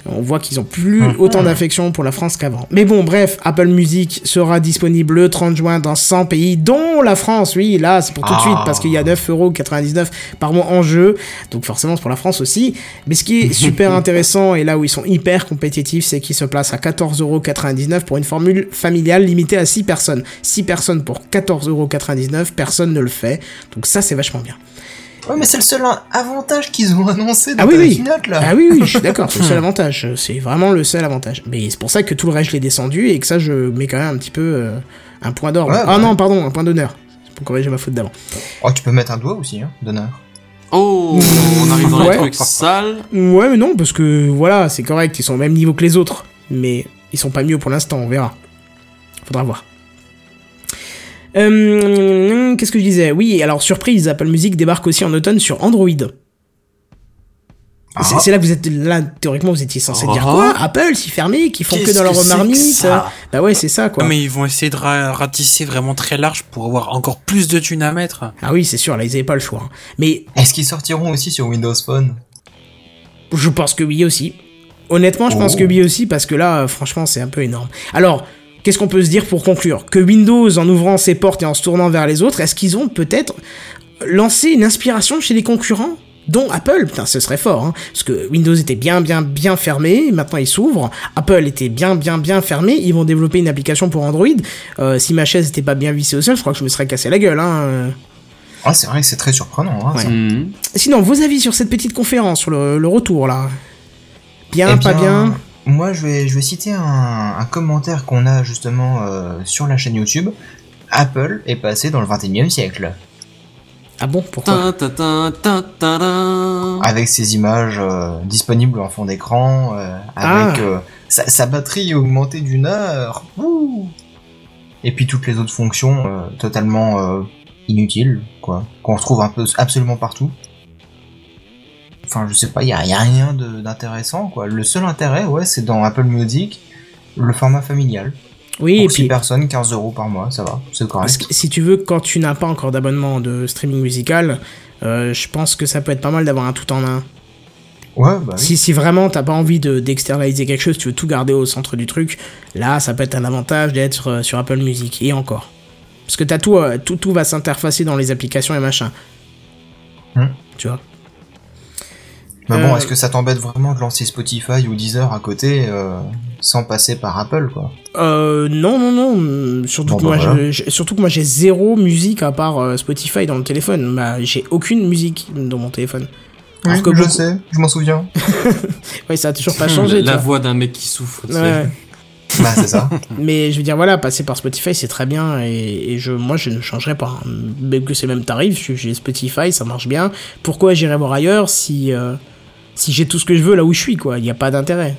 On voit qu'ils ont plus autant d'affection pour la France qu'avant. Mais bon, bref, Apple Music sera disponible le 30 juin dans 100 pays, dont la France. Oui, là, c'est pour tout de suite, parce qu'il y a 9,99€ par mois en jeu. Donc forcément, c'est pour la France aussi. Mais ce qui est super intéressant, et là où ils sont hyper compétitifs, c'est qu'ils se placent à 14,99€ pour une formule familiale limitée à 6 personnes. 6 personnes pour 14,99€, personne ne le fait. Donc ça, c'est vachement bien. Ouais, mais c'est le seul avantage qu'ils ont annoncé dans Ah oui, ta oui. keynote, là. Ah oui, oui, je suis d'accord, c'est le seul avantage. C'est vraiment le seul avantage. Mais c'est pour ça que tout le reste, je l'ai descendu et que ça, je mets quand même un petit peu euh, un point d'or. Ouais, ah non, pardon, un point d'honneur. C'est pour corriger ma faute d'avant. Oh, tu peux mettre un doigt aussi, hein, d'honneur. Oh, on arrive dans Ouais. les trucs sales. Ouais, mais non, parce que voilà, c'est correct, ils sont au même niveau que les autres. Mais ils sont pas mieux pour l'instant, on verra. Faudra voir. Euh, Qu'est-ce que je disais? Oui, alors surprise, Apple Music débarque aussi en automne sur Android. C'est Ah. c'est là que vous êtes là, théoriquement, vous étiez censé dire quoi? Apple, si fermé, qui font que dans leur que marmite Bah ouais, c'est ça quoi. Non, mais ils vont essayer de ra- ratisser vraiment très large pour avoir encore plus de thunes à mettre. Ah oui, c'est sûr, là ils avaient pas le choix. hein. Mais Est-ce qu'ils sortiront aussi sur Windows Phone? Je pense que oui aussi. Honnêtement, je pense Oh. que oui aussi parce que là, franchement, c'est un peu énorme. Alors, qu'est-ce qu'on peut se dire pour conclure Que Windows, en ouvrant ses portes et en se tournant vers les autres, est-ce qu'ils ont peut-être lancé une inspiration chez les concurrents dont Apple, putain, ce serait fort, hein, parce que Windows était bien, bien, bien fermé, maintenant il s'ouvre. Apple était bien, bien, bien fermé. Ils vont développer une application pour Android. Euh, si ma chaise n'était pas bien vissée au sol, je crois que je me serais cassé la gueule. Hein. Ah, c'est vrai que c'est très surprenant. Hein, Ouais. Mhm. Sinon, vos avis sur cette petite conférence, sur le, le retour là? Bien, Eh pas bien? Moi, je vais, je vais citer un, un commentaire qu'on a justement euh, sur la chaîne YouTube. Apple est passé dans le 21 e siècle. Ah bon, pourquoi? Ta, ta, ta, ta, ta, ta. Avec ses images euh, disponibles en fond d'écran, euh, avec Ah. euh, sa, sa batterie augmentée d'une heure. Et puis toutes les autres fonctions euh, totalement euh, inutiles, quoi. Qu'on retrouve un peu absolument partout. Enfin, je sais pas, il y a, y a rien d'intéressant, quoi. Le seul intérêt, ouais, c'est dans Apple Music, le format familial. Oui, et Pour 6 puis personnes, 15 euros par mois, ça va, c'est Parce correct. que si tu veux, quand tu n'as pas encore d'abonnement de streaming musical, euh, je pense que ça peut être pas mal d'avoir un tout en un. Ouais, bah oui. Si, si vraiment t'as pas envie de d'externaliser quelque chose, tu veux tout garder au centre du truc, là ça peut être un avantage d'être sur, euh, sur Apple Music. Et encore. Parce que t'as tout, euh, tout, tout va s'interfacer dans les applications et machin. Hmm. Tu vois Mais bon, Euh, est-ce que ça t'embête vraiment de lancer Spotify ou Deezer à côté euh, sans passer par Apple, quoi Euh, non, non, non. hum, Surtout, Bon, que bah moi, voilà. surtout que moi, j'ai zéro musique à part euh, Spotify dans le téléphone. Bah, j'ai aucune musique dans mon téléphone. Oui, que je beaucoup- sais, je m'en souviens. Ouais, ça a toujours pas changé. La vois. voix d'un mec qui souffre. tu sais. Ouais. bah, c'est ça. Mais je veux dire, voilà, passer par Spotify, c'est très bien. Et, et je, moi, je ne changerai pas. hein. Même que c'est le même tarif, j'ai Spotify, ça marche bien. Pourquoi j'irai voir ailleurs si, euh, si j'ai tout ce que je veux là où je suis, quoi Il n'y a pas d'intérêt.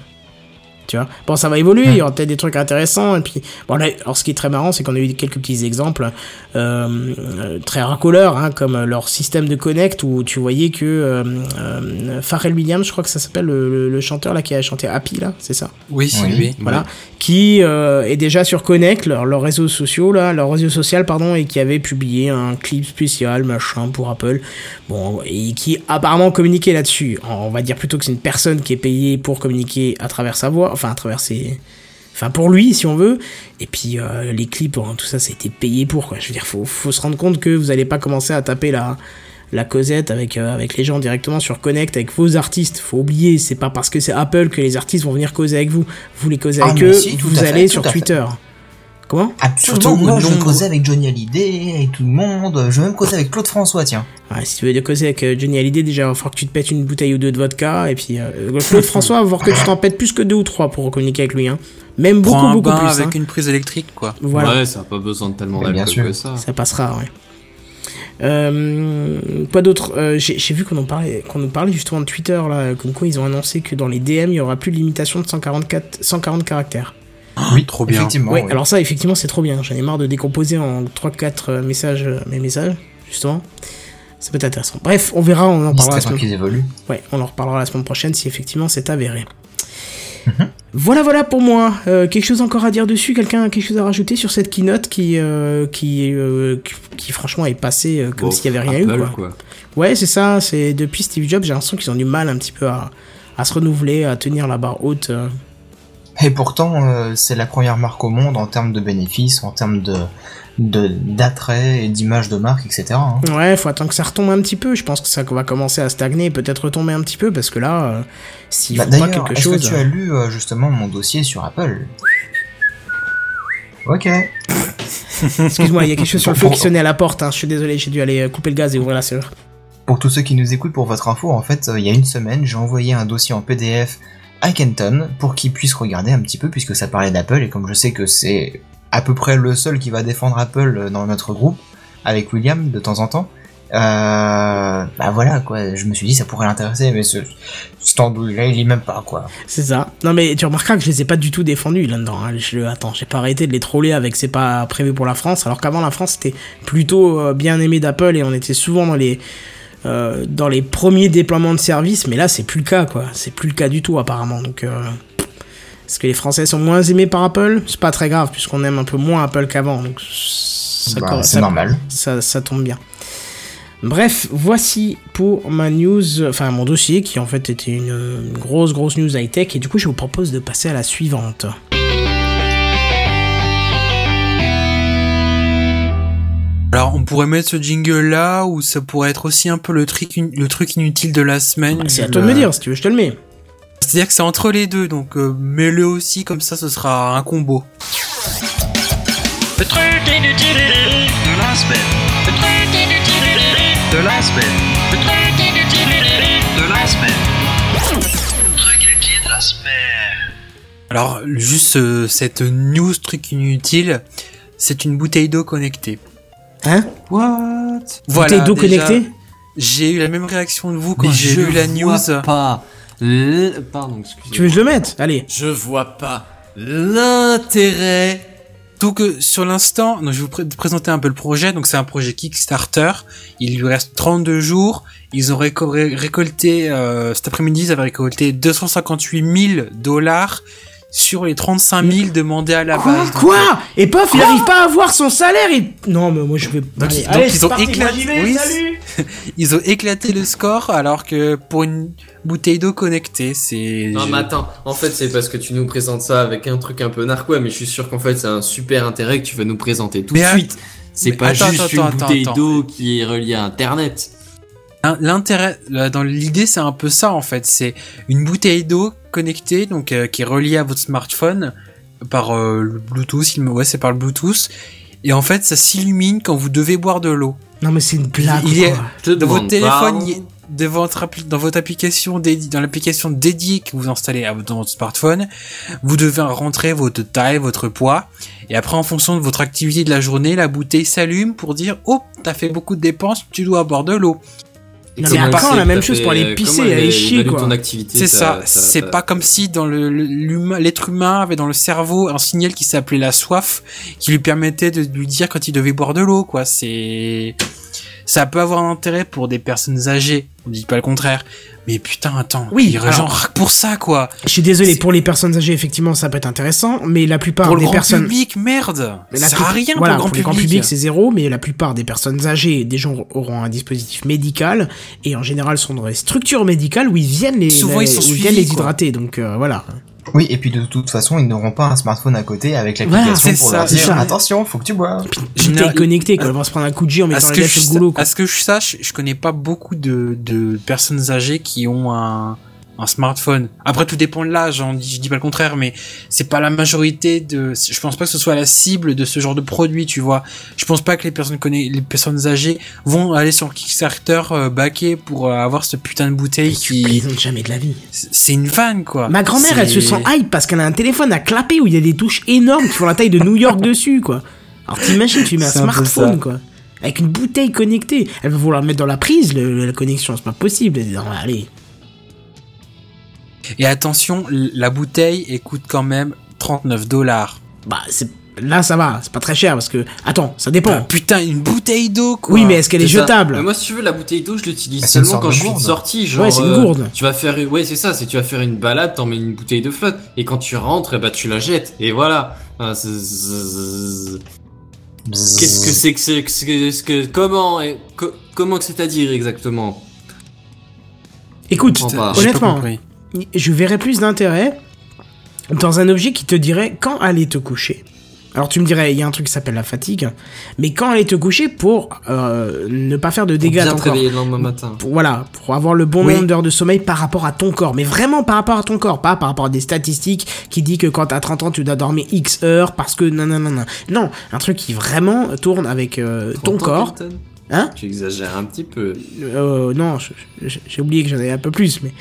Tu vois Bon, ça va évoluer, il y aura peut-être des trucs intéressants. Et puis, bon, là, alors ce qui est très marrant, c'est qu'on a eu quelques petits exemples euh, euh, très racoleurs, hein, comme leur système de connect où tu voyais que euh, euh, Pharrell Williams, je crois que ça s'appelle le, le- le chanteur là qui a chanté Happy, là, c'est ça? Oui, c'est Oui. lui. voilà, qui euh, est déjà sur Connect, leur, leur réseau sociaux là, leur réseau social pardon, et qui avait publié un clip spécial machin pour Apple, bon et qui apparemment communiquait là-dessus. On va dire plutôt que c'est une personne qui est payée pour communiquer à travers sa voix, enfin à travers ses, enfin pour lui si on veut. Et puis euh, les clips, hein, tout ça, ça a été payé pour quoi. Je veux dire, faut faut se rendre compte que vous allez pas commencer à taper la la causette avec, euh, avec les gens directement sur Connect avec vos artistes. Faut oublier, c'est pas parce que c'est Apple que les artistes vont venir causer avec vous. Vous les causez Ah, avec eux, si, vous fait, allez sur fait. Comment Absolument, Surtout moi je nombre- causais avec Johnny Hallyday, avec tout le monde, je vais même causer avec Claude François, tiens. Ouais, Si tu veux de causer avec euh, Johnny Hallyday, déjà, il va falloir que tu te pètes une bouteille ou deux de vodka. Et puis, euh, Claude François, va voir que tu t'en pètes plus que deux ou trois pour communiquer avec lui. Hein. Même beaucoup, Prends un beaucoup bain plus. avec hein. une prise électrique, quoi. Voilà. Ouais, ça a pas besoin de tellement d'alcool que ça. Ça passera, ouais. Euh, quoi d'autre? Euh, J'ai j'ai vu qu'on en parlait, qu'on nous parlait justement de Twitter là, comme quoi ils ont annoncé que dans les DM il y aura plus de limitation de 144, 140 caractères. Oui, trop bien. Effectivement, ouais, oui. alors ça effectivement c'est trop bien. J'en ai marre de décomposer en 3-4 euh, messages, euh, mes messages justement. Ça peut être intéressant. Bref, on verra, on en parlera la semaine qu'ils évoluent. Ouais, on en reparlera la semaine prochaine si effectivement c'est avéré. Mhm. Voilà, voilà pour moi. Euh, quelque chose encore à dire dessus? Quelqu'un a quelque chose à rajouter sur cette keynote qui, euh, qui, euh, qui, qui, franchement est passée euh, comme s'il y avait rien Apple, eu quoi. quoi. Ouais, c'est ça. C'est depuis Steve Jobs, j'ai l'impression qu'ils ont du mal un petit peu à, à se renouveler, à tenir la barre haute. Euh. Et pourtant, euh, c'est la première marque au monde en termes de bénéfices, en termes de d'attrait et d'image de marque, etc. hein. Ouais, faut attendre que ça retombe un petit peu. Je pense que ça va commencer à stagner, et peut-être retomber un petit peu, parce que là, euh, s'il Bah, pas quelque est-ce chose. que tu as lu euh, justement mon dossier sur Apple? Ok. Excuse-moi, il y a quelque chose sur le feu qui sonnait à la porte. Hein. Je suis désolé, j'ai dû aller euh, couper le gaz et ouvrir la serrure. Pour tous ceux qui nous écoutent, pour votre info, en fait, euh, il y a une semaine, j'ai envoyé un dossier en PDF à Kenton pour qu'il puisse regarder un petit peu, puisque ça parlait d'Apple, et comme je sais que c'est à peu près le seul qui va défendre Apple dans notre groupe, avec William de temps en temps, euh, bah voilà quoi, je me suis dit ça pourrait l'intéresser, mais ce, cet andouille-là, il lit même pas quoi. C'est ça. Non mais tu remarqueras que je les ai pas du tout défendus là-dedans. hein. Je, attends, j'ai pas arrêté de les troller avec c'est pas prévu pour la France, alors qu'avant la France c'était plutôt euh, bien aimé d'Apple et on était souvent dans les euh, dans les premiers déploiements de services, mais là c'est plus le cas quoi. C'est plus le cas du tout apparemment. Donc euh, est-ce que les Français sont moins aimés par Apple? C'est pas très grave puisqu'on aime un peu moins Apple qu'avant. Donc ça, Bah, c'est normal. ça, ça tombe bien. Bref, voici pour ma news, enfin mon dossier qui en fait était une, une grosse grosse news high tech et du coup je vous propose de passer à la suivante. Alors, on pourrait mettre ce jingle là, ou ça pourrait être aussi un peu le truc, le truc inutile de la semaine. Bah, c'est à toi de le- me dire si tu veux, je te le mets. C'est-à-dire que c'est entre les deux, donc euh, mets-le aussi, comme ça ce sera un combo. Le truc inutile de la semaine. Le truc inutile de la semaine. Le truc inutile de la semaine. Le truc inutile de la semaine. Alors, juste euh, cette news truc inutile, c'est une bouteille d'eau connectée. Hein What? Bouteille d'eau déjà, connectée J'ai eu la même réaction de vous quand j'ai je lu la vois news. pas. Le- Pardon, excusez-moi. Tu veux que je le mette? Allez. Je vois pas l'intérêt. Donc euh, sur l'instant, donc, je vais vous pré- présenter un peu le projet. Donc c'est un projet Kickstarter. Il lui reste 32 jours. Ils ont réco- ré- récolté euh, cet après-midi, ils avaient récolté 258 000 dollars sur les 35 000 demandés à la base. Donc, Quoi Et pof, il arrive pas à avoir son salaire et... Non mais moi je vais... Donc, Allez, ils- donc, allez, ils c'est ont parti, éclaté- vais, oui, Ils ont éclaté le score alors que pour une bouteille d'eau connectée, c'est... Non mais attends, en fait c'est parce que tu nous présentes ça avec un truc un peu narquois, mais je suis sûr qu'en fait c'est un super intérêt que tu vas nous présenter tout Mais de à- suite. C'est pas attends, juste attends, une attends, bouteille d'eau qui est reliée à internet. L'intérêt, dans l'idée, c'est un peu ça en fait. C'est une bouteille d'eau connectée, donc euh, qui est reliée à votre smartphone par euh, le Bluetooth. Il me... Ouais, c'est par le Bluetooth. Et en fait, ça s'illumine quand vous devez boire de l'eau. Non mais c'est une blague Il Dans votre téléphone, il de votre dans votre application dédiée, dans l'application dédiée que vous installez à- dans votre smartphone, vous devez rentrer votre taille, votre poids, et après en fonction de votre activité de la journée, la bouteille s'allume pour dire oh t'as fait beaucoup de dépenses, tu dois boire de l'eau. Après, sais la même chose pour aller pisser et aller chier, quoi. ton activité, C'est ça, c'est pas comme si dans le le- l'humain, l'être humain avait dans le cerveau un signal qui s'appelait la soif, qui lui permettait de lui dire quand il devait boire de l'eau, quoi. C'est, ça peut avoir un intérêt pour des personnes âgées, on dit pas le contraire. Mais putain, attends, Oui, alors- genre pour ça, quoi. Je suis désolé, pour les personnes âgées, effectivement, ça peut être intéressant, mais la plupart Pour le des grand personnes... public, merde. Mais Ça sert à rien voilà, pour le grand le grand public. public, c'est zéro, mais la plupart des personnes âgées, des gens auront un dispositif médical, et en général sont dans les structures médicales où ils viennent les, Souvent, ils sont où ils viennent les quoi. hydrater, donc euh, voilà. Oui, et puis de toute façon, ils n'auront pas un smartphone à côté avec l'application c'est pour ça, leur dire ça. attention, faut que tu bois. Bouteille Général- connectée, quoi, elles vont se prendre un coup de jet en mettant lèvres je, sur le quoi. à ce que je sache, je connais pas beaucoup de, de personnes âgées qui ont un, un smartphone. Après, tout dépend de l'âge, hein, je dis pas le contraire, mais c'est pas la majorité de, je pense pas que ce soit la cible de ce genre de produit, tu vois. Je pense pas que les personnes conna- les personnes âgées vont aller sur Kickstarter euh, baquer pour euh, avoir ce putain de bouteille qui, plaisantes jamais de la vie. c'est une vanne, quoi. Ma grand-mère, elle se sent hype parce qu'elle a un téléphone à clapper où il y a des touches énormes qui font la taille de New York dessus, quoi. Alors t'imagines, tu mets un smartphone, quoi. Avec une bouteille connectée. Elle va vouloir mettre dans la prise, le- la connexion, c'est pas possible. Elle dit, non, allez. Et attention, la bouteille, elle coûte quand même 39 dollars. Bah, c'est... Là, ça va, c'est pas très cher parce que. Attends, ça dépend. putain, une bouteille d'eau, quoi. oui, mais est-ce qu'elle est jetable Mais moi, si tu veux, la bouteille d'eau, je l'utilise Bah, une seulement quand je suis sorti. Genre, Ouais, c'est une euh, gourde. tu vas faire, ouais, c'est ça. Si tu vas faire une balade, t'en mets une bouteille de flotte. Et quand tu rentres, eh bah, tu la jettes. Et voilà. Ah, c'est- c'est- Qu'est-ce que c'est que c'est que c'est ce que comment et co- comment que c'est à dire exactement? Écoute, honnêtement. Je verrais plus d'intérêt dans un objet qui te dirait quand aller te coucher. Alors tu me dirais, il y a un truc qui s'appelle la fatigue, mais quand aller te coucher pour euh, ne pas faire de Pour dégâts à bien ton te réveiller le lendemain matin. Pour- voilà, pour avoir le bon Oui. nombre d'heures de sommeil par rapport à ton corps, mais vraiment par rapport à ton corps, pas par rapport à des statistiques qui dit que quand t'as 30 ans tu dois dormir X heures parce que non non non non. Non, un truc qui vraiment tourne avec euh, ton 30 ans, corps. Hein Tu exagères un petit peu. Euh, non, j'ai oublié que j'en avais un peu plus, mais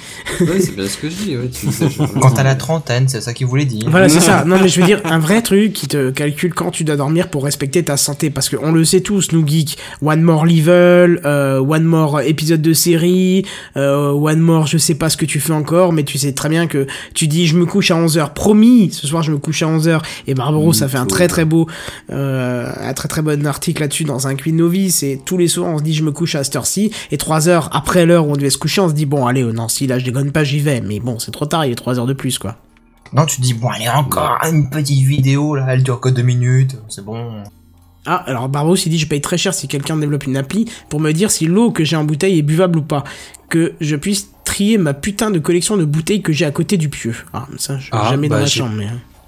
Ouais, c'est bien ce que je dis, ouais, tu exagères. Quand t'as la trentaine, c'est ça qu'il voulait dire. Voilà, c'est ça. Non, mais je veux dire, un vrai truc qui te calcule quand tu dois dormir pour respecter ta santé. Parce qu'on le sait tous, nous geeks. One more level, euh, one more épisode de série, euh, one more je sais pas ce que tu fais encore, mais tu sais très bien que tu dis je me couche à 11h. Promis, ce soir je me couche à 11h. Et Barbaro, ça fait un très très beau, euh, un très très bon article là-dessus dans un Queen Novice. Et les soirs on se dit je me couche à cette heure-ci. Et 3 heures après l'heure où on devait se coucher, on se dit bon, allez, oh non, si là je dégonne pas, j'y vais. Mais bon, c'est trop tard, il est 3 heures de plus quoi. Non, tu te dis, bon, allez, encore une petite vidéo, là, elle dure que deux minutes, c'est bon. Ah, alors Barbos il dit je paye très cher si quelqu'un développe une appli pour me dire si l'eau que j'ai en bouteille est buvable ou pas. Que je puisse trier ma putain de collection de bouteilles que j'ai à côté du pieu. Ah, ça, je Ah, jamais bah, dans la j'ai- chambre, mais.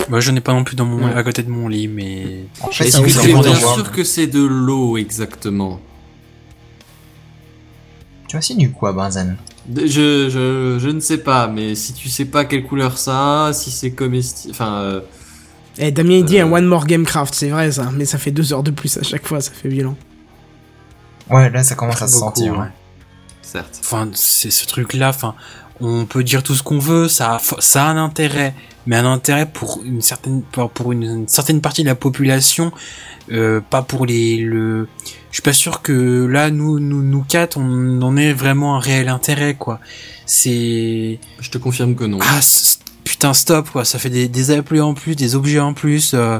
Moi, j'en ai pas non plus dans mon, Ouais. à côté de mon lit, mais. En fait, voir. sûr que c'est de l'eau exactement? Tu insinues quoi, Benzen je, je, je ne sais pas, mais si tu sais pas quelle couleur ça a, si c'est comestible. Enfin, euh, Eh, Damien il dit Euh. un One More Gamecraft, c'est vrai ça, mais ça fait deux heures de plus à chaque fois, ça fait violent. Ouais, là, ça commence à se Beaucoup, sentir. ouais. hein. certes. Enfin, c'est ce truc-là. Enfin, on peut dire tout ce qu'on veut, ça, a, ça a un intérêt, mais un intérêt pour une certaine, pour pour une, une certaine partie de la population, euh, pas pour les. Le, je suis pas sûr que là, nous, nous, nous quatre, on en ait vraiment un réel intérêt, quoi. C'est Je te confirme que non. ah putain stop quoi, ça fait des, des applis en plus, des objets en plus. euh,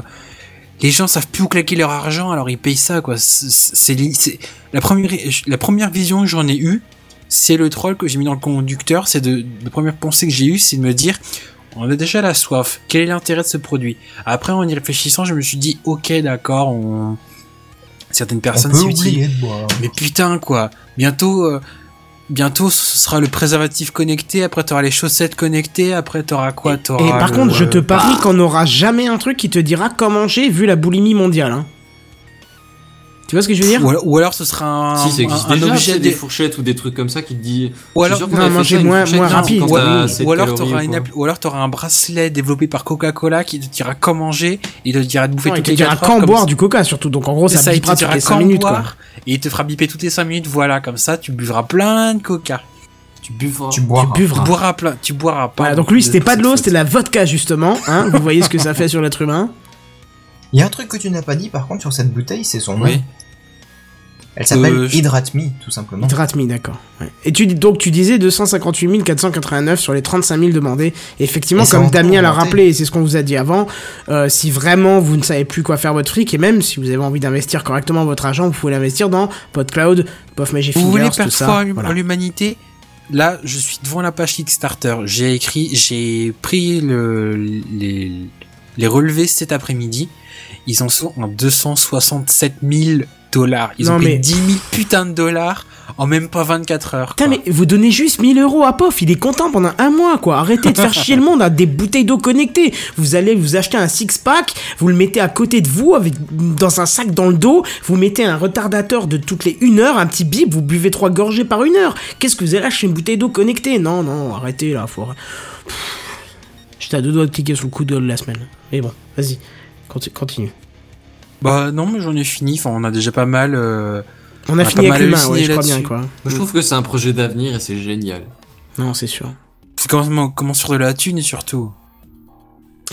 les gens savent plus où claquer leur argent, alors ils payent ça quoi. C'est- la première la première vision que j'en ai eue, c'est le troll que j'ai mis dans le conducteur. C'est de la première pensée que j'ai eue, c'est de me dire, on a déjà la soif. Quel est l'intérêt de ce produit? Après, en y réfléchissant, je me suis dit, ok d'accord, on certaines On personnes s'y boire. Mais putain quoi, bientôt, euh, bientôt ce sera le préservatif connecté, après t'auras les chaussettes connectées, après t'auras quoi? T'auras Et par le- contre, je te parie qu'on n'aura jamais un truc qui te dira comment manger vu la boulimie mondiale. Hein. Tu vois ce que je veux dire ou, alors, ou alors ce sera un, si, ça existe un, un déjà, objet c'est des des- fourchettes ou des trucs comme ça qui te dit. Ou alors- non, manger moins- moins rapide. ou alors t'auras une quoi. appli- ou alors t'auras un bracelet développé par Coca-Cola qui te dira quand manger, il te dira de bouffer Non, il toutes te les dira 4 quand boire du coca surtout, donc en gros ça, ça, il bipera te toutes dira les 5 quand minutes quoi. et il te fera biper toutes les 5 minutes, voilà, comme ça tu buvras plein de Coca. Tu buvras. Tu boiras. Tu buvras. Tu boiras plein, tu boiras pas. Voilà, donc lui c'était pas de l'eau, c'était de la vodka justement. Hein Vous voyez ce que ça fait sur l'être humain. Il y a un truc que tu n'as pas dit, par contre, sur cette bouteille, c'est son nom. Oui. Elle s'appelle Euh, je- Hydrate Me, tout simplement. Hydrate Me, d'accord. Ouais. Et tu dis donc tu disais 258 489 sur les 35 000 demandés. Et effectivement, Et comme Damien l'a rappelé, et c'est ce qu'on vous a dit avant, euh, si vraiment vous ne savez plus quoi faire votre fric, et même si vous avez envie d'investir correctement votre argent, vous pouvez l'investir dans PodCloud, Puff Magic Vous voulez ça. foi Voilà. à l'humanité? Là, je suis devant la page Kickstarter. J'ai écrit, j'ai pris le, les, les relevés cet après-midi. Ils en sont en 267 000 dollars. Ils Non, ont payé mais- 10 000 putains de dollars en même pas 24 heures. Putain, mais vous donnez juste 1000 euros à Pof, il est content pendant un mois, quoi. Arrêtez de faire chier le monde à des bouteilles d'eau connectées. Vous allez vous acheter un six-pack, vous le mettez à côté de vous, avec, dans un sac dans le dos, vous mettez un retardateur de toutes les une heure, un petit bip, vous buvez trois gorgées par une heure. Qu'est-ce que vous allez acheter une bouteille d'eau connectée? Non, non, arrêtez là, faut... J'étais à deux doigts de cliquer sur le coup de la semaine. Mais bon, vas-y, conti- continue. Bah non, mais j'en ai fini. Enfin, on a déjà pas mal. euh, On a On a fini pas avec mal ouais, je crois bien, quoi. Je trouve que c'est un projet d'avenir et c'est génial. Non, c'est sûr. C'est comment, comment sur de la thune surtout.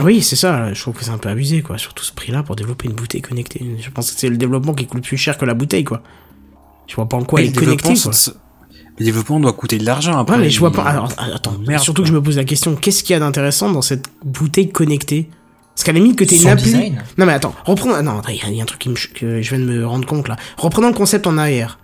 Oui, c'est ça, je trouve que c'est un peu abusé, quoi, surtout ce prix-là pour développer une bouteille connectée. Je pense que c'est le développement qui coûte plus cher que la bouteille, quoi. Je vois pas en quoi Mais elle est le développement, connectée, quoi. le développement doit coûter de l'argent après. Ouais, mais je vois pas. Alors, attends, Merde, surtout quoi. que je me pose la question, qu'est-ce qu'il y a d'intéressant dans cette bouteille connectée? Parce qu'à la limite que t'aies une appli. design. Non, mais attends, reprenons. ah, Non, il y, a- il y a un truc qui me ch- que je viens de me rendre compte là. Reprenons le concept en arrière.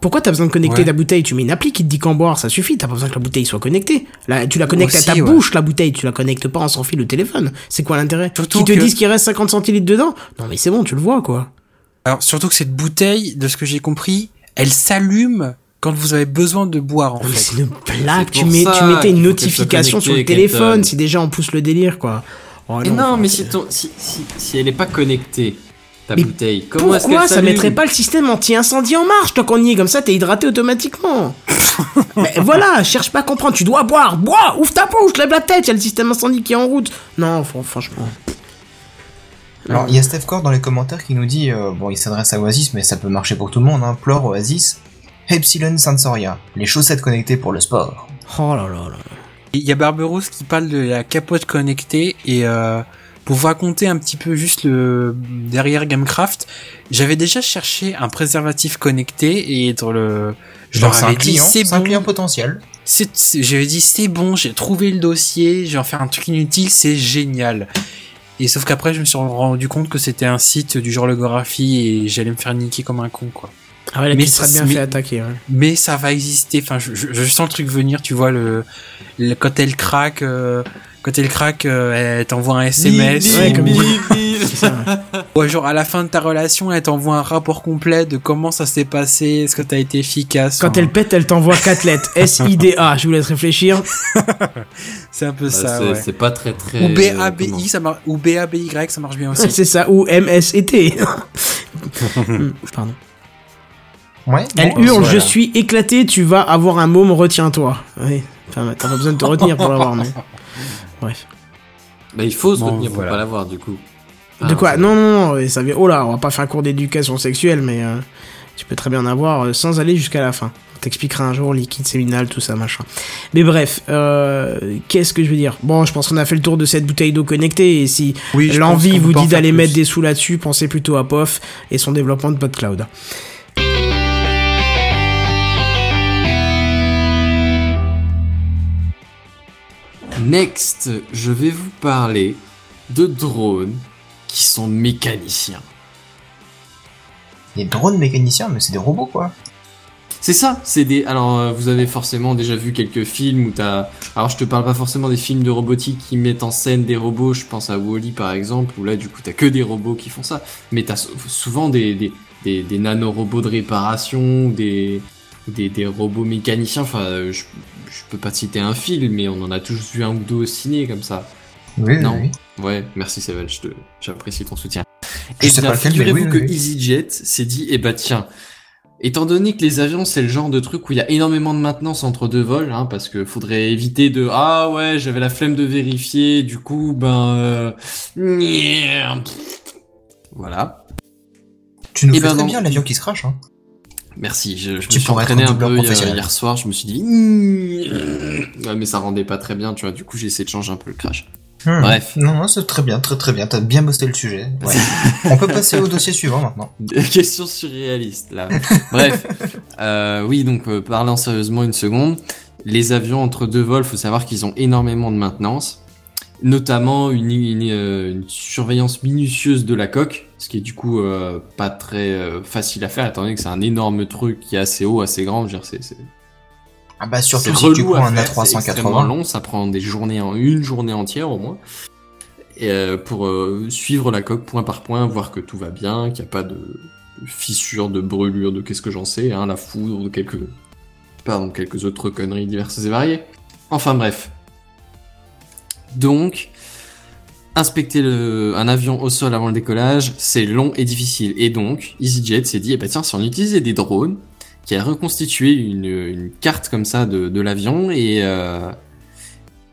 Pourquoi t'as besoin de connecter Ouais. ta bouteille? Tu mets une appli qui te dit quand boire, ça suffit. T'as pas besoin que la bouteille soit connectée. Là, tu la connectes à ta ouais. bouche, la bouteille. Tu la connectes pas en sans fil au téléphone. C'est quoi l'intérêt? Qui te que- disent qu'il reste 50 centilitres dedans? Non, mais c'est bon, tu le vois quoi. Alors surtout que cette bouteille, de ce que j'ai compris, elle s'allume quand vous avez besoin de boire, en Mais fait. C'est une blague, tu, pour mets, ça tu mettais une notification sur le téléphone, si déjà on pousse le délire, quoi. Oh, Et non, mais si, ton, si, si, si elle est pas connectée, ta Mais bouteille, comment est-ce Pourquoi qu'elle ça mettrait pas le système anti-incendie en marche tant qu'on y est comme ça t'es hydraté automatiquement Mais voilà, cherche pas à comprendre, tu dois boire, bois, ouvre ta bouche, lève la tête, y a le système incendie qui est en route. Non, fr- franchement. Alors, il y a Steph Core dans les commentaires qui nous dit, euh, bon, il s'adresse à Oasis, mais ça peut marcher pour tout le monde, hein. Plore Oasis. Epsilon Sensoria, les chaussettes connectées pour le sport. Oh là là là. Il y a Barberousse qui parle de la capote connectée et euh, pour vous raconter un petit peu juste le derrière Gamecraft, j'avais déjà cherché un préservatif connecté et dans le je Genre, leur c'est un avais dit client, c'est c'est un bon, client potentiel. j'avais dit c'est bon, j'ai trouvé le dossier, je vais en faire un truc inutile, c'est génial. Et sauf qu'après je me suis rendu compte que c'était un site du genre logographie et j'allais me faire niquer comme un con quoi. Ah ouais, là, Mais ça- bien mais- fait attaquer. ouais. mais ça va exister. Enfin, je, je, je sens le truc venir. Tu vois le, le- quand elle craque, euh, quand elle craque, euh, elle t'envoie un SMS. Ouais, ou- comme C'est ça, ouais. ou genre à la fin de ta relation, elle t'envoie un rapport complet de comment ça s'est passé, est-ce que t'as été efficace. Quand elle pète, elle t'envoie 4 lettres. S-I-D-A, je vous laisse réfléchir. c'est un peu Bah, ça. c'est, ouais. pas très très. Ou euh, B-A-B-I, ça marche. Ou B-A-B-Y, ça marche bien aussi. C'est ça, ou M-S et T. Pardon. Ouais. Elle bon, hurle, voilà. je suis éclaté, tu vas avoir un môme, retiens-toi. Enfin, t'as pas besoin de te retenir pour l'avoir, mais. Bref. Bah, il faut se Bon, retenir pour voilà. pas l'avoir, du coup. De Ah, quoi Non, non, non, ça vient. Oh là, on va pas faire un cours d'éducation sexuelle, mais euh, tu peux très bien en avoir euh, sans aller jusqu'à la fin. On t'expliquera un jour liquide séminal, tout ça, machin. Mais bref, euh, qu'est-ce que je veux dire? Bon, je pense qu'on a fait le tour de cette bouteille d'eau connectée, et si Oui, l'envie vous dit d'aller mettre des sous là-dessus, pensez plutôt à POF et son développement de PodCloud. Next, je vais vous parler de drones qui sont mécaniciens. Des drones mécaniciens, mais c'est des robots, quoi. C'est ça, c'est des. Alors, euh, vous avez forcément déjà vu quelques films où t'as. Alors, je te parle pas forcément des films de robotique qui mettent en scène des robots. Je pense à Wally par exemple, où là, du coup, t'as que des robots qui font ça. Mais t'as sou- souvent des des des, des nanorobots de réparation, des des, des robots mécaniciens. Enfin, euh, je je peux pas te citer un film, mais on en a tous vu un ou deux au ciné comme ça. Oui, Non. oui. Ouais, merci te- j'apprécie ton soutien. Je Et mais figurez-vous oui, que. EasyJet s'est dit, eh bah tiens, étant donné que les avions c'est le genre de truc où il y a énormément de maintenance entre deux vols, hein, parce que faudrait éviter de, ah ouais, j'avais la flemme de vérifier, du coup, ben, euh, voilà. Tu nous Eh fais ben très non. bien l'avion qui se crache, hein. Merci, je, je Tu me suis entraîné un peu hier, professionnel. hier soir, je me suis dit, ouais, mais ça rendait pas très bien, tu vois, du coup j'ai essayé de changer un peu le crash. Hmm. Bref. Non, non, c'est très bien, très très bien. T'as bien bossé le sujet. Ouais. On peut passer au dossier suivant maintenant. Question surréaliste là. Bref, euh, oui donc euh, parlant sérieusement une seconde, les avions entre deux vols, faut savoir qu'ils ont énormément de maintenance, notamment une, une, euh, une surveillance minutieuse de la coque, ce qui est du coup euh, pas très euh, facile à faire étant donné que c'est un énorme truc qui est assez haut, assez grand. Je veux dire, c'est c'est Ah bah surtout si tu prends un faire, c'est extrêmement A380. long, ça prend des journées en une journée entière au moins. Et euh, pour suivre la coque point par point, voir que tout va bien, qu'il n'y a pas de, de fissures, de brûlures, de qu'est-ce que j'en sais, hein, la foudre, de quelques pardon, quelques autres conneries diverses et variées. Enfin bref. Donc, inspecter un avion au sol avant le décollage, c'est long et difficile. Et donc, EasyJet s'est dit, eh ben tiens, si on utilisait des drones, qui a reconstitué une, carte comme ça de, l'avion et euh,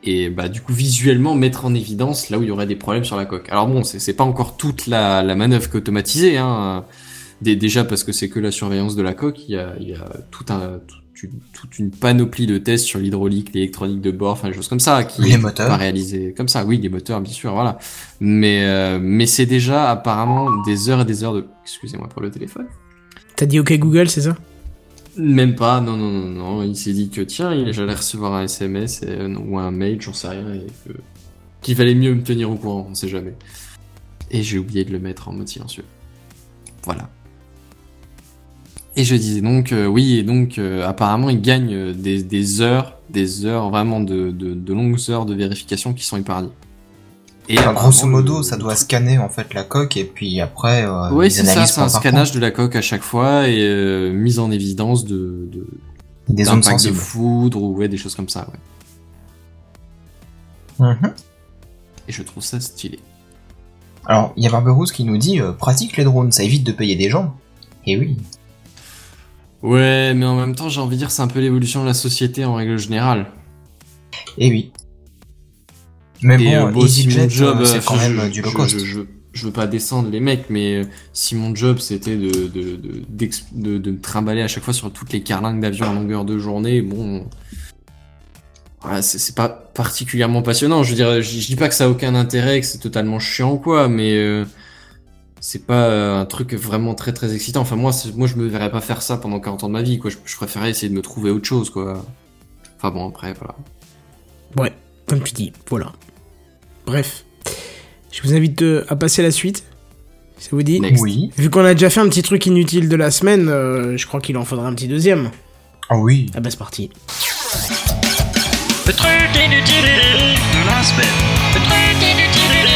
et bah du coup visuellement mettre en évidence là où il y aurait des problèmes sur la coque. Alors bon, c'est pas encore toute la, manœuvre qu'automatisée, hein. Dé- déjà parce que c'est que la surveillance de la coque, il y a, tout un une, toute une panoplie de tests sur l'hydraulique, l'électronique de bord, enfin des choses comme ça qui Les moteurs. pas réalisé comme ça. Oui, les moteurs bien sûr, voilà. Mais euh, mais c'est déjà apparemment des heures et des heures de excusez-moi pour le téléphone. T'as dit OK Google, c'est ça? Même pas, non, non, non, non. Il s'est dit que tiens, il- j'allais recevoir un SMS et, euh, ou un mail, j'en sais rien, et que qu'il valait mieux me tenir au courant, on sait jamais. Et j'ai oublié de le mettre en mode silencieux. Voilà. Et je disais donc, euh, oui, et donc euh, apparemment il gagne euh, des, des heures, des heures vraiment de, de, de longues heures de vérification qui sont épargnées. Et Enfin, grosso modo, le- ça doit scanner en fait la coque et puis après euh, Oui, ils c'est ça, c'est un scannage de la coque à chaque fois et mise en évidence de, de, Des zones de foudre ou ouais, des choses comme ça. Ouais. Mhm. Et je trouve ça stylé. Alors, il y a Barberousse qui nous dit pratique les drones, ça évite de payer des gens. Et oui. Ouais, mais en même temps, j'ai envie de dire, c'est un peu l'évolution de la société en règle générale. Et oui. Mais Et, bon, euh, bon, si mon job, euh, c'est euh, quand je- même je- du low cost. Je, je, je veux pas descendre les mecs, mais euh, si mon job c'était de, de, de, de, de me trimballer à chaque fois sur toutes les carlingues d'avion à longueur de journée, bon. C'est, c'est pas particulièrement passionnant. Je veux dire, je, je dis pas que ça a aucun intérêt, que c'est totalement chiant ou quoi, mais euh, c'est pas euh, un truc vraiment très très excitant. Enfin, moi, moi je me verrais pas faire ça pendant 40 ans de ma vie, quoi. Je, je préférais essayer de me trouver autre chose, quoi. Enfin bon, après, voilà. Ouais, comme tu dis, voilà. Bref. Je vous invite euh, à passer à la suite. Ça vous dit Next. Oui. Vu qu'on a déjà fait un petit truc inutile de la semaine, euh, je crois qu'il en faudra un petit deuxième. Ah oui. Ah bah c'est parti. Le truc inutile de la semaine. Le truc inutile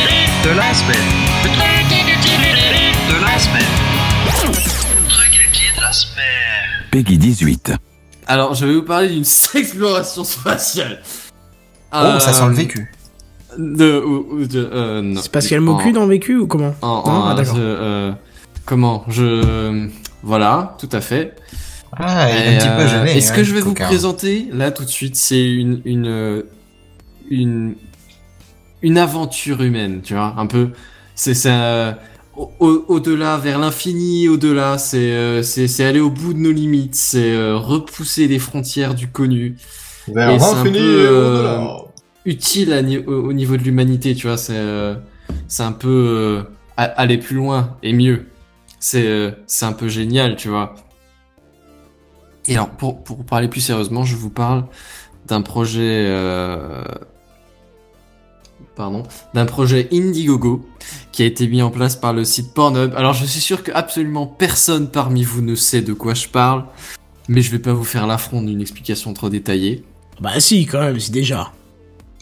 de la semaine. Le truc Peggy 18. Alors, je vais vous parler d'une exploration spatiale. Oh, ça sent le Euh, vécu. De, ou- de, euh, non. C'est Pascal Mocu En- dans Vécu ou comment en- Non en- Ah, d'accord. je- euh, comment Je. Voilà, tout à fait. Ah, il est un petit peu euh, jeune. Et ce que je vais vous présenter là tout de suite, c'est une une euh, une une aventure humaine, tu vois, un peu. C'est ça. Au- au- Au-delà, vers l'infini, au-delà, c'est euh, c'est aller au bout de nos limites, c'est euh, repousser les frontières du connu. Un peu, euh, utile à au, au niveau de l'humanité, tu vois. C'est euh, c'est un peu euh, aller plus loin et mieux. C'est euh, c'est un peu génial, tu vois. Et alors, pour, pour parler plus sérieusement, je vous parle d'un projet, euh, pardon, d'un projet Indiegogo qui a été mis en place par le site Pornhub. Alors, je suis sûr que absolument personne parmi vous ne sait de quoi je parle, mais je vais pas vous faire l'affront d'une explication trop détaillée. Bah si, quand même, c'est déjà.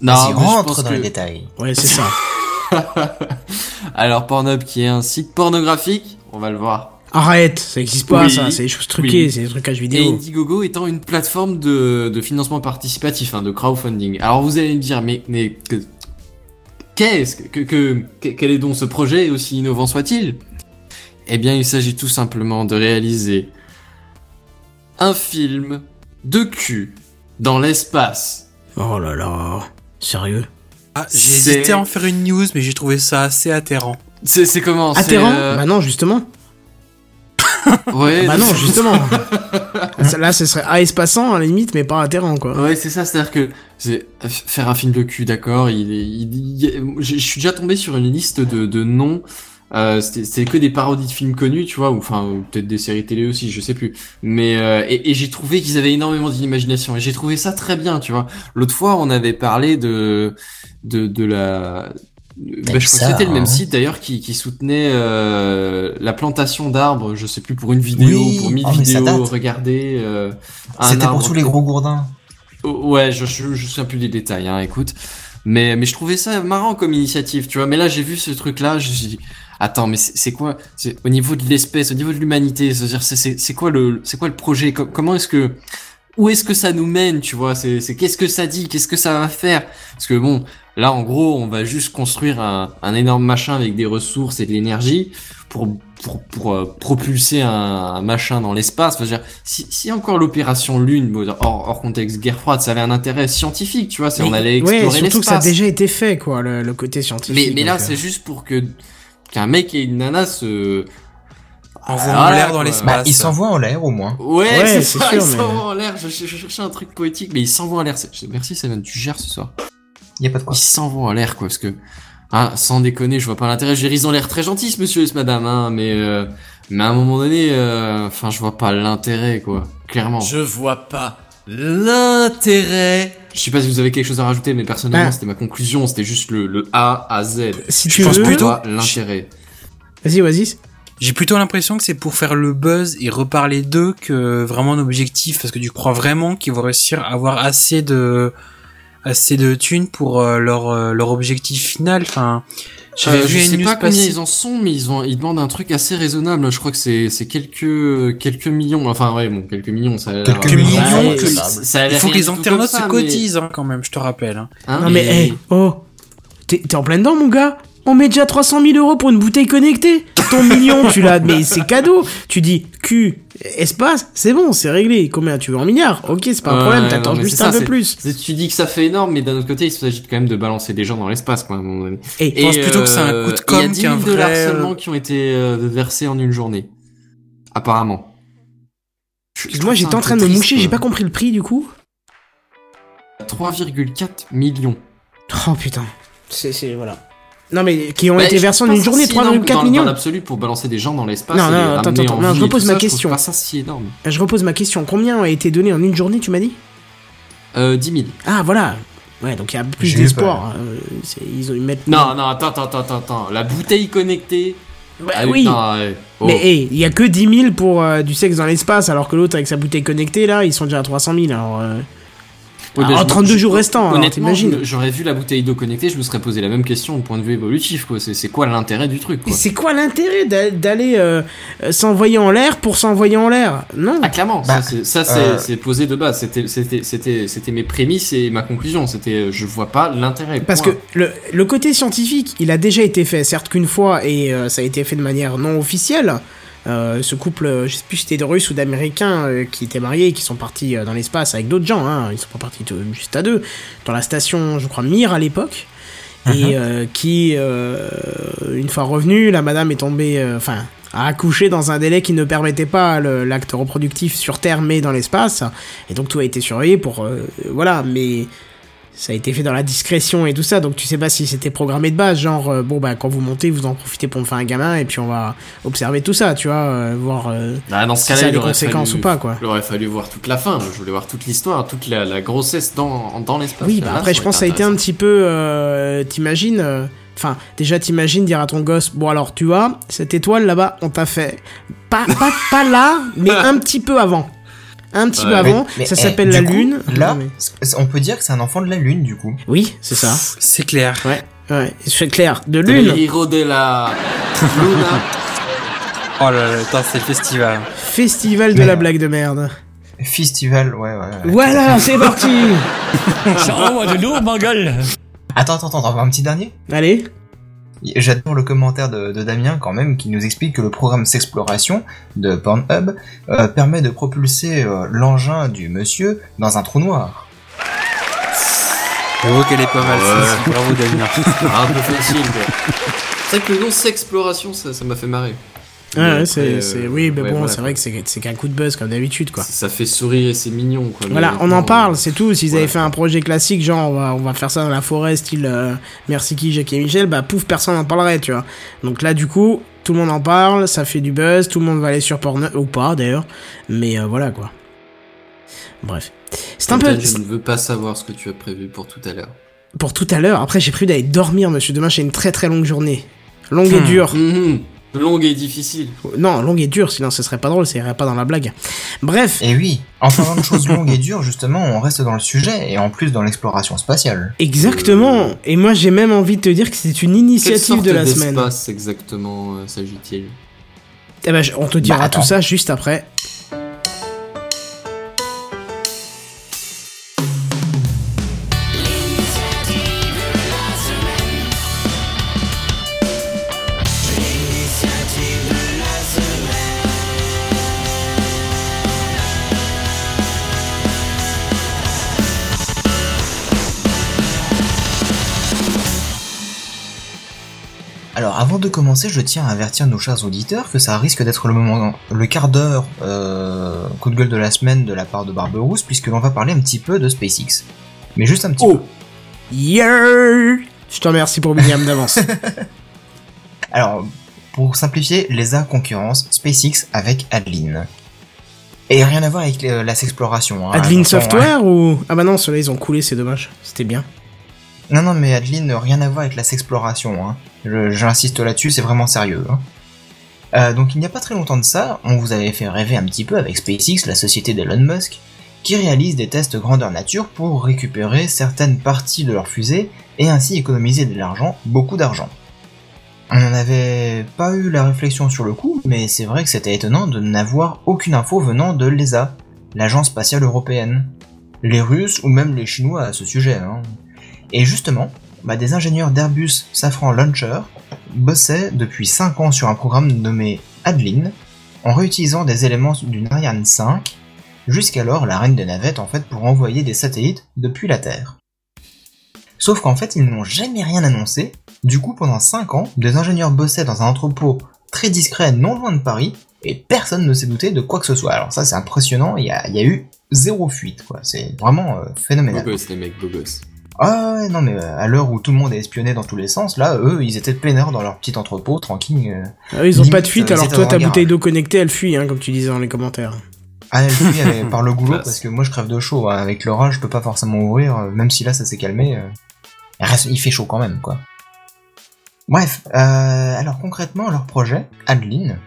Non, mais je rentre dans que- les détails. Ouais, c'est ça. Alors Pornhub qui est un site pornographique, on va le voir. Arrête, ça existe pas, Oui. ça. C'est des choses truquées, Oui. c'est des trucages Et vidéo. Indiegogo étant une plateforme de, de financement participatif, hein, de crowdfunding. Alors vous allez me dire, mais, mais qu'est-ce que, que, que- quel est donc ce projet, aussi innovant soit-il? Eh bien, il s'agit tout simplement de réaliser un film de cul dans l'espace. Oh là là. Sérieux? Ah, j'ai hésité à en faire une news, mais j'ai trouvé ça assez atterrant. C'est c'est comment? C'est, Atterrant? euh, Bah non, justement. Ouais, bah non, justement. Là, ce serait à espaçant à la limite, mais pas atterrant, quoi. Ouais, c'est ça, c'est-à-dire que c'est faire un film de cul, d'accord. Il, est- il, il- je suis déjà tombé sur une liste de, de noms. Euh, c'était c'était que des parodies de films connus, tu vois, ou enfin ou peut-être des séries télé aussi, je sais plus. Mais euh, et, et j'ai trouvé qu'ils avaient énormément d'imagination et j'ai trouvé ça très bien, tu vois. L'autre fois, on avait parlé de de de la bah, je crois que ça, c'était le même hein. site d'ailleurs qui, qui soutenait euh, la plantation d'arbres, je sais plus pour une vidéo, Oui, pour mille oh, ça vidéos, regardez. euh, C'était pour tous les gros gourdins. Oh, Ouais, je, je, je sais plus des détails, hein, écoute. Mais, mais je trouvais ça marrant comme initiative, tu vois. Mais là, j'ai vu ce truc-là, je me suis dit, attends, mais c'est quoi C'est au niveau de l'espèce, au niveau de l'humanité, c'est-à-dire, c'est- c'est c'est quoi le, c'est quoi le projet? Co- Comment est-ce que, où est-ce que ça nous mène, tu vois C'est qu'est-ce que ça dit Qu'est-ce que ça va faire? Parce que bon, là, en gros, on va juste construire un, un énorme machin avec des ressources et de l'énergie pour pour, pour euh, propulser un, un machin dans l'espace. Enfin, dire, si, si encore l'opération Lune, hors, hors contexte guerre froide, ça avait un intérêt scientifique, tu vois, c'est on allait ouais, explorer surtout que ça a l'espace. déjà été fait, quoi, le, le côté scientifique. Mais, mais là, euh, c'est juste pour que qu'un mec et une nana se Envoie Voilà, l'air dans l'espace. Bah, il s'envoie en l'air au moins. Ouais, Ouais, c'est ça, sûr, il mais- s'envoie en l'air. Je, je- je cherchais un truc poétique, mais il s'envoie en l'air. Merci, Seven, tu gères ce soir. Y a pas de quoi. Il s'envoie en l'air, quoi, parce que, ah, sans déconner, je vois pas l'intérêt. J'ai ils ont l'air très gentils, ce monsieur et ce madame, hein, mais, euh, mais à un moment donné, euh, enfin, je vois pas l'intérêt, quoi, clairement. Je vois pas l'intérêt. Je sais pas si vous avez quelque chose à rajouter, mais personnellement, Bah. c'était ma conclusion, c'était juste le, le A à Z. Si je tu pense veux- plutôt l'intérêt. Vas-y, vas-y. J'ai plutôt l'impression que c'est pour faire le buzz et reparler d'eux que vraiment un objectif, parce que tu crois vraiment qu'ils vont réussir à avoir assez de assez de thunes pour euh, leur euh, leur objectif final. Enfin, Euh, vu je sais pas combien ils en sont, mais ils ont ils demandent un truc assez raisonnable. Je crois que c'est c'est quelques quelques millions. Enfin ouais, bon quelques millions. Ça a l'air- Quelques millions, que- ça- a Il l'air faut que les internautes se mais- cotisent hein, quand même, je te rappelle. hein. Hein, Non mais, mais- hey, oh, t'es t'es en plein dedans, mon gars. On met déjà 300 000 euros pour une bouteille connectée. Ton million, tu l'as, mais c'est cadeau. Tu dis Q, espace, c'est bon, c'est réglé. Combien tu veux en milliards Ok, c'est pas un problème, t'attends juste un peu plus. Tu dis que ça fait énorme, mais d'un autre côté, il s'agit quand même de balancer des gens dans l'espace, quoi, à un moment donné. Et Je pense plutôt que c'est un coup de com' Il y a 10 000 qu'un dollars vrai, euh, seulement qui ont été euh, versés en une journée. Apparemment. Trouve j'étais en train de me triste, moucher, j'ai pas compris le prix du coup. 3,4 millions. Oh putain. C'est, c'est, voilà. Non mais qui ont Bah, été je versés en une journée, si énorme 3,4 dans- millions. Dans l'absolu, pour balancer des gens dans l'espace. Non, non, attends, attends, en non, je repose ma ça, question. pas ça si énorme. Je repose ma question. Combien a été donné en une journée, tu m'as dit? Euh, 10 000. Ah voilà. Ouais, donc il y a plus d'espoir. Euh, ils ont ils mettent. Non, non, attends, attends, attends, attends. La bouteille connectée. Bah Ah oui. non, ouais. Oh. Mais hey, il y a que 10 000 pour euh, du sexe dans l'espace, alors que l'autre avec sa bouteille connectée là, ils sont déjà à 300 000. Alors, en je- 32 je- jours restants, Honnêtement, j'aurais vu la bouteille d'eau connectée, je me serais posé la même question au point de vue évolutif. C'est quoi l'intérêt du truc, c'est quoi l'intérêt d'a- d'aller euh, euh, s'envoyer en l'air pour s'envoyer en l'air? Non. Ah, clairement, Bah, ça, c'est- euh, c'est posé de base. C'était- C'était c'était- c'était mes prémices et ma conclusion. C'était je vois pas l'intérêt. Parce que le, le côté scientifique, il a déjà été fait, certes qu'une fois, et euh, ça a été fait de manière non officielle. Euh, ce couple, euh, je sais plus si c'était de Russes ou d'Américains euh, qui étaient mariés et qui sont partis dans l'espace avec d'autres gens, hein, ils sont pas partis tout- juste à deux, dans la station, je crois, Mir à l'époque, et euh, qui, une fois revenu, la madame est tombée, enfin, a accouché dans un délai qui ne permettait pas l'acte reproductif sur Terre mais dans l'espace, et donc tout a été surveillé pour, euh, voilà, mais ça a été fait dans la discrétion et tout ça, donc tu sais pas si c'était programmé de base, genre euh, bon bah quand vous montez, vous en profitez pour me faire un gamin et puis on va observer tout ça, tu vois, euh, voir euh, Ah, dans ce si ça a des conséquences fallu- ou pas quoi. Il aurait fallu voir toute la fin. Je voulais voir toute l'histoire, toute la, la grossesse dans, dans l'espace. Oui, Là, bah après je pense que ça a été un petit peu, euh, t'imagines, enfin déjà t'imagines dire à ton gosse, bon alors tu vois, cette étoile là-bas, on t'a fait, pas, pas, pas là, mais un petit peu avant. Un petit peu avant, Mais- mais, ça s'appelle la coup, Lune. Là, Non, mais- c- on peut dire que c'est un enfant de la Lune, du coup. Oui, c'est ça. C'est clair. Ouais, ouais, c'est clair. De Lune, héros de la Luna. Oh là là, attends, c'est le festival. festival de Mais, la blague de merde. Festival, ouais, ouais. ouais. Voilà, c'est parti Ça envoie de gueule. Attends, attends, attends, un petit dernier Allez. J'adore le commentaire de, de Damien quand même qui nous explique que le programme S'exploration de Pornhub euh, permet de propulser euh, l'engin du monsieur dans un trou noir. J'avoue qu'elle est pas mal, Ouais. Bravo, Damien. un peu facile, quoi. C'est vrai que le nom Sexploration, ça ça m'a fait marrer. Ouais, après, c'est, c'est- oui, mais ouais, bon, voilà, c'est vrai que c'est, c'est qu'un coup de buzz comme d'habitude, quoi. Ça fait sourire et c'est mignon, quoi. Voilà, on en parle, c'est tout. S'ils voilà. avaient fait un projet classique, genre on va, on va faire ça dans la forêt, style euh, Merci qui, Jacques et Michel, bah pouf, personne n'en parlerait, tu vois. Donc là, du coup, tout le monde en parle, ça fait du buzz, tout le monde va aller sur Pornhub, ou pas d'ailleurs, mais euh, voilà quoi. Bref. C'est un peu. Je ne veux pas savoir ce que tu as prévu pour tout à l'heure. Pour tout à l'heure, après j'ai prévu d'aller dormir, monsieur. Demain, j'ai une très très longue journée. Longue et Hmm. dure. Mhm. Longue et difficile. Non, longue et dure, sinon ce serait pas drôle, ça irait pas dans la blague. Bref, Et oui, en parlant de choses longues et dures, justement, on reste dans le sujet et en plus dans l'exploration spatiale. exactement. Et moi, j'ai même envie de te dire que c'est une initiative sorte de la semaine. d'espace exactement euh, s'agit-il? Eh ben, je- on te dira Bah, tout ça juste après. Avant de commencer, je tiens à avertir nos chers auditeurs que ça risque d'être le moment, le quart d'heure euh, coup de gueule de la semaine de la part de Barberousse, puisque l'on va parler un petit peu de SpaceX. Mais juste un petit Oh. peu. Yeah Je te remercie pour William d'avance. Alors, pour simplifier, l'ESA concurrence SpaceX avec Adeline. Et rien à voir avec euh, la s'exploration. hein, Adeline hein. Software ou? Ah bah non, ceux-là ils ont coulé, c'est dommage. C'était bien. Non, non, mais Adeline, rien à voir avec la s'exploration. Hein. J'insiste là-dessus, c'est vraiment sérieux. Hein. Euh, donc il n'y a pas très longtemps de ça, on vous avait fait rêver un petit peu avec SpaceX, la société d'Elon Musk, qui réalise des tests grandeur nature pour récupérer certaines parties de leur fusée et ainsi économiser de l'argent, beaucoup d'argent. On n'avait pas eu la réflexion sur le coup, mais c'est vrai que c'était étonnant de n'avoir aucune info venant de l'ESA, l'agence spatiale européenne. Les Russes ou même les Chinois à ce sujet. hein. Et justement, bah, des ingénieurs d'Airbus Safran Launcher bossaient depuis 5 ans sur un programme nommé Adeline, en réutilisant des éléments d'une Ariane 5, jusqu'alors la reine des navettes en fait pour envoyer des satellites depuis la Terre. Sauf qu'en fait ils n'ont jamais rien annoncé, du coup pendant 5 ans, des ingénieurs bossaient dans un entrepôt très discret non loin de Paris, et personne ne s'est douté de quoi que ce soit. Alors ça c'est impressionnant, il y a, eu zéro fuite, quoi. c'est vraiment euh, phénoménal. Ah ouais, non mais euh, à l'heure où tout le monde est espionné dans tous les sens, là, eux, ils étaient peinards dans leur petit entrepôt, tranquille. euh. Ah, ils ont Limite, pas de fuite, euh, alors toi, ta bouteille d'eau connectée, elle fuit, hein, comme tu disais dans les commentaires. Ah, elle fuit elle par le goulot parce que moi je crève de chaud. hein. Avec l'orage, je peux pas forcément ouvrir, même si là ça s'est calmé. il fait chaud quand même, quoi. Bref, euh, alors concrètement, leur projet, Adeline,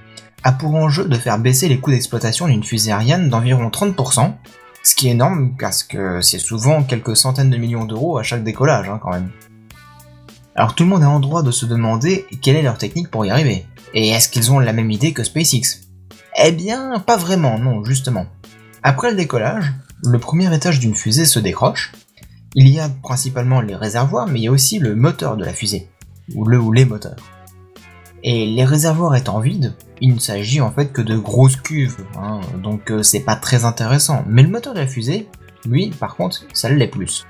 a pour enjeu de faire baisser les coûts d'exploitation d'une fusée Ariane d'environ 30%, ce qui est énorme parce que c'est souvent quelques centaines de millions d'euros à chaque décollage, hein, quand même. Alors tout le monde est en droit de se demander quelle est leur technique pour y arriver, et est-ce qu'ils ont la même idée que SpaceX? Eh bien, pas vraiment, non, justement. Après le décollage, le premier étage d'une fusée se décroche. Il y a principalement les réservoirs, mais il y a aussi le moteur de la fusée, ou le ou les moteurs. Et les réservoirs étant vides, il ne s'agit en fait que de grosses cuves, hein, donc euh, c'est pas très intéressant. Mais le moteur de la fusée, lui, par contre, ça l'est plus.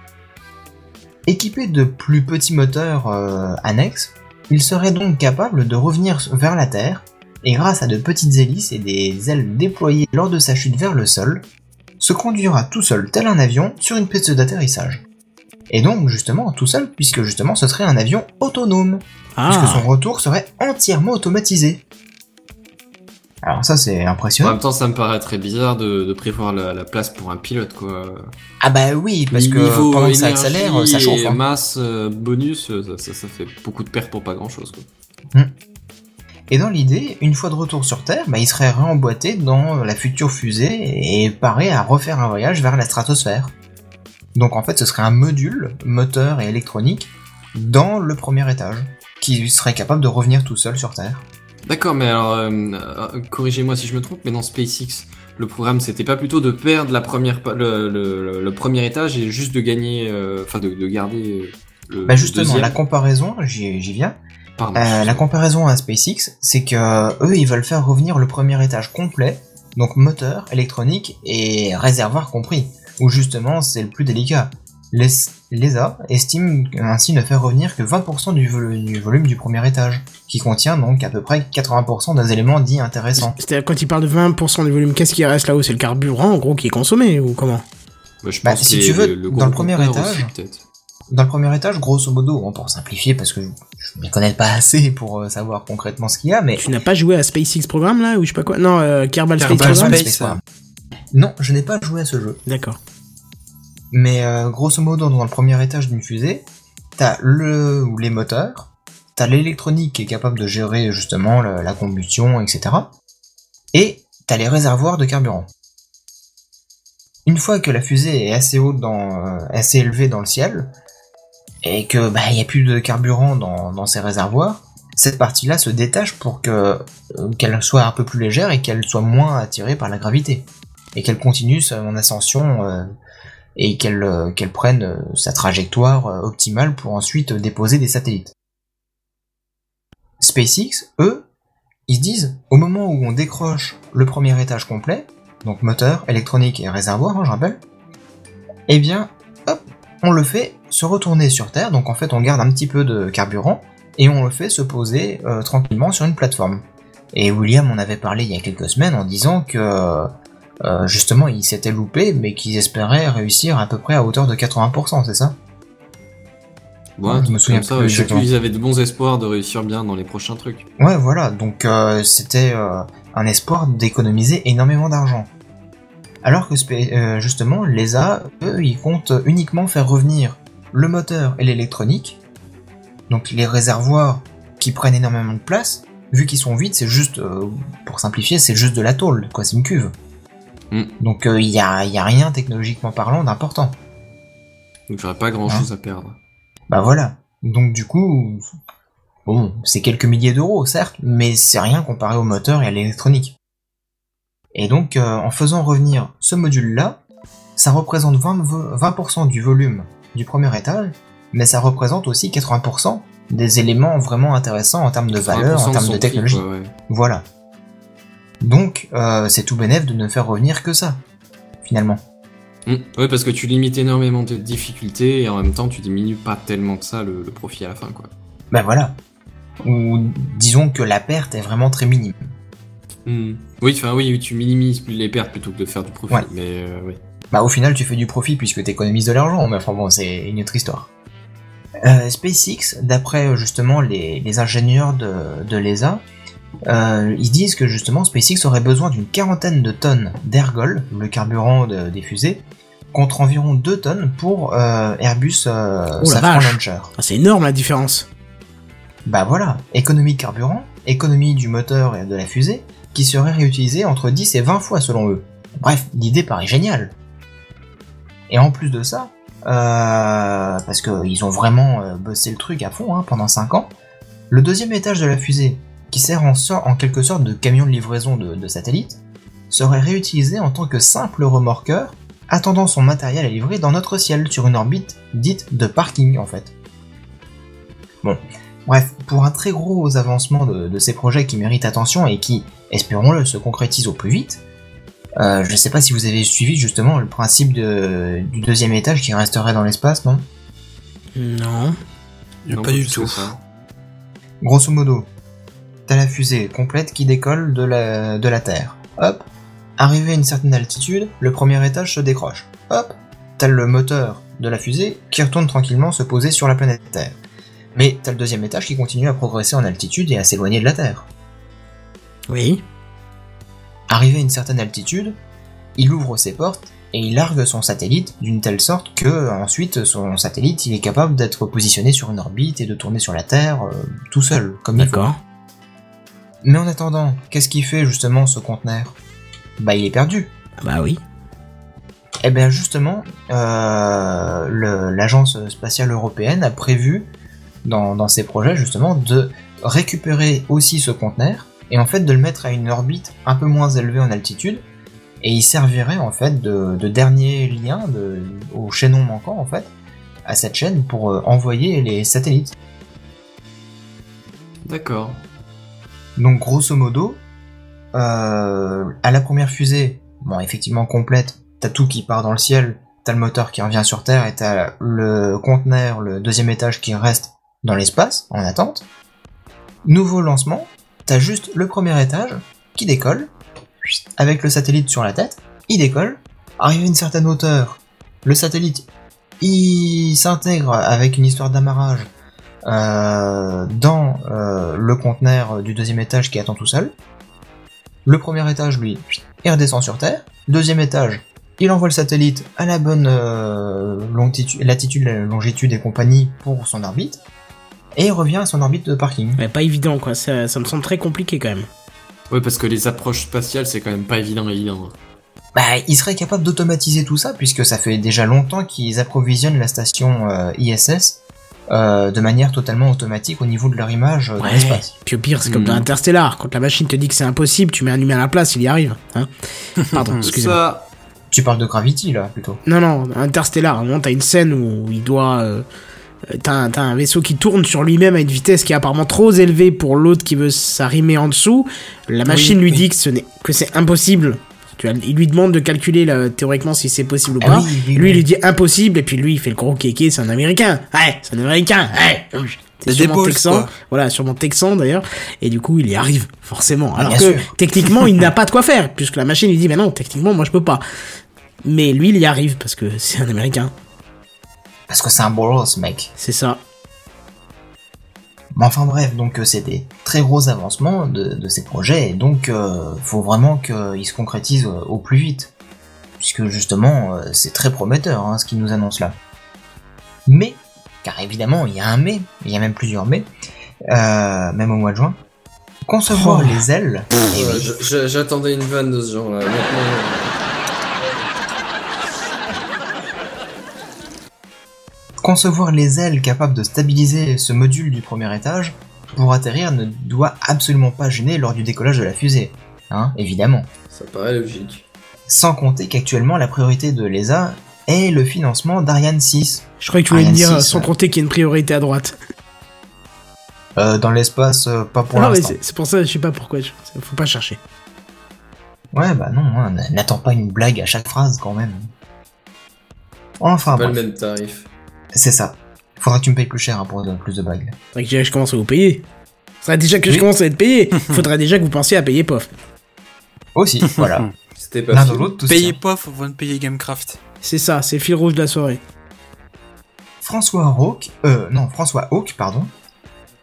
Équipé de plus petits moteurs euh, annexes, il serait donc capable de revenir vers la Terre et grâce à de petites hélices et des ailes déployées lors de sa chute vers le sol, se conduira tout seul tel un avion sur une piste d'atterrissage. Et donc justement tout seul puisque justement ce serait un avion autonome, puisque Ah, son retour serait entièrement automatisé. Alors ça c'est En impressionnant. même temps, ça me paraît très bizarre de, de prévoir la, la place pour un pilote, quoi. Ah bah oui, parce que Niveau pendant que ça accélère, ça chauffe. et hein. masse, euh, bonus, ça, ça, ça fait beaucoup de pertes pour pas grand chose, quoi. Et dans l'idée, une fois de retour sur Terre, bah, il serait réemboîté dans la future fusée et paré à refaire un voyage vers la stratosphère. Donc en fait, ce serait un module, moteur et électronique, dans le premier étage, qui serait capable de revenir tout seul sur Terre. D'accord, mais alors, euh, euh, corrigez-moi si je me trompe, mais dans SpaceX, le programme, c'était pas plutôt de perdre la première, le, le, le premier étage et juste de gagner, euh, enfin de, de garder le Bah justement, deuxième la comparaison, j'y viens, Pardon. Euh, la comparaison à SpaceX, c'est que eux, ils veulent faire revenir le premier étage complet, donc moteur, électronique et réservoir compris, où justement c'est le plus délicat. Les- L'ESA estime ainsi ne faire revenir que 20% du, vol- du volume du premier étage, qui contient donc à peu près 80% des éléments dits intéressants. c'est-à-dire quand il parle de 20% du volume, qu'est-ce qui reste là-haut? C'est le carburant, en gros, qui est consommé, ou comment? Bah, je bah, si tu veux, le dans le premier étage, aussi. Dans le premier étage, grosso modo, pour simplifier, parce que je ne m'y connais pas assez pour euh, savoir concrètement ce qu'il y a, mais Tu n'as pas joué à SpaceX Programme, là, ou je sais pas quoi? Non, euh, Kerbal Space Kerbal Program Space. Program. Non, je n'ai pas joué à ce jeu. D'accord. Mais euh, grosso modo, dans le premier étage d'une fusée, t'as le ou les moteurs, t'as l'électronique qui est capable de gérer justement la combustion, etc. Et t'as les réservoirs de carburant. Une fois que la fusée est assez haute dans, euh, assez élevée dans le ciel, et que bah y a plus de carburant dans, ces réservoirs, cette partie-là se détache pour euh, qu'elle soit un peu plus légère et qu'elle soit moins attirée par la gravité, et qu'elle continue son ascension et qu'elle euh, prenne euh, sa trajectoire euh, optimale pour ensuite déposer des satellites. SpaceX, eux, ils se disent, au moment où on décroche le premier étage complet, donc moteur, électronique et réservoir, hein, je rappelle, eh bien, hop, on le fait se retourner sur Terre, donc en fait on garde un petit peu de carburant, et on le fait se poser tranquillement sur une plateforme. Et William en avait parlé il y a quelques semaines en disant que euh, justement ils s'étaient loupés, mais qu'ils espéraient réussir à peu près à hauteur de 80%, c'est ça Ouais, je me souviens ça, plus je sais qu'ils avaient de bons espoirs de réussir bien dans les prochains trucs. Ouais, voilà, donc euh, c'était euh, un espoir d'économiser énormément d'argent. Alors que euh, justement, l'ESA, eux, ils comptent uniquement faire revenir le moteur et l'électronique, donc les réservoirs qui prennent énormément de place, vu qu'ils sont vides, c'est juste, euh, pour simplifier, c'est juste de la tôle, quoi, c'est une cuve. Mm. Donc il y, a, y a rien technologiquement parlant d'important. Donc j'aurais pas grand chose à perdre. Bah voilà. Donc du coup, Bon, c'est quelques milliers d'euros, certes, mais c'est rien comparé au moteur et à l'électronique. Et donc, euh, en faisant revenir ce module-là, ça représente 20%, 20 du volume du premier étage, mais ça représente aussi 80% des éléments vraiment intéressants en termes de valeur, en 20% termes de prix, technologie. ouais. Voilà. Donc, euh, c'est tout bénef de ne faire revenir que ça, finalement. Mm. Ouais, parce que tu limites énormément de difficultés et en même temps tu diminues pas tellement de ça le, le profit à la fin, quoi. Ben voilà. Ou disons que la perte est vraiment très minime. Mm. Oui, enfin oui, tu minimises les pertes plutôt que de faire du profit, Ouais. mais euh, oui. Bah au final tu fais du profit puisque tu économises de l'argent, mais enfin bon c'est une autre histoire. Euh, SpaceX, d'après justement les, les ingénieurs de, de l'ESA, euh, ils disent que justement SpaceX aurait besoin d'une quarantaine de tonnes d'ergol, le carburant de- des fusées, contre environ 2 tonnes pour euh, Airbus euh, Oh Safran. Launcher. Ah, c'est énorme la différence. Bah voilà, économie de carburant, économie du moteur et de la fusée, qui serait réutilisée entre 10 et 20 fois selon eux. Bref, l'idée paraît géniale. Et en plus de ça, euh, parce qu'ils ont vraiment bossé le truc à fond hein, pendant 5 ans, le deuxième étage de la fusée, qui sert en, quelque sorte de camion de livraison de, de satellites, serait réutilisé en tant que simple remorqueur, attendant son matériel à livrer dans notre ciel sur une orbite dite de parking en fait. Bon, Bref, pour un très gros avancement de, de ces projets qui méritent attention et qui, espérons-le, se concrétisent au plus vite, euh, je sais pas si vous avez suivi justement le principe de- du deuxième étage qui resterait dans l'espace, non? Non. Non, pas du tout. Grosso modo, t'as la fusée complète qui décolle de la, de la Terre. Hop, arrivé à une certaine altitude, le premier étage se décroche. Hop, t'as le moteur de la fusée qui retourne tranquillement se poser sur la planète Terre. Mais t'as le deuxième étage qui continue à progresser en altitude et à s'éloigner de la Terre. Oui. Arrivé à une certaine altitude, il ouvre ses portes et il largue son satellite d'une telle sorte que ensuite son satellite il est capable d'être positionné sur une orbite et de tourner sur la Terre euh, tout seul, comme il faut. D'accord. Mais en attendant, qu'est-ce qu'il fait justement ce conteneur? Bah il est perdu. Bah oui. Eh bien justement, euh, l'agence spatiale européenne a prévu dans, dans ses projets justement de récupérer aussi ce conteneur et en fait de le mettre à une orbite un peu moins élevée en altitude et il servirait en fait de, de dernier lien de, au chaînon manquant en fait à cette chaîne pour euh, envoyer les satellites. D'accord. Donc grosso modo, euh, à la première fusée, bon effectivement complète, t'as tout qui part dans le ciel, t'as le moteur qui revient sur Terre et t'as le conteneur, le deuxième étage qui reste dans l'espace, en attente. Nouveau lancement, t'as juste le premier étage qui décolle, avec le satellite sur la tête, il décolle, arrivé à une certaine hauteur, le satellite il s'intègre avec une histoire d'amarrage dans euh, le conteneur du deuxième étage qui attend tout seul. Le premier étage, lui, il redescend sur Terre. Deuxième étage, il envoie le satellite à la bonne euh, longitude, latitude, longitude et compagnie pour son orbite. Et il revient à son orbite de parking. Mais pas évident quoi, ça, ça me semble très compliqué quand même. Ouais, parce que les approches spatiales, c'est quand même pas évident, évident. Bah, il serait capable d'automatiser tout ça, puisque ça fait déjà longtemps qu'ils approvisionnent la station euh, ISS euh, de manière totalement automatique au niveau de leur image euh, dans Ouais. l'espace. Puis au pire, c'est comme dans Interstellar, quand la machine te dit que c'est impossible, tu mets un humain à la place, il y arrive. Hein Pardon, excusez-moi. Ça, Tu parles de Gravity là, plutôt. Non, non, Interstellar, à un moment, t'as une scène où il doit... euh, T'as un, t'as un vaisseau qui tourne sur lui-même à une vitesse qui est apparemment trop élevée pour l'autre qui veut s'arrimer en dessous. La machine lui oui. dit que ce n'est que c'est impossible. Tu vois, il lui demande de calculer là, théoriquement si c'est possible ou Ah pas. oui, oui, lui, il lui dit impossible, et puis lui, il fait le gros kéké, c'est un américain. Ouais, c'est un américain. Ouais. C'est Des sûrement balls, texan. quoi. Voilà, sûrement texan d'ailleurs. Et du coup, il y arrive, forcément. Alors Bien que, sûr. techniquement, il n'a pas de quoi faire, puisque la machine lui dit, mais non, techniquement, moi je peux pas. Mais lui, il y arrive, parce que c'est un américain. Parce que c'est un bolos, mec. C'est ça. Mais enfin bref, donc euh, c'est des très gros avancements de, de ces projets, et donc euh, faut vraiment qu'ils se concrétisent euh, au plus vite. Puisque justement, euh, c'est très prometteur hein, ce qu'ils nous annoncent là. Mais, car évidemment, il y a un mais, il y a même plusieurs mais, euh, même au mois de juin, concevoir Oh. les ailes, et j'attendais une vanne de ce genre-là. Maintenant, concevoir les ailes capables de stabiliser ce module du premier étage, pour atterrir ne doit absolument pas gêner lors du décollage de la fusée. Hein, évidemment. Ça paraît logique. Sans compter qu'actuellement la priorité de l'ESA est le financement d'Ariane 6. Je croyais que tu voulais me dire, 6, sans euh, compter qu'il y a une priorité à droite. Euh, dans l'espace, euh, pas pour non, mais l'instant. c'est pour ça, je sais pas pourquoi. je- Faut pas chercher. Ouais, bah non, hein, n'attends pas une blague à chaque phrase quand même. Enfin, Pas le même tarif. C'est ça. Faudra que tu me payes plus cher hein, pour donner plus de blagues. Faudrait que déjà je commence à vous payer. Faudrait déjà que je commence à être payé. Faudrait déjà que vous pensiez à payer POF. Aussi, voilà. C'était pas L'un l'autre, tout tient. POF avant de payer Gamecraft. C'est ça, c'est le fil rouge de la soirée. François Hawk, euh, non, François Hawk, pardon,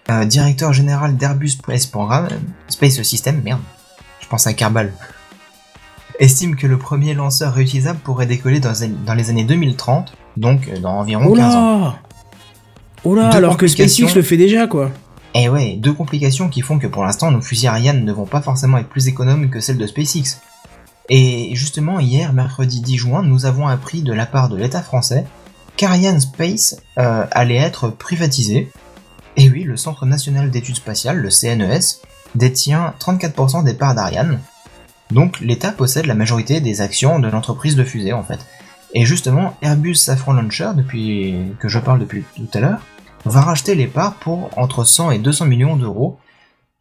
euh, directeur général d'Airbus Space Programme, Space System, merde, je pense à Kerbal, estime que le premier lanceur réutilisable pourrait décoller dans, dans les années 2030, donc euh, dans environ Oh 15 ans. là Oh Deux alors que. SpaceX le fait déjà, quoi. Et ouais, deux complications qui font que pour l'instant nos fusils Ariane ne vont pas forcément être plus économes que celles de SpaceX. Et justement hier, mercredi 10 juin, nous avons appris de la part de l'État français qu'Ariane Space euh, allait être privatisé. Et oui, le Centre national d'études spatiales, le CNES, détient 34% des parts d'Ariane. Donc l'État possède la majorité des actions de l'entreprise de fusée en fait. Et justement, Airbus Safran Launcher, depuis que je parle depuis tout à l'heure, va racheter les parts pour entre 100 et 200 millions d'euros.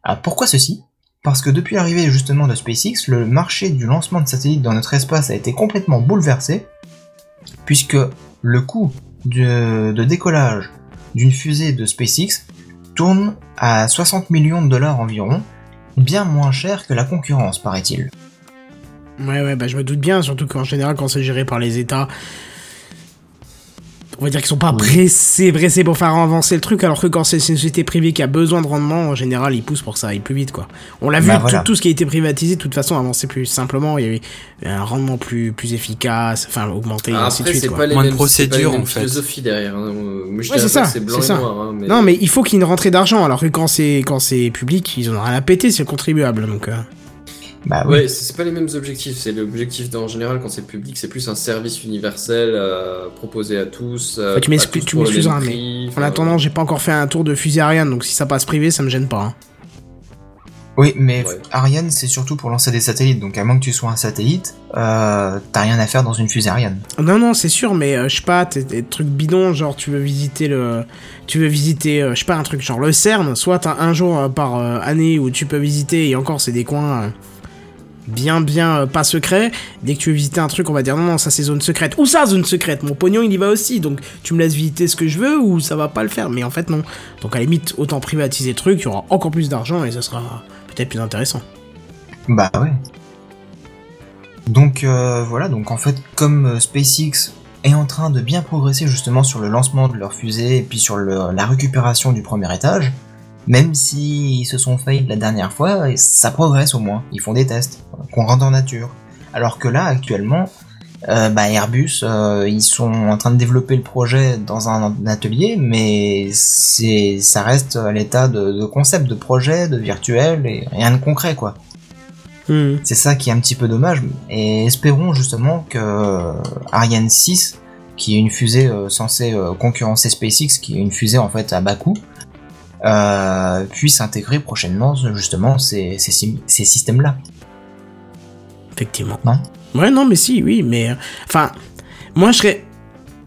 Ah, pourquoi ceci? Parce que depuis l'arrivée justement de SpaceX, le marché du lancement de satellites dans notre espace a été complètement bouleversé, puisque le coût de, de décollage d'une fusée de SpaceX tourne à 60 millions de dollars environ, bien moins cher que la concurrence, paraît-il. Ouais, ouais, bah je me doute bien, surtout qu'en général, quand c'est géré par les États, on va dire qu'ils sont pas pressés, pressés pour faire avancer le truc, alors que quand c'est une société privée qui a besoin de rendement, en général, ils poussent pour que ça aille plus vite, quoi. On l'a vu, Bah, tout- voilà. tout, ce qui a été privatisé, de toute façon, avançait plus simplement, il y avait un rendement plus, plus efficace, enfin, augmenté, Ah, ainsi de suite, quoi. pas les Moins de mêmes procédures, en fait. philosophies derrière. hein. Moi, je Ouais, dirais c'est ça, que c'est blanc c'est et ça. noir. hein, mais... Non, mais il faut qu'il y ait une rentrée d'argent, alors que quand c'est, quand c'est public, ils en ont rien à péter, c'est le contribuable, donc, euh, Bah oui. Ouais, c'est pas les mêmes objectifs. C'est l'objectif en général quand c'est public, c'est plus un service universel euh, proposé à tous. euh, tu m'excuseras, même mais prix, en attendant, j'ai pas encore fait un tour de fusée Ariane, donc si ça passe privé, ça me gêne pas, hein. Oui, mais Ouais. Ariane, c'est surtout pour lancer des satellites, donc à moins que tu sois un satellite, euh, t'as rien à faire dans une fusée Ariane. Non, non, c'est sûr, mais euh, je sais pas, t'es des trucs bidons, genre tu veux visiter le. Tu veux visiter, euh, je sais pas, un truc genre le CERN, soit t'as un jour euh, par euh, année où tu peux visiter, et encore, c'est des coins. Bien bien euh, pas secrets dès que tu veux visiter un truc on va dire non non ça c'est zone secrète. Ou ça zone secrète. Mon pognon il y va aussi. Donc tu me laisses visiter ce que je veux ou ça va pas le faire. Mais en fait non. Donc à la limite autant privatiser le truc il y aura encore plus d'argent et ça sera peut-être plus intéressant. Bah ouais. Donc euh, voilà, donc en fait, comme euh, SpaceX est en train de bien progresser justement sur le lancement de leur fusée et puis sur la récupération du premier étage, même s'ils se sont fail la dernière fois, ça progresse au moins. Ils font des tests qu'on rentre en nature. Alors que là, actuellement, euh, bah, Airbus, euh, ils sont en train de développer le projet dans un atelier, mais c'est, ça reste à l'état de, de concept, de projet, de virtuel et rien de concret quoi. Hmm. C'est ça qui est un petit peu dommage. Et espérons justement que euh, Ariane 6, qui est une fusée censée concurrencer SpaceX, qui est une fusée en fait à bas coût, euh, puisse intégrer prochainement justement ces, ces, systèmes-là. Effectivement. Non? Ouais, non, mais si, oui, mais. euh, Enfin, moi je serais.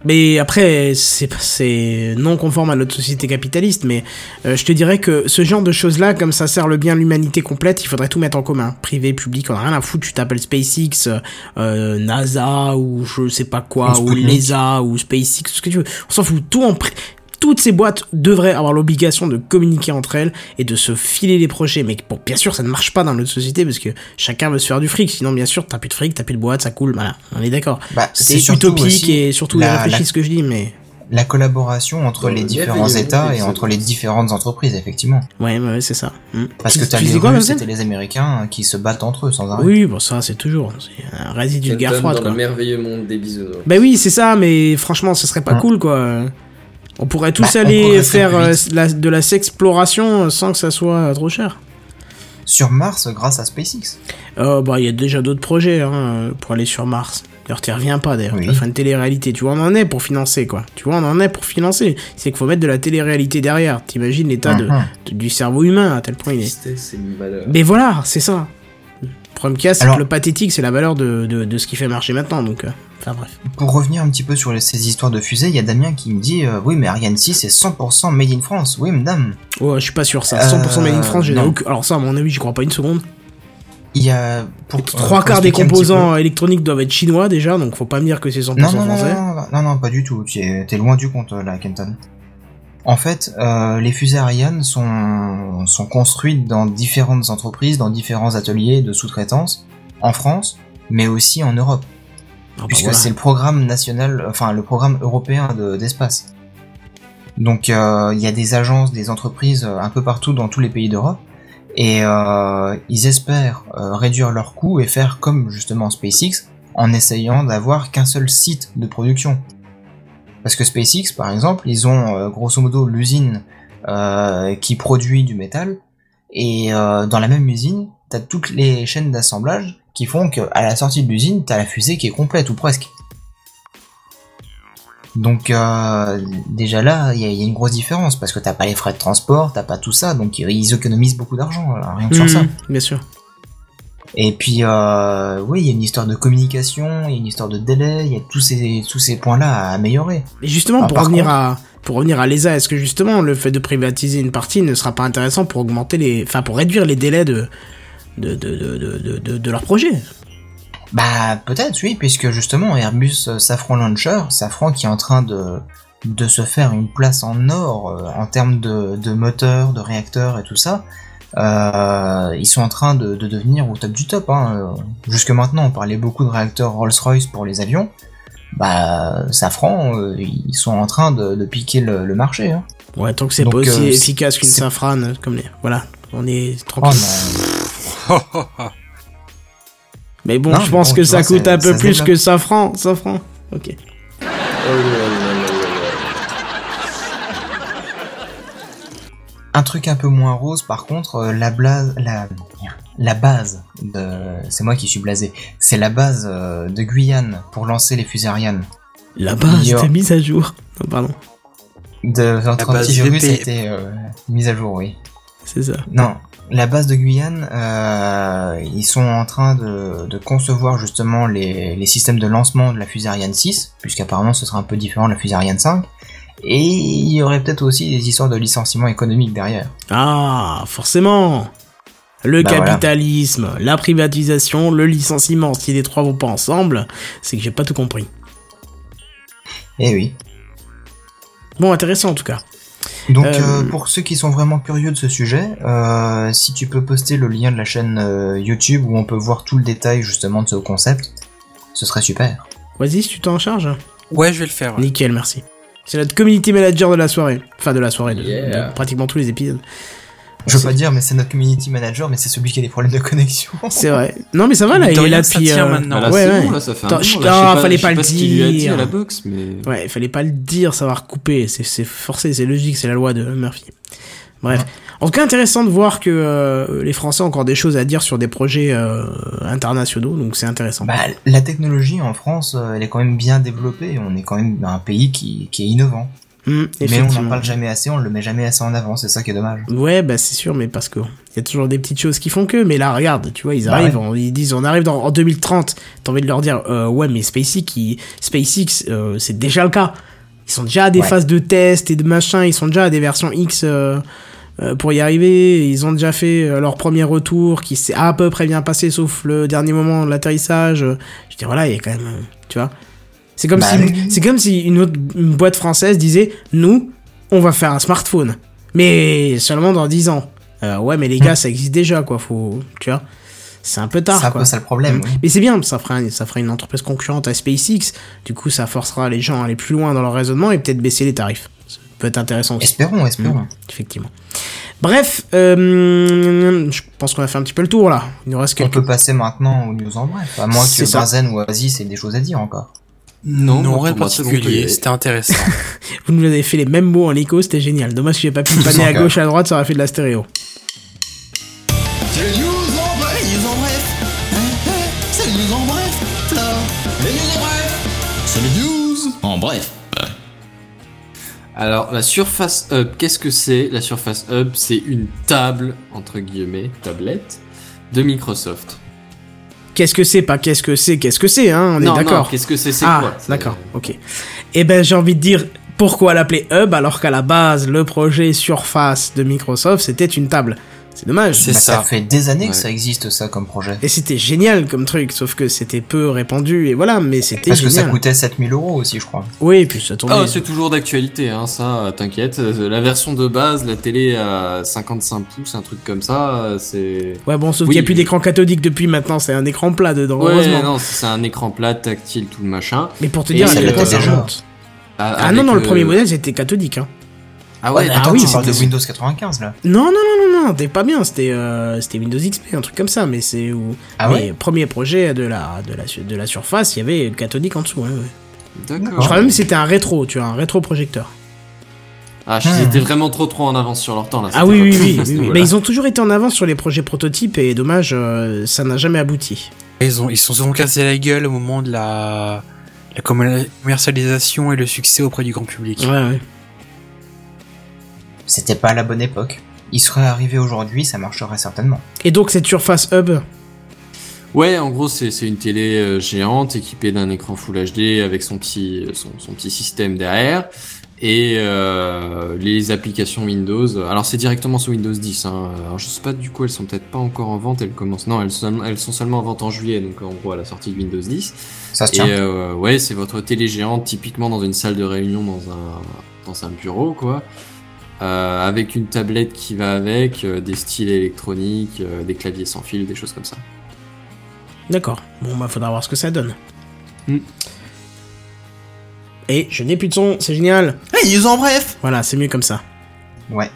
Mais après, c'est non conforme à notre société capitaliste, mais euh, je te dirais que ce genre de choses-là, comme ça sert le bien de l'humanité complète, il faudrait tout mettre en commun. Privé, public, on a rien à foutre, tu t'appelles SpaceX, euh, NASA, ou je sais pas quoi, Ou l'ESA, ou SpaceX, ce que tu veux. On s'en fout, tout en toutes ces boîtes devraient avoir l'obligation de communiquer entre elles et de se filer les projets. Mais bon, bien sûr, ça ne marche pas dans notre société parce que chacun veut se faire du fric. Sinon, bien sûr, t'as plus de fric, t'as plus de boîte, ça coule. Voilà, on est d'accord. Bah, C'est utopique et surtout la- irréfléchi la- ce que je dis, mais La collaboration entre Dans les le différents États et entre les différentes entreprises, effectivement. ouais, ouais, c'est ça. Hmm. Parce que t'as tu les quoi, Russes et les Américains qui se battent entre eux sans arrêt. Oui, bon, ça, c'est toujours. C'est un résidu de guerre froide, dans quoi. le merveilleux monde des bisounours. Bah oui, c'est ça, mais franchement, ce serait pas Hein. cool, quoi. On pourrait tous Bah, aller faire euh, la- de la sexploration sans que ça soit trop cher. sur Mars grâce à SpaceX. Euh, bah, il y a déjà d'autres projets hein, pour aller sur Mars. D'ailleurs, tu reviens pas d'ailleurs. Oui. Tu fait une télé-réalité. Tu vois, on en est pour financer quoi. Tu vois, on en est pour financer. C'est qu'il faut mettre de la télé-réalité derrière. T'imagines l'état de, Mhm. de- du cerveau humain à tel point il est. Mais voilà, c'est ça. Problème qu'il y a, c'est que le pathétique, c'est la valeur de, de, de ce qui fait marcher maintenant. Donc, euh, enfin bref. Pour revenir un petit peu sur les- ces histoires de fusées, il y a Damien qui me dit euh, Oui, mais Ariane 6 c'est 100% made in France. Oui, madame. Ouais, je suis pas sûr ça. 100% made in Euh, France, j'ai aucun- Alors ça, à mon avis, j'y crois pas une seconde. Il y a. Pour, Trois quarts des composants électroniques doivent être chinois déjà, donc faut pas me dire que c'est 100% peu- Non, non, français. non, non, non, non, pas du tout. Tu es- T'es loin du compte là, Kenton. En fait, euh, les fusées Ariane sont, sont construites dans différentes entreprises, dans différents ateliers de sous-traitance, en France, mais aussi en Europe. Ah bah puisque voilà. c'est le programme national, enfin le programme européen de- d'espace. Donc euh, il y a des agences, des entreprises euh, un peu partout dans tous les pays d'Europe, et euh, ils espèrent réduire leurs coûts et faire comme justement SpaceX en essayant d'avoir qu'un seul site de production. Parce que SpaceX, par exemple, ils ont euh, grosso modo l'usine euh, qui produit du métal, et euh, dans la même usine, t'as toutes les chaînes d'assemblage qui font qu'à la sortie de l'usine, t'as la fusée qui est complète ou presque. Donc déjà là, il y, a- il y a une grosse différence parce que t'as pas les frais de transport, t'as pas tout ça, donc ils- économisent beaucoup d'argent rien que sur Mhm, ça. Bien sûr. Et puis euh, oui, il y a une histoire de communication, il y a une histoire de délai, il y a tous ces tous ces points-là à améliorer. Et justement, pour revenir contre- à pour revenir à l'ESA, est-ce que justement le fait de privatiser une partie ne sera pas intéressant pour augmenter les, enfin pour réduire les délais de de de de de, de, de- de leur projet? Bah peut-être oui, puisque justement Airbus euh, Safran Launcher, Safran qui est en train de de se faire une place en or euh, en termes de, de moteurs, de réacteurs et tout ça. Euh, ils sont en train de, de devenir au top du top. Hein. Jusque maintenant, on parlait beaucoup de réacteurs Rolls-Royce pour les avions. Bah Safran, euh, ils sont en train de, de piquer le, le marché. Hein. Ouais, tant que c'est pas aussi euh, efficace qu'une Safran, comme les, voilà, on est Oh tranquille. non. Mais bon, Non, je pense bon, que ça vois, coûte un peu plus que Safran, Safran. Ok. Un truc un peu moins rose, par contre, euh, la blase, la, la base de, c'est moi qui suis blasé, c'est la base euh, de Guyane pour lancer les fusées Ariane. La base Yo. était mise à jour. Non, pardon, De notre antivirus a été euh, mise à jour, oui. c'est ça. Non, la base de Guyane, euh, ils sont en train de, de concevoir justement les, les systèmes de lancement de la fusée Ariane 6, puisqu'apparemment ce sera un peu différent de la fusée Ariane 5. Et il y aurait peut-être aussi des histoires de licenciement économique derrière. Ah, forcément. Le Bah, voilà. capitalisme, la privatisation, le licenciement, si les trois vont pas ensemble, c'est que j'ai pas tout compris. Eh oui. Bon, intéressant en tout cas. Donc Euh, euh, pour ceux qui sont vraiment curieux de ce sujet, euh, si tu peux poster le lien de la chaîne euh, YouTube où on peut voir tout le détail justement de ce concept, ce serait super. Vas-y, si tu t'en charges. Ouais, je vais le faire. ouais. Nickel, merci. C'est notre community manager de la soirée. Enfin, de la soirée, de, Yeah. de pratiquement tous les épisodes. Je veux pas dire, mais c'est notre community manager, mais c'est celui qui a des problèmes de connexion. C'est vrai. Non, mais ça va là, il est là depuis. euh, maintenant. Bah là, ouais, ouais. bon, là, ça fait un moment, là, pas- fallait pas le ce qu'il lui a dit dire. à la boxe, mais... Ouais, il fallait pas le dire, ça va recouper. C'est c'est forcé, c'est logique, c'est la loi de Murphy. Bref. En tout cas, intéressant de voir que euh, les Français ont encore des choses à dire sur des projets euh, internationaux, donc c'est intéressant. Bah, la technologie en France, euh, elle est quand même bien développée. On est quand même un pays qui, qui est innovant. Hum, Mais on n'en parle jamais assez, on le met jamais assez en avant, c'est ça qui est dommage. Ouais, bah c'est sûr, mais parce que il y a toujours des petites choses qui font que. Mais là, regarde, tu vois, ils Bah arrivent, ouais. on- ils disent, on arrive dans, en 2030. T'as envie de leur dire, euh, ouais, mais SpaceX, SpaceX, euh, c'est déjà le cas. Ils sont déjà à des Ouais. phases de test et de machin. Ils sont déjà à des versions X euh, pour y arriver. Ils ont déjà fait euh, leur premier retour, qui s'est à peu près bien passé, sauf le dernier moment de l'atterrissage. Je veux dire, voilà, il y a quand même, euh, tu vois. C'est comme Bah si, oui. c'est comme si une autre une boîte française disait, nous, on va faire un smartphone. Mais seulement dans 10 ans. Euh, ouais, mais les gars, ça existe déjà, quoi. Faut, tu vois. C'est un peu tard, C'est un quoi. peu ça le problème. oui. Mais c'est bien, ça fera, un- ça fera une entreprise concurrente à SpaceX. Du coup, ça forcera les gens à aller plus loin dans leur raisonnement et peut-être baisser les tarifs. Ça peut être intéressant aussi. Espérons, espérons. Mhm, effectivement. Bref, euh, je pense qu'on a fait un petit peu le tour là. Il nous reste On quelques. peut passer maintenant aux news en bref. À moins C'est que ça. Bazen ou Oasis aient des choses à dire encore. Non, Non, rien de particulier. C'était intéressant. Vous nous avez fait les mêmes mots en écho, c'était génial. Dommage que j'ai pas pu en à gauche à droite, ça aurait fait de la stéréo. Alors, la Surface Hub, qu'est-ce que c'est La Surface Hub, c'est une table, entre guillemets, tablette, de Microsoft. Qu'est-ce que c'est Pas qu'est-ce que c'est, qu'est-ce que c'est, hein On est Non, d'accord. qu'est-ce que c'est, c'est ah, quoi d'accord, ok. Eh ben, j'ai envie de dire, pourquoi l'appeler Hub alors qu'à la base, le projet Surface de Microsoft, c'était une table C'est dommage. Bah, ça. fait des années Ouais. que ça existe ça comme projet. Et c'était génial comme truc, sauf que c'était peu répandu, et voilà, mais c'était Parce que ça coûtait 7000 euros aussi, je crois. Oui, et puis ça tournait. Ah, c'est toujours d'actualité, hein, ça, euh, t'inquiète. Euh, La version de base, la télé à 55 pouces, un truc comme ça, euh, c'est... Ouais, bon, sauf Oui. qu'il n'y a plus d'écran cathodique depuis maintenant, c'est un écran plat dedans, Ouais, heureusement. non, c'est un écran plat, tactile, tout le machin. Mais pour te Et dire, ça l'était ça déjà. Ah, Ah non, non, le premier modèle c'était cathodique. Hein. Ah ouais, Ah Attends, oui, tu parles de c'était- Windows 95 là. Non, non, non, non, non, t'es pas bien, c'était euh, c'était Windows XP, un truc comme ça, mais c'est où. Ah les ouais premiers projets de la, de, la, de la surface, il y avait le cathodique en dessous. ouais, ouais. D'accord. Je crois même que c'était un rétro, tu vois, un rétro-projecteur. Ah, ils étaient vraiment trop trop en avance sur leur temps là. Ah oui, oui, oui. Mais ils ont toujours été en avance sur les projets prototypes et dommage, euh, ça n'a jamais abouti. Ils ont, ils se sont cassés la gueule au moment de la, la commer- commercialisation et le succès auprès du grand public. Ouais, ouais. C'était pas à la bonne époque. Il serait arrivé aujourd'hui, ça marcherait certainement. Et donc cette Surface Hub, Ouais, en gros, c'est c'est une télé euh, géante équipée d'un écran Full HD avec son petit son, son petit système derrière et euh, les applications Windows. Alors c'est directement sur Windows 10. Hein. Alors je sais pas du coup, elles sont peut-être pas encore en vente. Elles commencent. Non, elles sont elles sont seulement en vente en juillet, donc en gros à la sortie de Windows 10. Ça se Et tient. euh, ouais, c'est votre télé géante typiquement dans une salle de réunion dans un dans un bureau quoi. Euh, avec une tablette qui va avec, euh, des styles électroniques, euh, des claviers sans fil, des choses comme ça. d'accord. Bon, bah faudra voir ce que ça donne. Hmm. Et je n'ai plus de son, c'est génial. Hey, ils en bref. Voilà, c'est mieux comme ça. Ouais.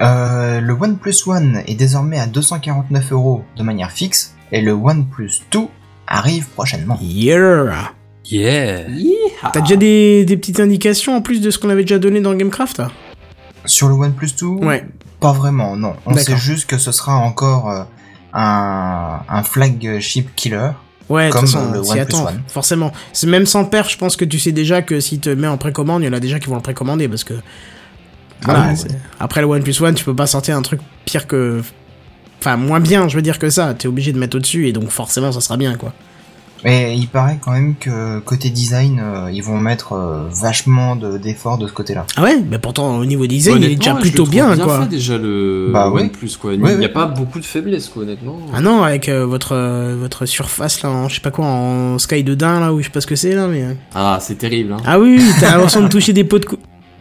Euh, le OnePlus One est désormais à 249 euros de manière fixe et le OnePlus 2 arrive prochainement. Yeah. Yeah. T'as déjà des, des petites indications en plus de ce qu'on avait déjà donné dans Gamecraft Sur le OnePlus 2, Ouais. pas vraiment, non. On sait juste que ce sera encore euh, un, un flagship killer. Ouais, Comme façon, le attend, One. forcément. C'est même sans père, je pense que tu sais déjà que s'il te met en précommande, il y en a déjà qui vont le précommander parce que. Voilà, Ah Après le OnePlus One, tu peux pas sortir un truc pire que. Enfin, moins bien, je veux dire que ça. T'es obligé de mettre au-dessus et donc forcément, ça sera bien, quoi. Et il paraît quand même que côté design, euh, ils vont mettre euh, vachement de- d'efforts de, ce côté-là. Ah ouais, mais pourtant, au niveau design, il est déjà plutôt bien, bien quoi. fait déjà le Bah ouais. OnePlus quoi. Il Ouais, n'y a pas beaucoup de faiblesses quoi honnêtement. Ah non, avec euh, votre, euh, votre surface là, en, je sais pas quoi, en sky de daim là, ou je sais pas ce que c'est là, mais. Ah c'est terrible hein. Ah oui, oui, t'as l'impression de toucher des pots de cou.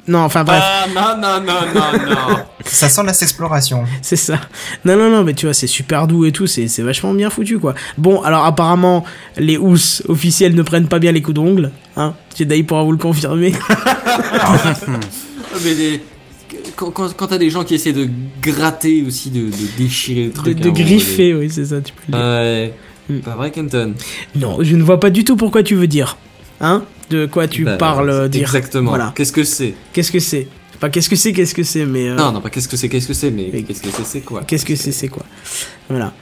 Non, enfin bref. Ah non non non non non. Ça sent la exploration. C'est ça. Non, non, non, mais tu vois, c'est super doux et tout, c'est c'est vachement bien foutu, quoi. Bon, alors apparemment, les housses officielles ne prennent pas bien les coups d'ongles, hein. Jedi pourra vous le confirmer. Ah, Mais les- quand, quand, quand t'as des gens qui essaient de gratter aussi, de, de déchirer le de, truc. de griffer, oui, c'est ça, tu peux le dire. Hmm. Ouais. Pas vrai Kenton? Non, je ne vois pas du tout pourquoi tu veux dire. Hein De quoi tu Bah, parles, euh, dire. Exactement. Voilà. Qu'est-ce que c'est? Qu'est-ce que c'est? Pas qu'est-ce que c'est, qu'est-ce que c'est, mais. euh, Non non pas qu'est-ce que c'est qu'est-ce que c'est mais Mais- qu'est-ce que c'est c'est quoi? Qu'est-ce que c'est, c'est quoi? Voilà.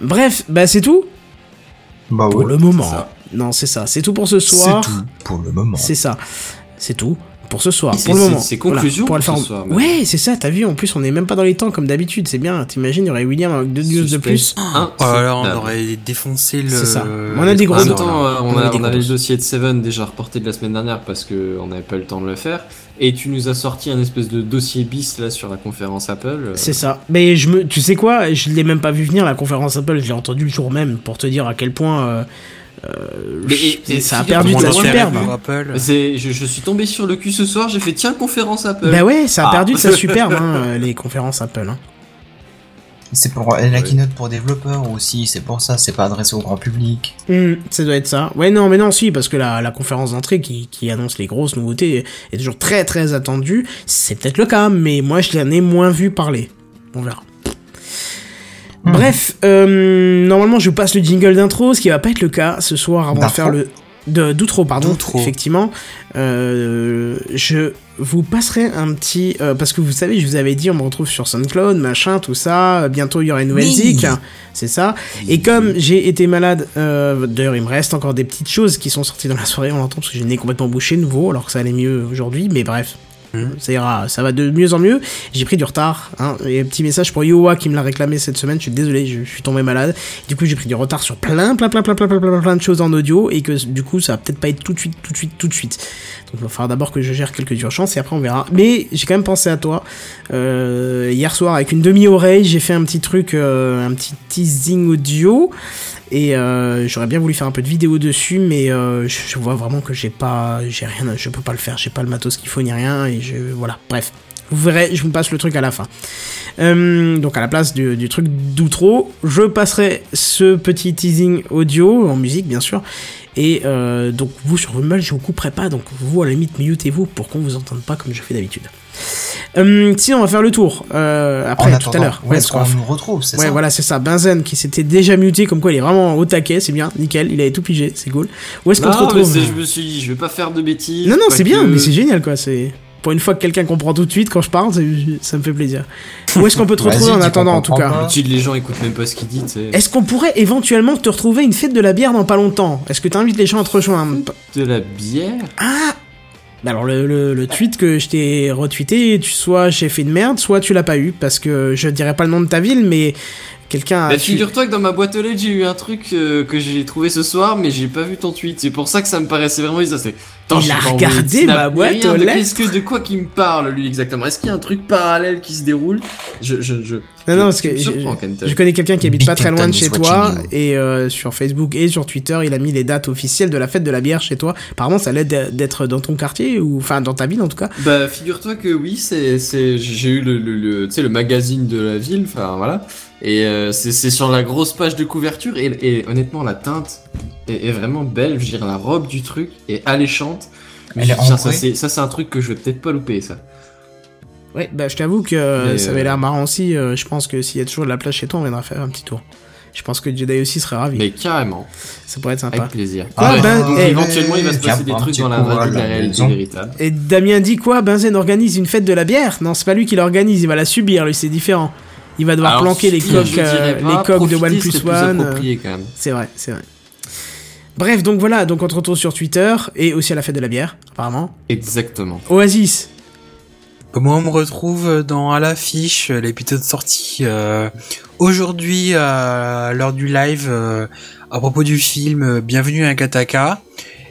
Bref, bah c'est tout? Bah pour ouais. le moment. Non, c'est ça. C'est tout pour ce C'est soir. tout pour le moment. C'est ça. C'est tout pour ce soir. Pour le moment. c'est- conclusion Voilà, pour le ce soir. Ouais, c'est ça. T'as vu. En plus, on est même pas dans les temps comme d'habitude. C'est bien. T'imagines, il y aurait William avec deux news de plus. Hein, Oh là, on aurait défoncé le. C'est ça. On a des En gros même dos. temps, euh, on, On a on avait le dos. dossier de Seven déjà reporté de la semaine dernière parce que on n'avait pas eu le temps de le faire. Et tu nous as sorti un espèce de dossier bis là sur la conférence Apple. euh, C'est ça. Mais je me, tu sais quoi Je l'ai même pas vu venir la conférence Apple. Je l'ai entendu le jour même pour te dire à quel point euh, euh, Mais- je- et- ça a perdu de Tout le sa monde a superbe. Apple. Je, je suis tombé sur le cul ce soir, j'ai fait tiens conférence Apple. Bah ouais, ça a Ah. perdu de sa superbe hein, euh, les conférences Apple. Hein. C'est pour la keynote pour développeurs aussi, c'est pour ça, c'est pas adressé au grand public. Hmm, ça doit être ça. Ouais, non, mais non, si, parce que la, la conférence d'entrée qui, qui annonce les grosses nouveautés est toujours très très attendue. C'est peut-être le cas, mais moi je l'en ai moins vu parler. On verra. Bref, euh, normalement je passe le jingle d'intro, ce qui va pas être le cas ce soir avant de faire le d'outro pardon D'outro. effectivement euh, je vous passerai un petit euh, parce que vous savez je vous avais dit on me retrouve sur SoundCloud machin tout ça bientôt il y aura une nouvelle Oui. zik c'est ça et comme j'ai été malade euh, d'ailleurs il me reste encore des petites choses qui sont sorties dans la soirée on l'entend parce que j'ai le nez complètement bouché de nouveau alors que ça allait mieux aujourd'hui mais bref. Ça ira, ça va de mieux en mieux. J'ai pris du retard. Hein. Et un petit message pour Yoa qui me l'a réclamé cette semaine. Je suis désolé, je, je suis tombé malade. Du coup, j'ai pris du retard sur plein, plein, plein, plein, plein, plein, plein, plein de choses en audio et que du coup, ça va peut-être pas être tout de suite, tout de suite, tout de suite. Donc, il va falloir d'abord que je gère quelques urgences et après on verra. Mais j'ai quand même pensé à toi. Euh, hier soir, avec une demi-oreille, j'ai fait un petit truc, euh, un petit teasing audio. Et euh, j'aurais bien voulu faire un peu de vidéo dessus, mais euh, je, vois vraiment que j'ai pas, j'ai rien, je peux pas le faire, j'ai pas le matos qu'il faut ni rien, et je, voilà, bref. Vous verrez, je vous passe le truc à la fin. Euh, donc à la place du, du truc d'outro, je passerai ce petit teasing audio, en musique bien sûr, et euh, donc vous sur Rumble, je vous couperai pas, donc vous à la limite mutez-vous pour qu'on vous entende pas comme je fais d'habitude. Euh, sinon on va faire le tour, euh, après tout à l'heure. où est-ce parce qu'on qu'on nous retrouve, c'est Ouais, ça voilà, c'est ça. Benzen qui s'était déjà muté, comme quoi il est vraiment au taquet, c'est bien, nickel, il avait tout pigé, c'est cool. Où est-ce qu'on mais retrouve c'est- je me suis dit, je vais pas faire de bêtises. Non, non, c'est bien, mais c'est génial quoi. C'est pour une fois que quelqu'un comprend tout de suite quand je parle, ça me fait plaisir. Où est-ce qu'on peut te retrouver en attendant en tout cas les gens écoutent même pas ce qu'il dit, tu sais. Est-ce qu'on pourrait éventuellement te retrouver à une fête de la bière dans pas longtemps Est-ce que t'invites les gens à te rejoindre De la bière Ah Bah alors le, le, le tweet que je t'ai retweeté, tu, soit j'ai fait de merde, soit tu l'as pas eu, parce que je dirais pas le nom de ta ville, mais quelqu'un a... Bah, figure-toi que dans ma boîte aux lettres, j'ai eu un truc euh, que j'ai trouvé ce soir, mais j'ai pas vu ton tweet. C'est pour ça que ça me paraissait vraiment bizarre. C'est. Attends, Il a regardé ma boîte aux lettres. Qu'est-ce que de quoi qu'il me parle lui exactement? Est-ce qu'il y a un truc parallèle qui se déroule? Je je je. Non, non, parce que je, connais quelqu'un qui habite Big pas très loin de chez is toi et euh, sur Facebook et sur Twitter, il a mis les dates officielles de la fête de la bière chez toi. Apparemment, ça allait d'être dans ton quartier ou enfin dans ta ville en tout cas. Bah figure-toi que oui, c'est c'est j'ai eu le le, le tu sais le magazine de la ville, enfin voilà. Et euh, c'est sur la grosse page de couverture et, et honnêtement la teinte est, est vraiment belle, je veux dire la robe du truc est alléchante. Mais je ça c'est un truc que je vais peut-être pas louper ça. Ouais, bah je t'avoue que euh, ça euh, avait l'air marrant aussi. euh, je pense que s'il y a toujours de la place chez toi, on viendra faire un petit tour. Je pense que Jedi aussi serait ravi. Mais carrément, Ça pourrait être sympa. avec plaisir. Ah, ben, donc eh, éventuellement il va se passer des trucs dans la la la réalité véritable. Et Damien dit quoi? Benzen organise une fête de la bière? Non, c'est pas lui qui l'organise, il va la subir, lui, c'est différent. Il va devoir Alors, planquer les coques, euh, les coques de OnePlus One. euh, approprié, quand même. C'est vrai, c'est vrai. Bref, donc voilà, donc on te retrouve sur Twitter et aussi à la fête de la bière, apparemment. Exactement. Oasis, Moi, on me retrouve dans à l'affiche l'épisode sorti euh, aujourd'hui à l'heure du live euh, à propos du film euh, Bienvenue à Kataka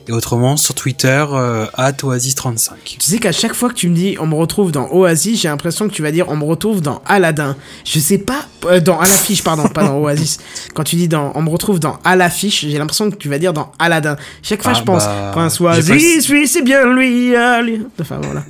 et autrement sur Twitter euh, @oasis35. tu sais qu'à chaque fois que tu me dis on me retrouve dans Oasis, j'ai l'impression que tu vas dire on me retrouve dans Aladdin. Je sais pas, euh, dans à l'affiche, pardon, pas dans Oasis. Quand tu dis dans on me retrouve dans à l'affiche, j'ai l'impression que tu vas dire dans Aladdin. Chaque fois Ah, je pense, bah, Prince pas Oasis, oui, c'est bien lui, allez. Enfin voilà.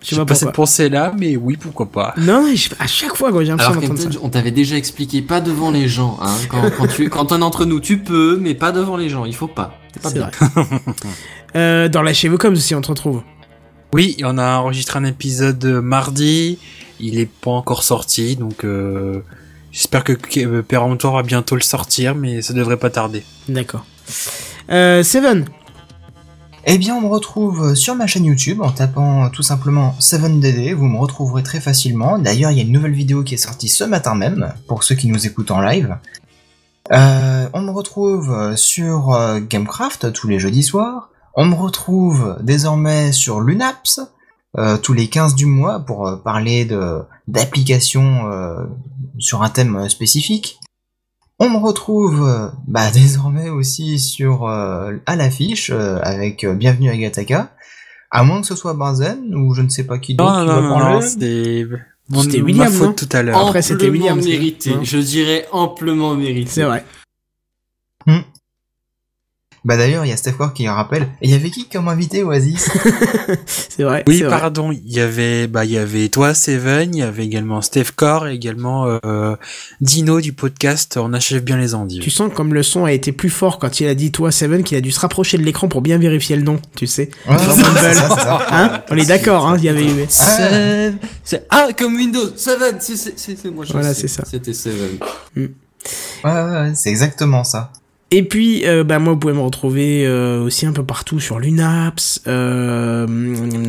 Je sais pas pas cette pourquoi. pensée là, mais oui, pourquoi pas. Non, je- à chaque fois, quoi, j'ai l'impression Alors d'entendre ça. On t'avait déjà expliqué, pas devant les gens, hein. Quand, quand tu, quand un d'entre nous, tu peux, mais pas devant les gens. Il faut pas. C'est pas bien. vrai. euh, dans la chez Vocom aussi, on te retrouve. Oui, on a enregistré un épisode mardi. Il est pas encore sorti, donc euh, j'espère que euh, Péremptoire va bientôt le sortir, mais ça devrait pas tarder. D'accord. Euh, Seven. Eh bien, on me retrouve sur ma chaîne YouTube en tapant tout simplement 7DD. Vous me retrouverez très facilement. D'ailleurs, il y a une nouvelle vidéo qui est sortie ce matin même, pour ceux qui nous écoutent en live. Euh, on me retrouve sur euh, Gamecraft tous les jeudis soirs. On me retrouve désormais sur Lunaps euh, tous les 15 du mois pour euh, parler de d'applications euh, sur un thème euh, spécifique. On me retrouve euh, bah, désormais aussi sur euh, à l'affiche euh, avec euh, Bienvenue à Gataka. À moins que ce soit Benzen ou je ne sais pas qui d'autre Non, non, non. C'était C'était ma William, faute tout à l'heure. Après, c'était Amplement Williams, mérité. hein. Je dirais amplement mérité. C'est vrai. Bah d'ailleurs, il y a Steph Core qui rappelle. Et il y avait qui comme invité Oasis? C'est vrai. Oui, pardon. Il y avait, bah, il y avait toi, Seven. Il y avait également Steph Core et également euh, Dino du podcast. On achève bien les endives. Tu sens comme le son a été plus fort quand il a dit toi Seven qu'il a dû se rapprocher de l'écran pour bien vérifier le nom, tu sais. Ouais, ça. Hein? On est d'accord, hein, il y avait eu. Seven. C'est- Ah, comme Windows. Seven. C'est, c'est, c'est, c'est- moi, je Voilà, c'est ça. C'était Seven. Ouais, ouais, ouais, c'est exactement ça. Et puis, euh, bah, moi, vous pouvez me retrouver euh, aussi un peu partout sur l'UNAPS. Euh,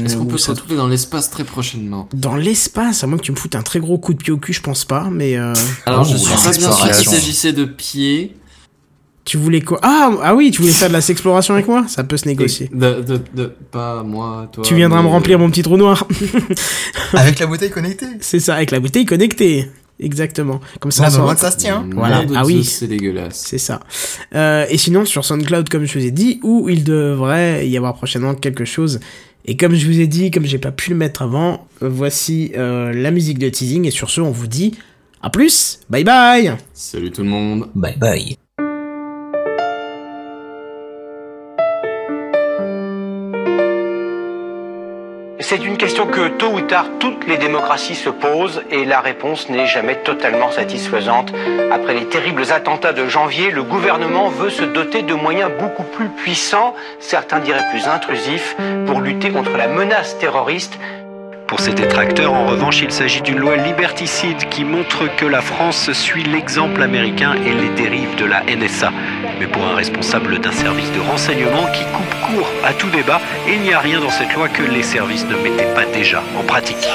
Est-ce qu'on peut se retrouver dans l'espace très prochainement Dans l'espace, à moins que tu me foutes un très gros coup de pied au cul, je pense pas, mais... euh, Alors, je Oh, suis pas bien sûr qu'il s'agissait de pieds. Tu voulais quoi? Ah, ah oui, tu voulais faire de la sexploration avec moi? Ça peut se négocier. De, de, de, pas moi, toi. Tu viendras me remplir mon petit trou noir. Avec la bouteille connectée. C'est ça, avec la bouteille connectée. Exactement. Comme ça, on bah, moi, ça se tient. Voilà. Ah oui. C'est dégueulasse. C'est ça. Euh, et sinon, sur SoundCloud, comme je vous ai dit, où il devrait y avoir prochainement quelque chose. Et comme je vous ai dit, comme j'ai pas pu le mettre avant, voici euh, la musique de teasing. Et sur ce, on vous dit à plus. Bye bye. Salut tout le monde. Bye bye. C'est une question que tôt ou tard toutes les démocraties se posent et la réponse n'est jamais totalement satisfaisante. Après les terribles attentats de janvier, le gouvernement veut se doter de moyens beaucoup plus puissants, certains diraient plus intrusifs, pour lutter contre la menace terroriste. Pour ses détracteurs, en revanche, il s'agit d'une loi liberticide qui montre que la France suit l'exemple américain et les dérives de la NSA. Mais pour un responsable d'un service de renseignement qui coupe court à tout débat, il n'y a rien dans cette loi que les services ne mettaient pas déjà en pratique.